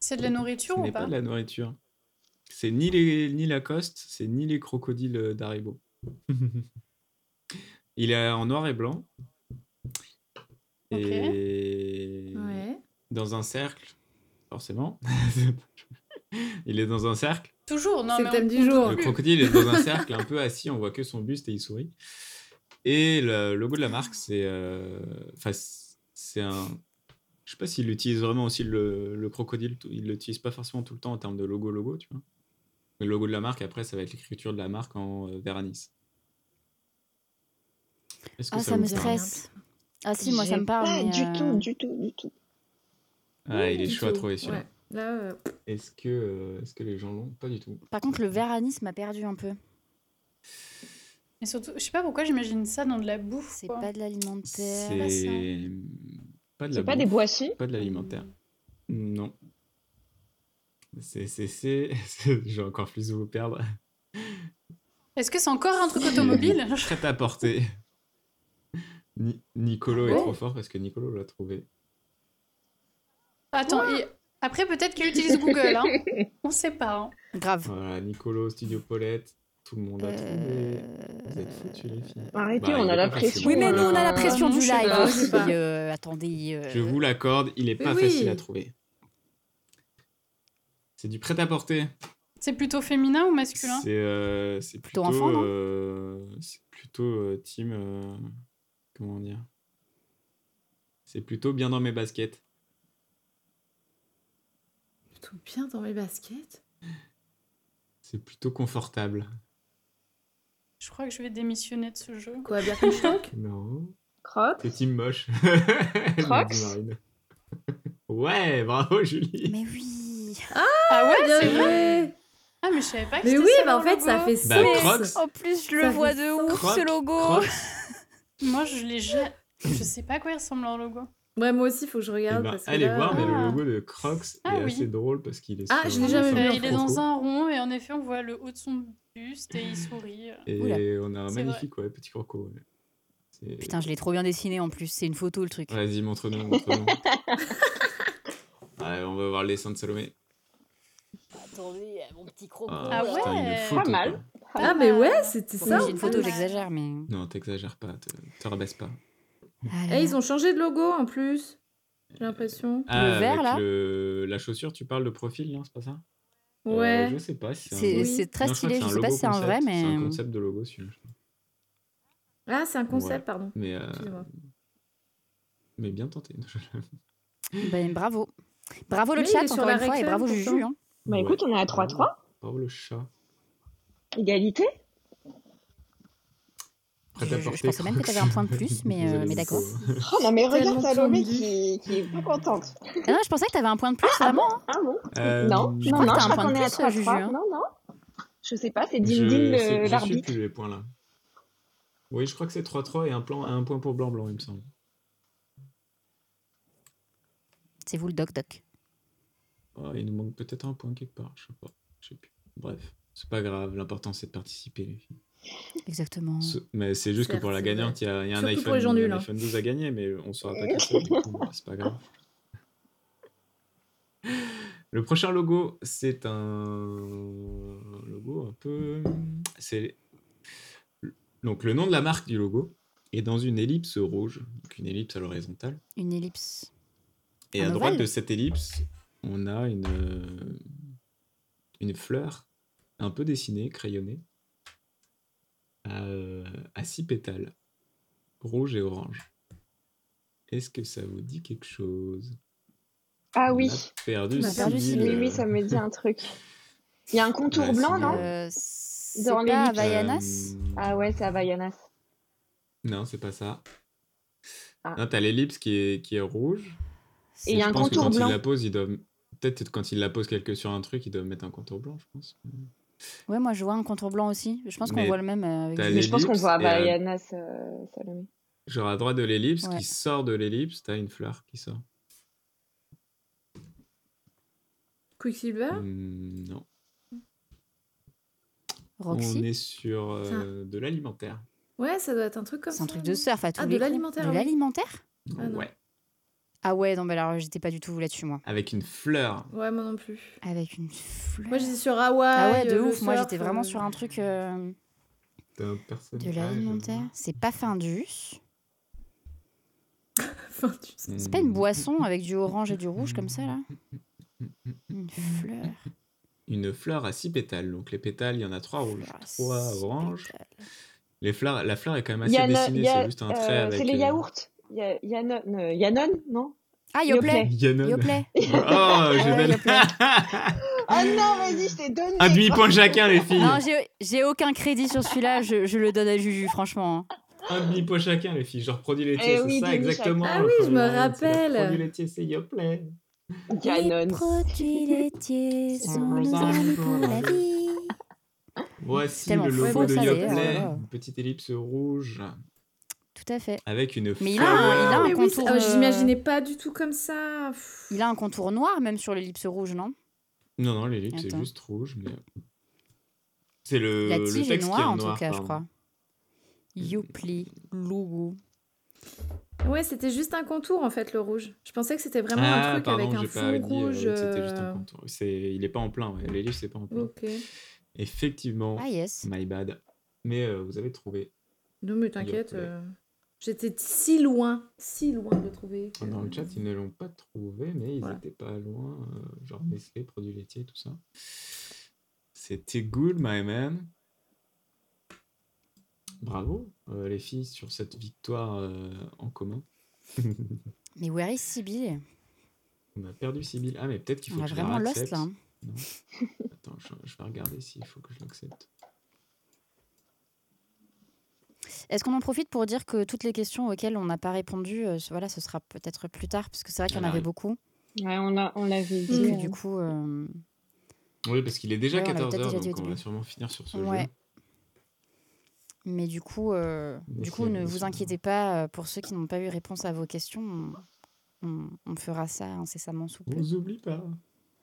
C'est de la Ce nourriture ou pas, pas de la nourriture. C'est ni les ni Lacoste, c'est ni les crocodiles euh, d'Haribo. Il est en noir et blanc. Et Ouais. dans un cercle, forcément. il est dans un cercle. Toujours, non, C'est mais le thème on- du jour. Le crocodile est dans un cercle un peu assis, on voit que son buste et il sourit. Et le logo de la marque, c'est. euh, Enfin, c'est un. Je sais pas s'il utilise vraiment aussi le, le crocodile. Il l'utilise pas forcément tout le temps en termes de logo-logo, tu vois. Le logo de la marque, après, ça va être l'écriture de la marque en euh, Veranis. Est-ce que Ah, ça me stresse. Ah si, moi ça me parle. Pas mais, du euh, tout, du tout, du tout. Ah, il est chaud à trouver celui-là. Ouais. Là, euh, Est-ce que, euh, est-ce que les gens l'ont? Pas du tout. Par contre, le Veranis m'a perdu un peu. Mais surtout, je sais pas pourquoi j'imagine ça dans de la bouffe. C'est quoi. pas de l'alimentaire. C'est. Pas de la C'est pas des boissons Pas de l'alimentaire. Non. C'est. c'est- c'est- vais encore plus vous perdre. Est-ce que c'est encore un truc automobile? Prêt à porter. Ni- Nicolo est Oh. trop fort parce que Nicolo l'a trouvé. Attends, et après peut-être qu'il utilise Google, hein. On sait pas. hein. Grave. Voilà, Nicolo, Studio Paulette, tout le monde a trouvé. Euh, Vous êtes foutus, les filles. Arrêtez, Bah, on a la pression. Oui, mais nous on a la Euh, pression du live pas. euh, attendez. euh, Je vous l'accorde, il est Mais pas oui. facile à trouver. C'est du prêt-à-porter. C'est plutôt féminin ou masculin? C'est euh, Plutôt plutôt, enfant, non? euh, c'est plutôt euh, team. euh, comment dire? C'est plutôt bien dans mes baskets. Plutôt bien dans mes baskets. C'est plutôt confortable. Je crois que je vais démissionner de ce jeu. Quoi, Birkenstock Non. Crocs? C'est team moche. Crocs? Ouais, bravo Julie. Mais oui. Ah ouais, Bien c'est vrai Ah, mais je savais pas que Mais c'était oui, bah en fait, ça fait Bah, sens. Crocs. En plus, je Ça le vois de ouf Crocs, ce logo. Crocs. Moi, je l'ai jamais. Je sais pas à quoi il ressemble leur logo. Ouais, moi aussi, il faut que je Eh regarde. ben, parce que allez là, voir, mais le Ah. logo de Crocs Ah est oui. assez drôle parce qu'il est. Ah, sur je l'ai un jamais vu, Euh, il est dans un rond et en effet, on voit le haut de son buste et il sourit. Et Oula. on a un magnifique ouais, petit croco. ouais. Putain, je l'ai trop bien dessiné en plus. C'est une photo le truc. Vas-y, montre-nous. Ouais, on va voir les seins de Salomé. Attendez, mon petit croco. Ah ouais. putain, une Pas mal. quoi. Ah, mais ouais, c'était ça. j'ai une photo, j'exagère, mais. Non, t'exagères pas, te rabaisse pas. Eh, ils ont changé de logo en plus. J'ai l'impression. Ah, vert, avec là le- La chaussure, tu parles de profil, non C'est pas ça? Euh, Ouais. Je sais pas si c'est un C'est très Non, je stylé. Je c'est sais pas si c'est un concept. vrai, mais. C'est un concept de logo, celui-là. je. Ah, c'est un concept, Ouais. pardon. Mais, euh, mais bien tenté. Ben, bravo. Bravo le Mais chat, encore une fois, et bravo. Juju. hein. Bah écoute, on est à 3-3. Bravo le chat. Égalité? Je- pensais même que t'avais un point de plus, mais, euh, mais d'accord. Oh non, mais regarde Salomé qui, qui est pas contente. Ah non, je pensais que t'avais un point de plus, vraiment. hein. Ah bon Euh, Non, je non, crois que non, je un point de Juju, 3-3. hein. Non, non. Je sais pas, c'est Dindin le- je sais l'arbitre. plus les points là. Oui, je crois que c'est 3-3 et un, plan, un point pour blanc-blanc, il me semble. C'est vous le doc-doc. Oh, il nous manque peut-être un point quelque part, je sais pas. Je sais plus. Bref, c'est pas grave, l'important c'est de participer, les filles. Exactement. Ce- Mais c'est juste que pour la gagnante, il y a, il y a un, iPhone, gens un nuls, hein. iPhone 12 à gagner, mais on saura pas qui c'est, pas grave. Le prochain logo, c'est un logo un peu. C'est donc le nom de la marque du logo est dans une ellipse rouge, donc une ellipse à l'horizontale. Une ellipse. Et Un à droite de cette ellipse, on a une, une fleur un peu dessinée, crayonnée, à, euh, à six pétales, rouge et orange. Est-ce que ça vous dit quelque chose? Ah On oui. a perdu On a perdu Sybille. Oui, oui, ça me dit un truc. Il y a un contour Ouais, blanc, non? Euh, Dans pas l'ellipse. Havaianas Euh, Ah ouais, c'est Havaianas. Non, c'est pas ça. Ah. Non, t'as l'ellipse qui est, qui est rouge. Et il y a un contour quand blanc. il la pose, ils doivent... Peut-être quand il la pose quelque sur un truc, ils doivent mettre un contour blanc, je pense. Ouais, moi je vois un contour blanc aussi. Je pense qu'on voit le même euh, avec Mais je pense qu'on voit euh, Salomé. Genre à droite de l'ellipse, Ouais. qui sort de l'ellipse, t'as une fleur qui sort. Quicksilver? Hmm, non. Roxy? On est sur euh, de l'alimentaire. Ouais, ça doit être un truc comme ça. C'est un truc de surf à tous Ah, les de l'alimentaire, De l'alimentaire? Ah ouais. Ah ouais, non, mais alors j'étais pas du tout là-dessus, moi. Avec une fleur. Ouais, moi non plus. Avec une fleur. Moi, j'étais sur Hawaï. Ah ouais, de euh, ouf. Moi, j'étais vraiment euh, sur un truc euh, T'as un personnage. de l'alimentaire. C'est pas Findus. Tu sais. C'est pas une boisson avec du orange et du rouge comme ça, là Une fleur. Une fleur à six pétales. Donc les pétales, il y en a trois rouges, trois oranges. pétales. Les fleurs, la fleur est quand même assez dessinée, c'est juste un trait euh, avec. C'est les euh, yaourts. Yannon, euh, Yannon, non? Ah, Yoplait. Yoplait Oh, je Yoplait. Oh non, vas-y, je t'ai donné. Un demi-point chacun, les filles. Non, j'ai- j'ai aucun crédit sur celui-là, je, je le donne à Juju, franchement. Un demi-point chacun, les filles. Genre produit laitier, Eh c'est oui, ça exactement. chacun. Ah oui, je me rappelle. Produit laitier, c'est Yoplait. Yannon. produits laitiers sont nos amis pour la vie. Voici le logo de Yoplait. Une petite ellipse rouge Tout à fait. avec une Mais il a un- il a un oui, contour, ah, euh, J'imaginais pas du tout comme ça. Pff. Il a un contour noir même sur l'ellipse rouge, non? Non, non, l'ellipse est juste rouge. Mais... C'est le, La le tige texte est qui est noire en en noir. tout cas, je crois. Yoplait, logo. Ouais, c'était juste un contour en fait, le rouge. Je pensais que c'était vraiment Ah, un truc pardon, avec un fond dit euh, rouge. que c'était juste un euh, contour. C'est... Il est pas en plein, ouais. l'ellipse c'est pas en plein. Effectivement, Ah yes. my bad. Mais euh, vous avez trouvé. Non, mais t'inquiète. Euh, J'étais si loin, si loin de le trouver. que- Dans le chat, ils ne l'ont pas trouvé, mais ils Voilà. étaient pas loin. euh, genre Nestlé, produits laitiers, tout ça. C'était good, my man. Bravo, euh, les filles, sur cette victoire euh, en commun. Mais where is Sibyl On a perdu Sybille. Ah, mais peut-être qu'il On faut a que je la vraiment lost là. hein. Non. Attends, je, je vais regarder s'il faut que je l'accepte. Est-ce qu'on en profite pour dire que toutes les questions auxquelles on n'a pas répondu, euh, voilà, ce sera peut-être plus tard, parce que c'est vrai qu'il y en Elle avait beaucoup. Ouais, on l'a- on l'avait dit. euh, du coup, euh, Oui, parce qu'il est déjà Ouais, on l'avait 14h, peut-être déjà dit donc on va sûrement finir sur ce Ouais. jeu. mais du coup, euh, Mais du coup, ne vous inquiétez pas. Pour ceux qui n'ont pas eu réponse à vos questions, on, on- on fera ça incessamment sous On peu. vous oublie pas.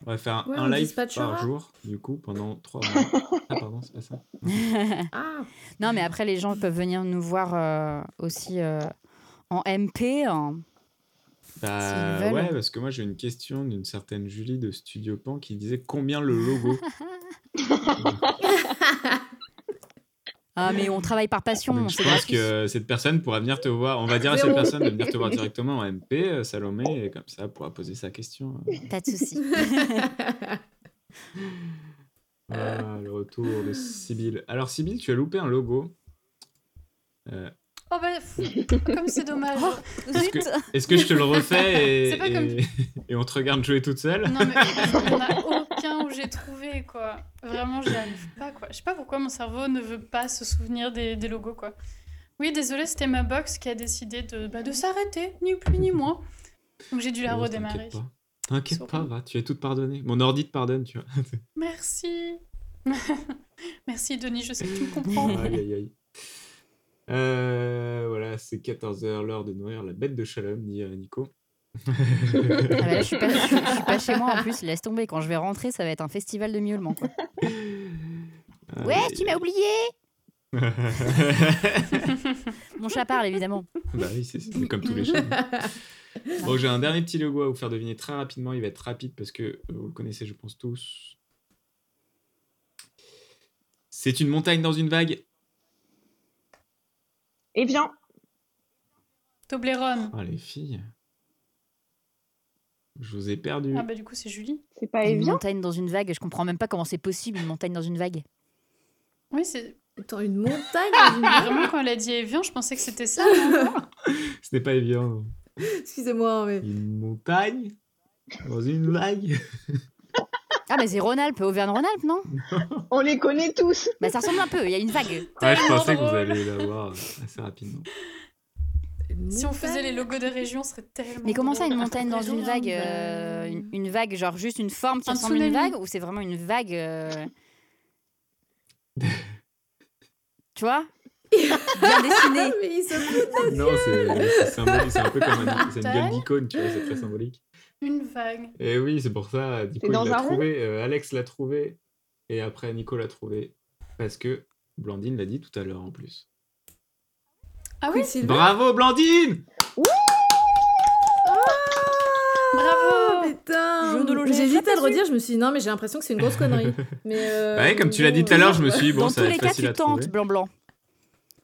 On va faire Ouais, un live par jour, du coup, pendant 3 mois. ah, pardon, c'est pas ça. Ah, Non, mais après, les gens peuvent venir nous voir euh, aussi euh, en MP. hein. Bah ouais, parce que moi j'ai une question d'une certaine Julie de Studio Pan qui disait combien le logo? Ah, mais on travaille par passion, Donc je pense gratuit. que cette personne pourra venir te voir. On va dire à cette personne de venir te voir directement en MP, euh, Salomé, et comme ça pourra poser sa question. Pas de souci. Le retour de Sibyl. Alors Sibyl, tu as loupé un logo. Euh, Oh bah, comme c'est dommage. Est-ce que, est-ce que je te le refais et, comme- on te regarde jouer toute seule? Non, mais en a aucun où j'ai trouvé, quoi. Vraiment, j'y arrive pas, quoi. Je sais pas pourquoi mon cerveau ne veut pas se souvenir des, des logos, quoi. Oui, désolé, c'était ma box qui a décidé de, bah, de s'arrêter, ni plus ni moins. Donc j'ai dû la Oh, redémarrer. T'inquiète pas. Va, tu es toute pardonnée. Mon ordi te pardonne, tu vois. Merci. Merci, Denis, je sais que tu me comprends. aïe, aïe, aïe. Euh, voilà, c'est 14h, l'heure de nourrir la bête de Shalom, dit euh, Nico. Ah bah là, je suis pas, je suis- je suis pas chez moi en plus, laisse tomber. Quand je vais rentrer, ça va être un festival de miaulement. Quoi. Ouais, tu m'as oublié Mon chat parle évidemment. bah oui, c'est comme tous les chats. Bon, j'ai un dernier petit logo à vous faire deviner très rapidement. Il va être rapide parce que euh, vous le connaissez, je pense, tous. C'est une montagne dans une vague? Evian, Toblerone. Ah, les filles. Je vous ai perdu. Ah bah du coup, c'est Julie. c'est pas Une montagne dans une vague, je comprends même pas comment c'est possible une montagne dans une vague. Oui, c'est... Attends, une montagne dans une vague Vraiment, quand elle a dit Evian, je pensais que c'était ça. Ce n'est pas évident. Excusez-moi, mais. Une montagne dans une vague. Ah mais c'est Rhône-Alpes, Auvergne-Rhône-Alpes, non? On les connaît tous. Bah ça ressemble un peu, il y a une vague. Ouais, je pensais que vous alliez l'avoir assez rapidement. Si on faisait les logos de région, ce serait tellement Mais comment ça, une montagne dans une vague bah, euh, une, une vague, genre juste une forme qui Un ressemble à une vague Ou c'est vraiment une vague euh, Tu vois? Bien dessiné. Mais il se. Non, c'est c'est symbolique, c'est un peu comme un, c'est une gueule d'icône, tu vois, c'est très symbolique. Une vague. Et oui, c'est pour ça, du coup, il l'a trouvé, euh, Alex l'a trouvé, et après Nico l'a trouvé, parce que Blandine l'a dit tout à l'heure en plus. Ah oui. Bravo Blandine Bravo Putain Jeu de logique. J'hésite à le redire, je me suis dit non, mais j'ai l'impression que c'est une grosse connerie. Mais euh, Bah ouais, comme tu l'as dit tout à l'heure, je me suis dit, bon, Dans ça tous va les être cas, facile tu à trouver. tentes, blanc-blanc.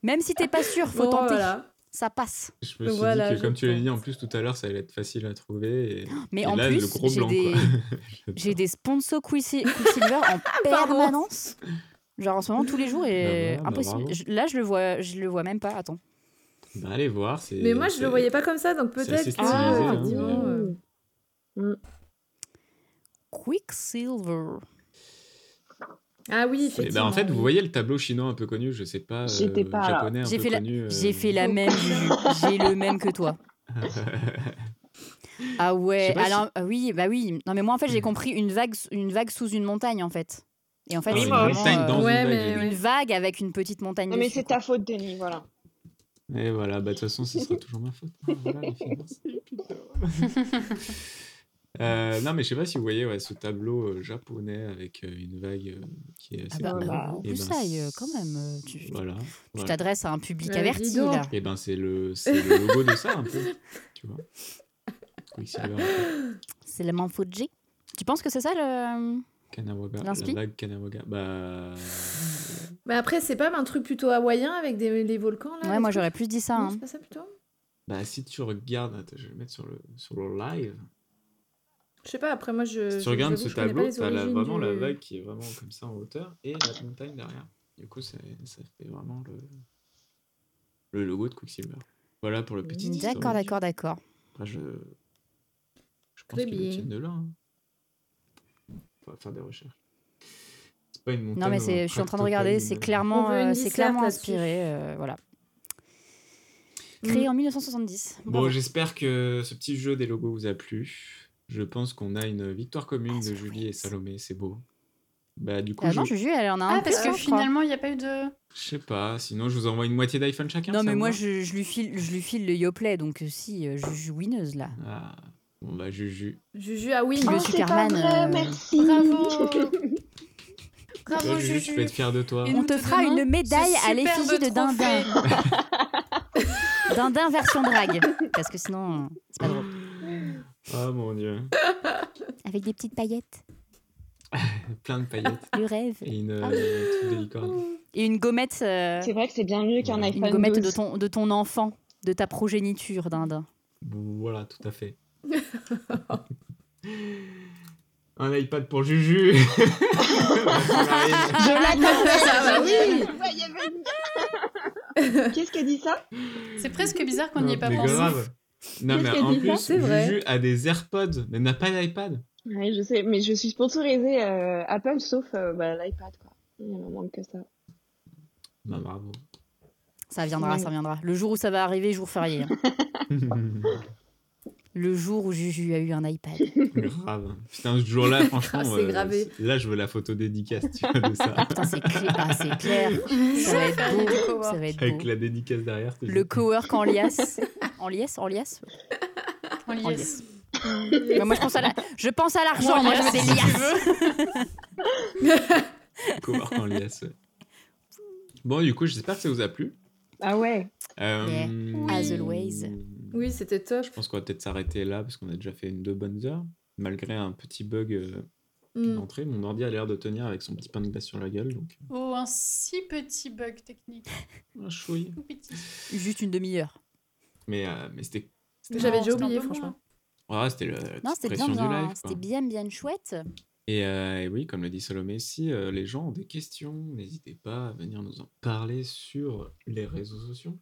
Même si t'es pas sûr, faut Bon, tenter. voilà. Ça passe. Je me suis Voilà, dit que, je comme tu l'as dit en plus tout à l'heure, ça allait être facile à trouver. Et, Mais et en là, le plus, gros j'ai blanc, des, quoi. j'ai des sponsors Quicksil- Quicksilver en permanence. Genre en ce moment tous les jours et Bah bah impossible. bravo. Je- là, je le vois, je le vois même pas. Attends. Bah, allez voir. c'est- Mais moi, je le voyais pas comme ça, donc peut-être stylisé, hein. euh, Quicksilver. Ah oui, Et effectivement. bah, en fait, vous oui. voyez le tableau chinois un peu connu, je sais pas, euh, J'étais pas japonais un J'ai peu fait la- connu. euh, J'ai fait la même. J'ai le même que toi. Ah ouais. Alors ah oui, bah oui. Non mais moi en fait j'ai compris une vague, une vague sous une montagne en fait. Et en fait Ah, c'est une vraiment, montagne euh, dans Ouais, une vague. avec une petite montagne Non, mais c'est ta faute, Denis, voilà. Et voilà, bah de toute façon, ce sera toujours ma faute. Ah, voilà, les putain. Euh, non, mais je sais pas si vous voyez ouais, ce tableau euh, japonais avec euh, une vague euh, qui est Ah assez bah, connue. Voilà. bah, Et ben, euh, quand même. Tu Voilà. voilà. t'adresses à un public Ouais, averti là. Et ben c'est le, c'est le logo de ça un peu, tu vois. C'est le Mount Fuji. Tu penses que c'est ça le. Kanawaga, la vague Kanawaga. Bah, Mais après, c'est pas un truc plutôt hawaïen avec des, des volcans là Ouais, les moi j'aurais plus dit ça. Non, hein. c'est pas ça plutôt bah si tu regardes, attends, je vais le mettre sur le, sur le live. Je sais pas, après moi je. Si je- tu regardes ce tableau, les t'as la- vraiment la du- vague qui est vraiment comme ça en hauteur et la montagne derrière. Du coup, ça, ça fait vraiment le, le logo de Quicksilver. Voilà pour le petit D'accord, d'accord, d'accord. Après, je, je pense tiennent de là. hein. On va faire des recherches. C'est pas une montagne. Non mais je suis en train de regarder, c'est même- clairement, euh, c'est clairement inspiré, euh, voilà. Créé Mm. en 1970. Bon, j'espère que ce petit jeu des logos vous a plu. Je pense qu'on a une victoire commune Ah, de Julie vrai. et Salomé, c'est beau. Bah du coup, Ah je... non, Juju, elle en a un Ah, parce que finalement, il n'y a pas eu de. je sais pas, sinon je vous envoie une moitié d'iPhone chacun. Non, mais moi, je, je lui file, je lui file le Yoplait, donc euh, si, euh, Juju winneuse, là. Ah, bon bah Juju. Juju, oui. Le Oh, pas Superman, vrai, euh, merci. Bravo Bravo, Juju, peux être fier de toi. Et On te fera une médaille à l'effigie de Dindin. Dindin version drague. Parce que sinon, c'est pas drôle. Oh mon dieu. Avec des petites paillettes. Plein de paillettes. Le rêve. Et une Ah. euh, truc de licorne. Et une gommette, euh, C'est vrai que c'est bien mieux qu'un une iPhone gommette 12. de ton, de ton enfant, de ta progéniture, Dindin. Voilà, tout à fait. Un iPad pour Juju. Je l'attendais, Ah, oui. Qu'est-ce qu'a dit ça? C'est presque bizarre qu'on n'y ait pas mais pensé. grave. Non, mais qu'elle en plus, ça? C'est vrai. Juju a des AirPods, mais n'a pas d'iPad. Ouais, je sais, mais je suis sponsorisée euh, Apple sauf euh, bah, l'iPad, quoi. Il me manque que ça. Bah, bravo. Ça viendra, Ouais. ça viendra. Le jour où ça va arriver, jour férié. hein. Le jour où Juju a eu un iPad. grave. Putain, ce jour-là, franchement, Ah, c'est euh, gravé. là, je veux la photo dédicace, tu vois, de ça. Putain, c'est cla- ah, c'est clair. Ça va être beau. cowork. Ça va être Avec beau. la dédicace derrière. Le cowork en liasse. En liasse En liasse En liasse. Bah, moi, je pense à la- je pense à l'argent. Moi, Moi, je veux liasse, des liasses. Cowork en ouais. Bon, du coup, j'espère que ça vous a plu. Ah ouais. Euh, As always. Oui, c'était top. Je pense qu'on va peut-être s'arrêter là parce qu'on a déjà fait une deux bonnes heures. Malgré un petit bug euh, Mm. d'entrée, mon ordi a l'air de tenir avec son petit pain de glace sur la gueule. Donc, Oh, un si petit bug technique. ah, chouille. Tout petit. Juste une demi-heure. Mais, euh, mais c'était J'avais déjà un oublié, franchement. ouais, c'était le- Non, c'était bien, bien. live. quoi. C'était bien, bien chouette. Et, euh, et oui, comme le dit Salomé, si euh, les gens ont des questions, n'hésitez pas à venir nous en parler sur les réseaux sociaux.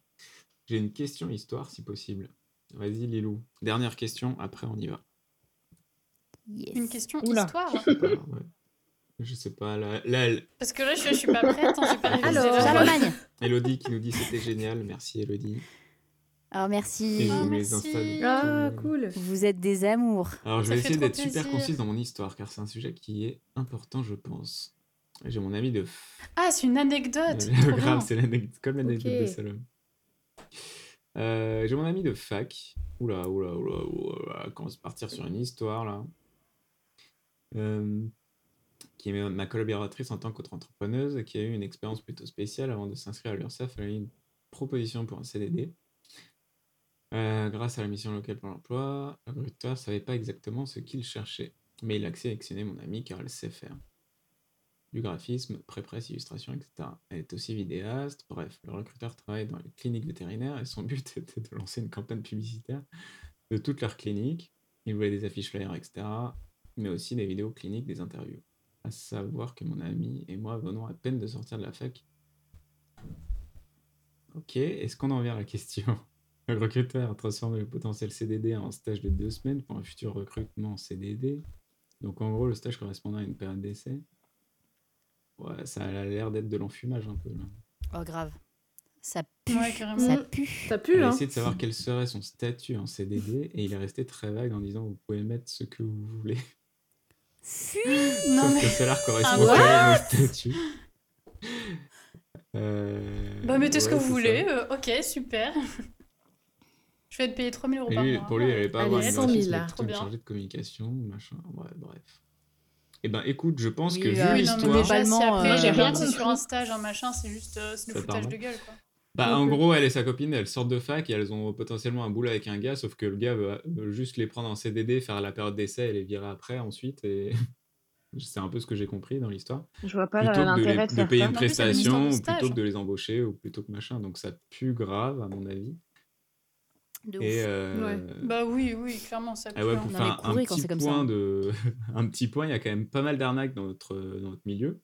J'ai une question histoire, si possible. Vas-y, Lilou. Dernière question, après on y va. Yes. Une question Oula. histoire. Ah, ouais. Je sais pas, là, là, elle- Parce que là, je, je suis pas prête. hein, pas Alors, le- Charlemagne. Elodie qui nous dit c'était génial. Merci Elodie. Alors, merci. je Ah, merci. Ah, cool. Vous êtes des amours. Alors je Ça vais essayer d'être super concise dans mon histoire car c'est un sujet qui est important, je pense. J'ai mon ami de Ah, c'est une anecdote. Grave, c'est l'anecdote, comme l'anecdote de Salomé. Euh, J'ai mon ami de fac. Oula, oula, oula, oula, commence à partir sur une histoire là. Euh, qui est ma- collaboratrice en tant qu'autre-entrepreneuse, qui a eu une expérience plutôt spéciale avant de s'inscrire à l'URSSAF. Elle a eu une proposition pour un CDD. Euh, grâce à la mission locale pour l'emploi, le recruteur ne savait pas exactement ce qu'il cherchait, mais il a sélectionné mon ami car elle sait faire du graphisme, pré-presse, illustration, etc. Elle est aussi vidéaste. Bref, le recruteur travaille dans les cliniques vétérinaires et son but était de lancer une campagne publicitaire de toutes leurs cliniques. Il voulait des affiches flyers, etc. Mais aussi des vidéos cliniques, des interviews. À savoir que mon ami et moi venons à peine de sortir de la fac. Ok, est-ce qu'on en vient à la question? Le recruteur a transformé le potentiel CDD en stage de deux semaines pour un futur recrutement en CDD. Donc en gros, le stage correspondant à une période d'essai. Ouais, ça a l'air d'être de l'enfumage un peu là. Oh, grave. Ça pue. Ouais, carrément. Ça Mm. pue. Ça Il pue, a hein. essayé de savoir quel serait son statut en CDD et il est resté très vague en disant vous pouvez mettre ce que vous voulez. Fuis. Non, Sauf mais. que le salaire correspond Ah, quand même au statut. Euh, Bah, mettez ce que vous voulez. ça. euh, ok, super. je vais être payé 3000 euros par lui, mois. pour lui, il n'allait pas avoir Allez, une 100 000 graphiste, mais là. Trop bien. de communication, machin. Ouais, bref. Eh ben, écoute, je pense Oui, que vu euh, Oui, non, mais l'histoire, déjà, si Globalement, après, euh, j'ai rien compris. sur un stage, un machin, c'est juste euh, c'est le Ça foutage de gueule, quoi. Bah, en gros, elle et sa copine, elles sortent de fac et elles ont potentiellement un boulot avec un gars, sauf que le gars veut, juste les prendre en CDD, faire la période d'essai et les virer après ensuite. Et c'est un peu ce que j'ai compris dans l'histoire. Je vois pas Plutôt que de, l'intérêt les- de, de faire payer ça. une Non, prestation, ou plutôt que de les embaucher, ou plutôt que machin. Donc ça pue grave, à mon avis. De Et euh, Bah oui, oui, clairement, ça ah ouais, pour faire un, quand petit c'est comme ça, point hein. de, un petit point, il y a quand même pas mal d'arnaques dans notre, dans notre milieu.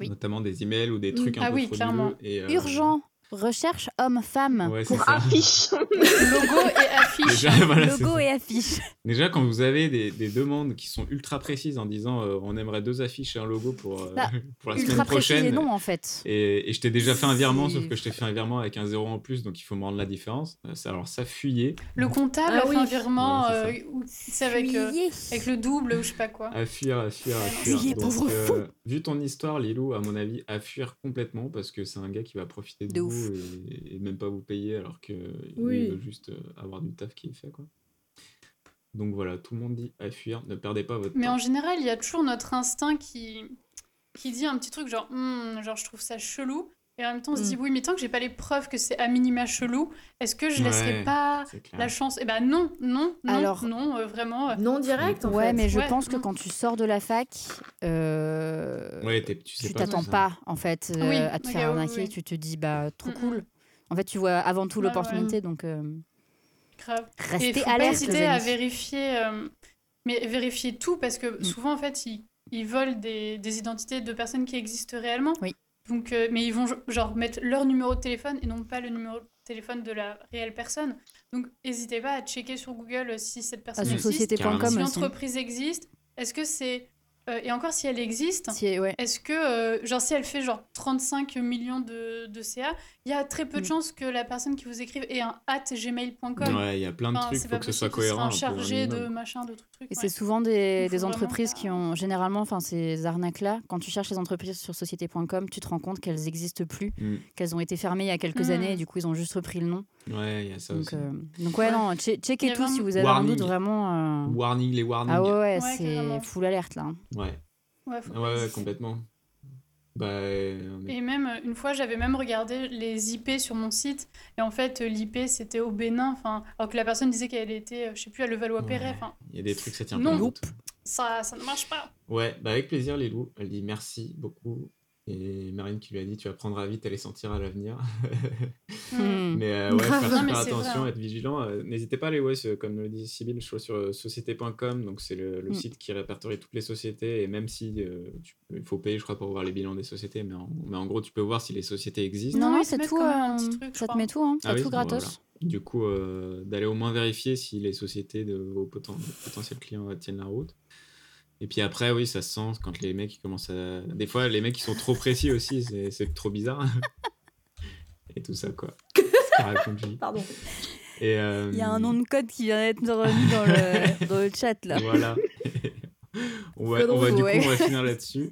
Oui. Notamment des emails ou des trucs un Ah peu oui, frauduleux. clairement. Et, euh, Urgent. Recherche homme-femme. Ouais, Pour ça. affiche. Logo et affiche. Déjà, voilà, Logo et affiche. Déjà, quand vous avez des, des demandes qui sont ultra précises en disant euh, on aimerait deux affiches et un logo pour, euh, Bah, pour la Ultra semaine précisé, prochaine. non, en fait. Et, et je t'ai déjà fait un virement, sauf que je t'ai fait un virement avec un zéro en plus, donc il faut me rendre la différence. Euh, ça- Alors ça fuyait. Le comptable Ah a fait oui. un virement, Ouais, euh, avec, euh, avec le double ou je sais pas quoi. À fuir, à fuir, à fuir. Fuyez, Donc, pauvre fou. vu ton histoire, Lilou, à mon avis, à fuir complètement parce que c'est un gars qui va profiter de, De vous ouf. Et, et même pas vous payer alors que Oui. il veut juste euh, avoir du taf qui est fait. Quoi. Donc voilà, tout le monde dit à fuir, ne perdez pas votre Mais temps. en général, il y a toujours notre instinct qui, qui dit un petit truc genre, Hmm, genre je trouve ça chelou. Et en même temps, on se dit, Mm. oui, mais tant que j'ai pas les preuves que c'est à minima chelou, est-ce que je laisserai Ouais, pas la chance? Eh ben non, non, non, Alors- non, euh, vraiment. euh, Non direct, en Ouais, fait. mais je Ouais, pense que quand tu sors de la fac, euh, Ouais, tu sais pas t'attends pas, en fait, euh, Oui, à te faire arnaquer. oui. Tu te dis, bah, trop Mm, mm. cool. En fait, tu vois avant tout Ouais, l'opportunité, donc euh, grave. Et restez faut pas alerte. hésiter les à vérifier, euh, mais vérifier tout parce que Mm. souvent en fait ils, ils volent des, des identités de personnes qui existent réellement. Oui. Donc, euh, mais ils vont genre mettre leur numéro de téléphone et non pas le numéro de téléphone de la réelle personne. Donc, n'hésitez pas à checker sur Google si cette personne Ah, existe, si l'entreprise existe. Est-ce que c'est euh, et encore si elle existe, Si, ouais. est-ce que euh, genre si elle fait genre 35 millions de, de CA, il y a très peu de Mm. chances que la personne qui vous écrive ait un at gmail.com. Ouais, il y a plein de Enfin, trucs, c'est faut que ce soit cohérent. chargé de machin, de trucs. trucs, Et ouais. c'est souvent des, des entreprises vraiment qui ont généralement, enfin ces arnaques-là, quand tu cherches les entreprises sur société.com, tu te rends compte qu'elles n'existent plus, Mm. qu'elles ont été fermées il y a quelques Mm. années et du coup ils ont juste repris le nom. Ouais, il y a ça Donc, aussi. euh, donc ouais, non, che- checkez tout si vous avez un doute vraiment. euh, Warning, les warnings. Ah ouais, ouais, Ouais, c'est full alerte là. hein. Ouais, Ouais, faut complètement. Bah, est- Et même, euh, une fois, j'avais même regardé les IP sur mon site. Et en fait, euh, l'IP, c'était au Bénin. Enfin, alors que la personne disait qu'elle était, je sais plus, à Levallois-Perret. Il y a des trucs, ça tient Non. pas. ça, ça ne marche pas. Ouais, bah avec plaisir, Lilou. Elle dit merci beaucoup. Et Marine qui lui a dit tu apprendras vite à les sentir à l'avenir. Hmm. Mais euh, ouais, faire super attention, vrai. être vigilant. Euh, N'hésitez pas à aller, ouais, sur- comme le dit Sybille, je crois sur euh, société.com, donc c'est le, le Mm. site qui répertorie toutes les sociétés. Et même si euh, tu il faut payer, je crois, pour voir les bilans des sociétés, mais en, mais en gros, tu peux voir si les sociétés existent. Non, Non, c'est tout. truc, je ça te met tout, hein. Ah c'est oui, tout bon, gratos. Du coup, euh, d'aller au moins vérifier si les sociétés de vos poten- potentiels clients tiennent la route. Et puis après, oui, ça se sent quand les mecs ils commencent à. Des fois, les mecs qui sont trop précis aussi, c'est trop bizarre. Et tout ça, quoi. Ce. Pardon. Et, euh, Il y a un nom de code qui vient d'être remis dans le, dans le chat là. Voilà. on va, on va- du coup, Ouais. on va finir là-dessus.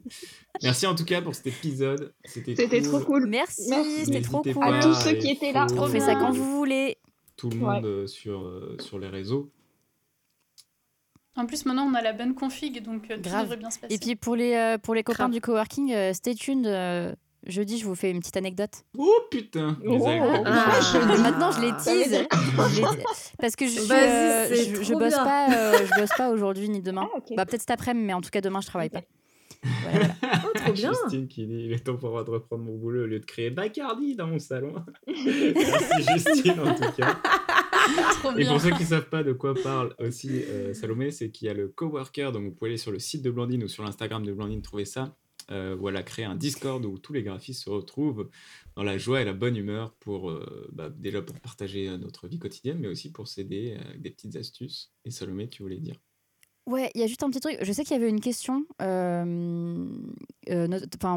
Merci en tout cas pour cet épisode. C'était cool. trop cool. Merci, c'était trop cool. À tous ceux qui étaient là. On fait ça quand vous voulez. Tout le Ouais. monde euh, sur, euh, sur les réseaux. En plus, maintenant, on a la bonne config, donc euh, tout devrait bien se passer. Et puis pour les, euh, pour les copains Grave. du coworking, euh, stay tuned. euh, jeudi, je vous fais une petite anecdote. Oh putain Oh. Ah. Et maintenant, je les tease. dire- Je les- Parce que je, euh, je, bosse bien. pas, euh, je bosse pas aujourd'hui ni demain. Ah. Bah peut-être cet après-midi, mais en tout cas demain je travaille pas. Voilà, voilà. Oh, trop bien. Justine qui dit il est temps pour moi de reprendre mon boulot au lieu de créer Bacardi dans mon salon. Merci Justine en tout cas. Et pour ceux qui ne savent pas de quoi parle aussi euh, Salomé, c'est qu'il y a le coworker, donc vous pouvez aller sur le site de Blandine ou sur l'Instagram de Blandine trouver ça. Euh, voilà, créer un Discord où tous les graphistes se retrouvent dans la joie et la bonne humeur pour euh, bah, déjà pour partager euh, notre vie quotidienne, mais aussi pour s'aider euh, avec des petites astuces. Et Salomé, tu voulais dire Ouais, il y a juste un petit truc. Je sais qu'il y avait une question euh, euh,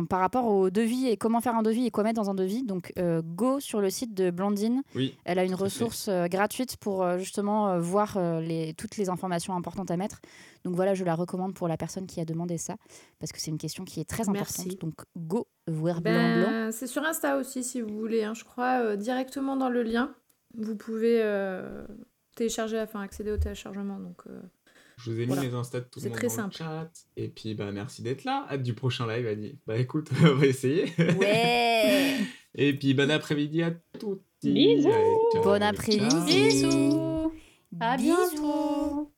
par rapport au devis et comment faire un devis et quoi mettre dans un devis. Donc, euh, go sur le site de Blandine. Oui. Elle a une ressource euh, gratuite pour euh, justement euh, voir euh, les, toutes les informations importantes à mettre. Donc voilà, je la recommande pour la personne qui a demandé ça parce que c'est une question qui est très importante. Merci. Donc go voir blanc blanc. Ben, c'est sur Insta aussi, si vous voulez. hein. Je crois euh, directement dans le lien. Vous pouvez euh, télécharger, enfin accéder au téléchargement. Donc, euh, Je vous ai mis Voilà. les instas de tout le C'est monde très dans simple. le chat. Et puis, bah, merci d'être là. Hâte du prochain live, Annie. Bah, écoute, on va essayer. Ouais. Et puis, bon après-midi à toutes. Bisous. Bon après-midi. Bisous. À Bisous. bientôt.